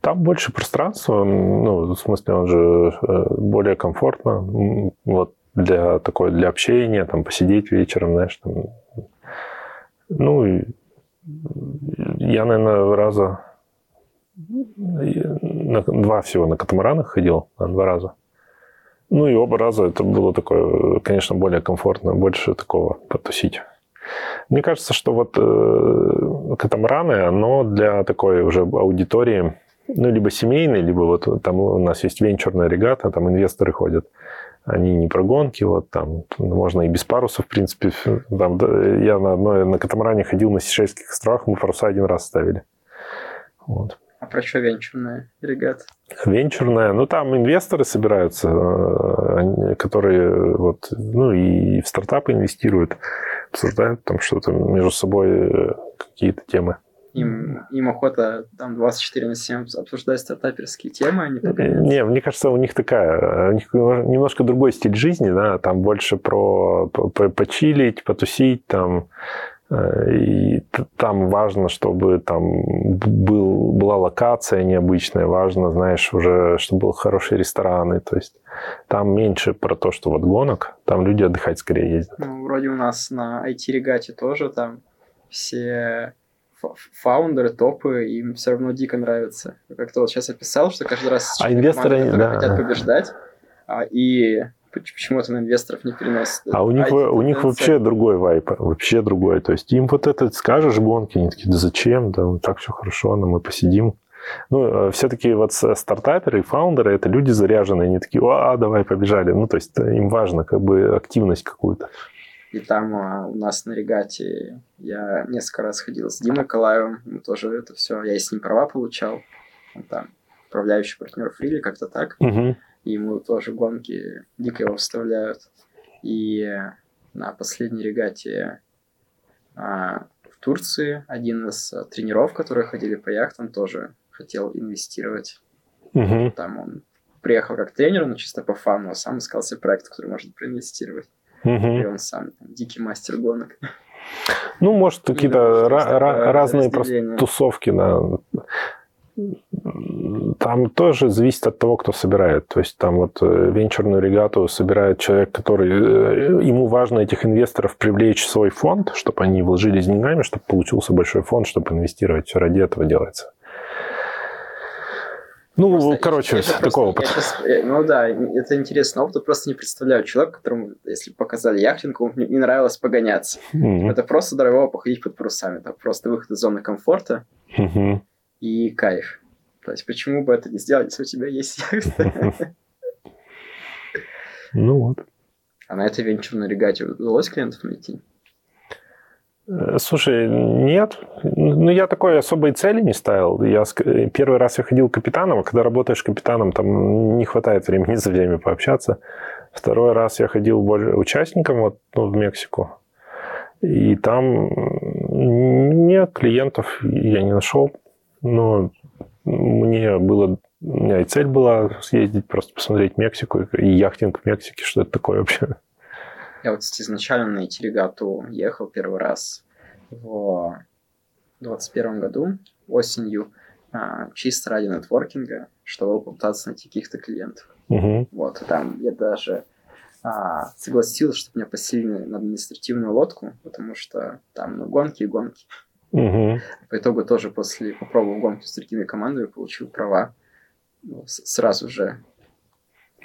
Там больше пространства, ну, в смысле, он же э, более комфортно, вот, для такой, для общения, там, посидеть вечером, знаешь, там, ну, я, наверное, раза на два всего на катамаранах ходил, на два раза. Ну и оба раза это было такое, конечно, более комфортно, больше такого потусить. Мне кажется, что вот э, катамараны, оно для такой уже аудитории, ну, либо семейный, либо вот там у нас есть венчурная регата, там инвесторы ходят. Они не про гонки, вот там можно и без паруса, в принципе. Там, я на одной, на катамаране ходил на Сейшельских островах, мы паруса один раз ставили. Вот. А про что венчурная регата? Венчурная, ну там инвесторы собираются, э, которые вот, ну и в стартапы инвестируют, обсуждают там что-то между собой э, какие-то темы. Им, им охота там 24 на 7 обсуждать стартаперские темы, а не Не, мне кажется, у них такая, у них немножко другой стиль жизни, да, там больше про, про почилить, потусить, там, э, и там важно, чтобы там был, была локация необычная, важно, знаешь, уже, чтобы был хорошие рестораны, то есть там меньше про то, что вот гонок, там люди отдыхать скорее ездят. Ну, вроде у нас на IT-регате тоже там все фаундеры, топы, им все равно дико нравится. Как ты вот сейчас описал, что каждый раз а инвесторы да. хотят побеждать, а, и почему-то на инвесторов не переносят. А у них, у них вообще другой вайп, вообще другой. То есть им вот это скажешь гонки, они такие, да зачем, да так все хорошо, но мы посидим. Ну, э, все-таки вот стартаперы и фаундеры это люди заряженные, они такие, а, давай побежали. Ну, то есть им важно как бы активность какую-то. И там а, у нас на регате я несколько раз ходил с Димой Калаевым, мы тоже это все, я и с ним права получал. Он там управляющий партнер Фрили, как-то так. Угу. И ему тоже гонки дико его вставляют. И на последней регате а, в Турции один из а, тренеров, которые ходили по яхтам, тоже хотел инвестировать. Угу. Там он приехал как тренер, но чисто по фану, а сам искал себе проект, который может проинвестировать. И Угу. он сам там, дикий мастер гонок. Ну, может, какие-то ра- такое разные тусовки. Да. Там тоже зависит от того, кто собирает. То есть там вот э, венчурную регату собирает человек, который... э, Ему важно этих инвесторов привлечь в свой фонд, чтобы они вложились деньгами, чтобы получился большой фонд, чтобы инвестировать. Все ради этого делается. Ну, Просто короче, же такой просто- опыт. я щас- э, ну да, это интересный опыт. Просто не представляю человека, которому, если показали яхтинг, ему не, не нравилось погоняться. Мгм. Это просто драйвово походить под парусами. Это просто выход из зоны комфорта Мгм. и кайф. То есть почему бы это не сделать, если у тебя есть яхта? Ну вот. А на этой венчурной регате удалось клиентов найти? Э, Слушай, нет. Ну, я такой особой цели не ставил. Я первый раз я ходил капитаном, а когда работаешь капитаном, там не хватает времени за всеми пообщаться. Второй раз я ходил больше участником вот, ну, в Мексику. И там нет клиентов я не нашел. Но мне было... У меня и цель была съездить, просто посмотреть Мексику и яхтинг в Мексике, что это такое вообще. Я вот изначально на эти регату ехал первый раз в 21 году, осенью, а, чисто ради нетворкинга, чтобы попытаться найти каких-то клиентов. Мгм. Вот, и там я даже а, согласился, чтобы меня поселили на административную лодку, потому что там ну, гонки и гонки. Мгм. По итогу тоже после попробовал гонки с другими командами, получил права ну, сразу же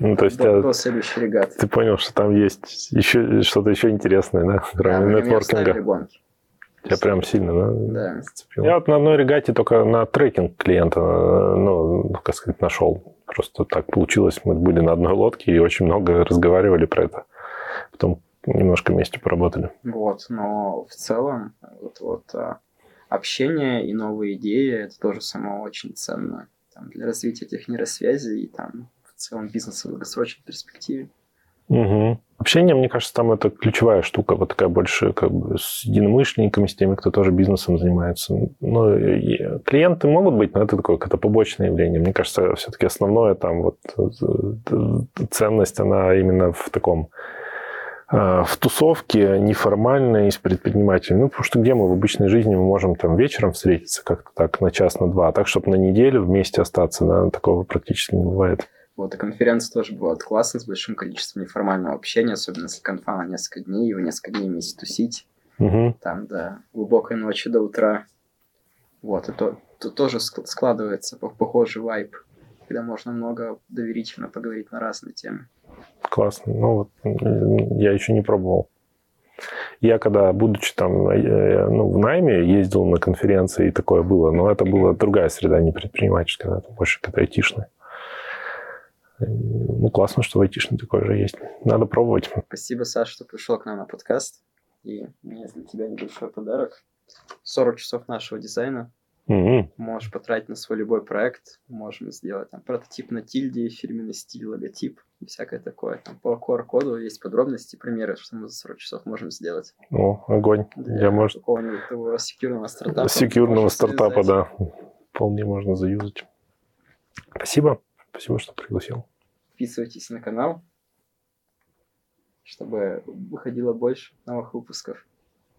Ну, то есть до, до следующей регаты. Ты понял, что там есть еще что-то еще интересное, да, Да, кроме мы нетворкинга. гонки. Тебя прям сильно, да, Да. зацепило? Я вот на одной регате только на трекинг клиента, ну, как сказать, нашел. Просто так получилось, мы были на одной лодке и очень много разговаривали про это. Потом немножко вместе поработали. Вот, но в целом вот, вот а, общение и новые идеи это тоже само очень ценно там, для развития этих нейросвязей и там целом бизнеса в долгосрочной перспективе. Мгм. Общение, мне кажется, там это ключевая штука, вот такая больше как бы с единомышленниками, с теми, кто тоже бизнесом занимается. Ну, клиенты могут быть, но это такое какое-то побочное явление. Мне кажется, все-таки основное там вот э, ценность, она именно в таком э, в тусовке неформальной с предпринимателем. Ну, потому что где мы в обычной жизни мы можем там вечером встретиться как-то так на час, на два, а так, чтобы на неделю вместе остаться, да, такого практически не бывает. Вот, и конференции тоже бывают классно, с большим количеством неформального общения, особенно если конфа на несколько дней, и вы несколько дней вместе тусить, Мгм. там до глубокой ночи, до утра. Вот, и то, то тоже ск- складывается по- похожий вайб, когда можно много доверительно поговорить на разные темы. Классно. Ну, вот, я еще не пробовал. Я когда, будучи там э, ну, в найме, ездил на конференции, и такое было, но это была другая среда, не предпринимательская, это больше какая-то айтишная. Ну, классно, что в айтишной такое же есть. Надо пробовать. Спасибо, Саша, что пришел к нам на подкаст. И у меня для тебя небольшой подарок. 40 часов нашего дизайна. Мгм. Можешь потратить на свой любой проект. Можем сделать там прототип на тильде, фирменный стиль, логотип и всякое такое. Там по QR-коду есть подробности, примеры, что мы за 40 часов можем сделать. О, огонь. Для Я, может, какого-нибудь такого секьюрного стартапа. секьюрного стартапа, связать. да. Вполне можно заюзать. Спасибо. Спасибо, что пригласил. Подписывайтесь на канал, чтобы выходило больше новых выпусков.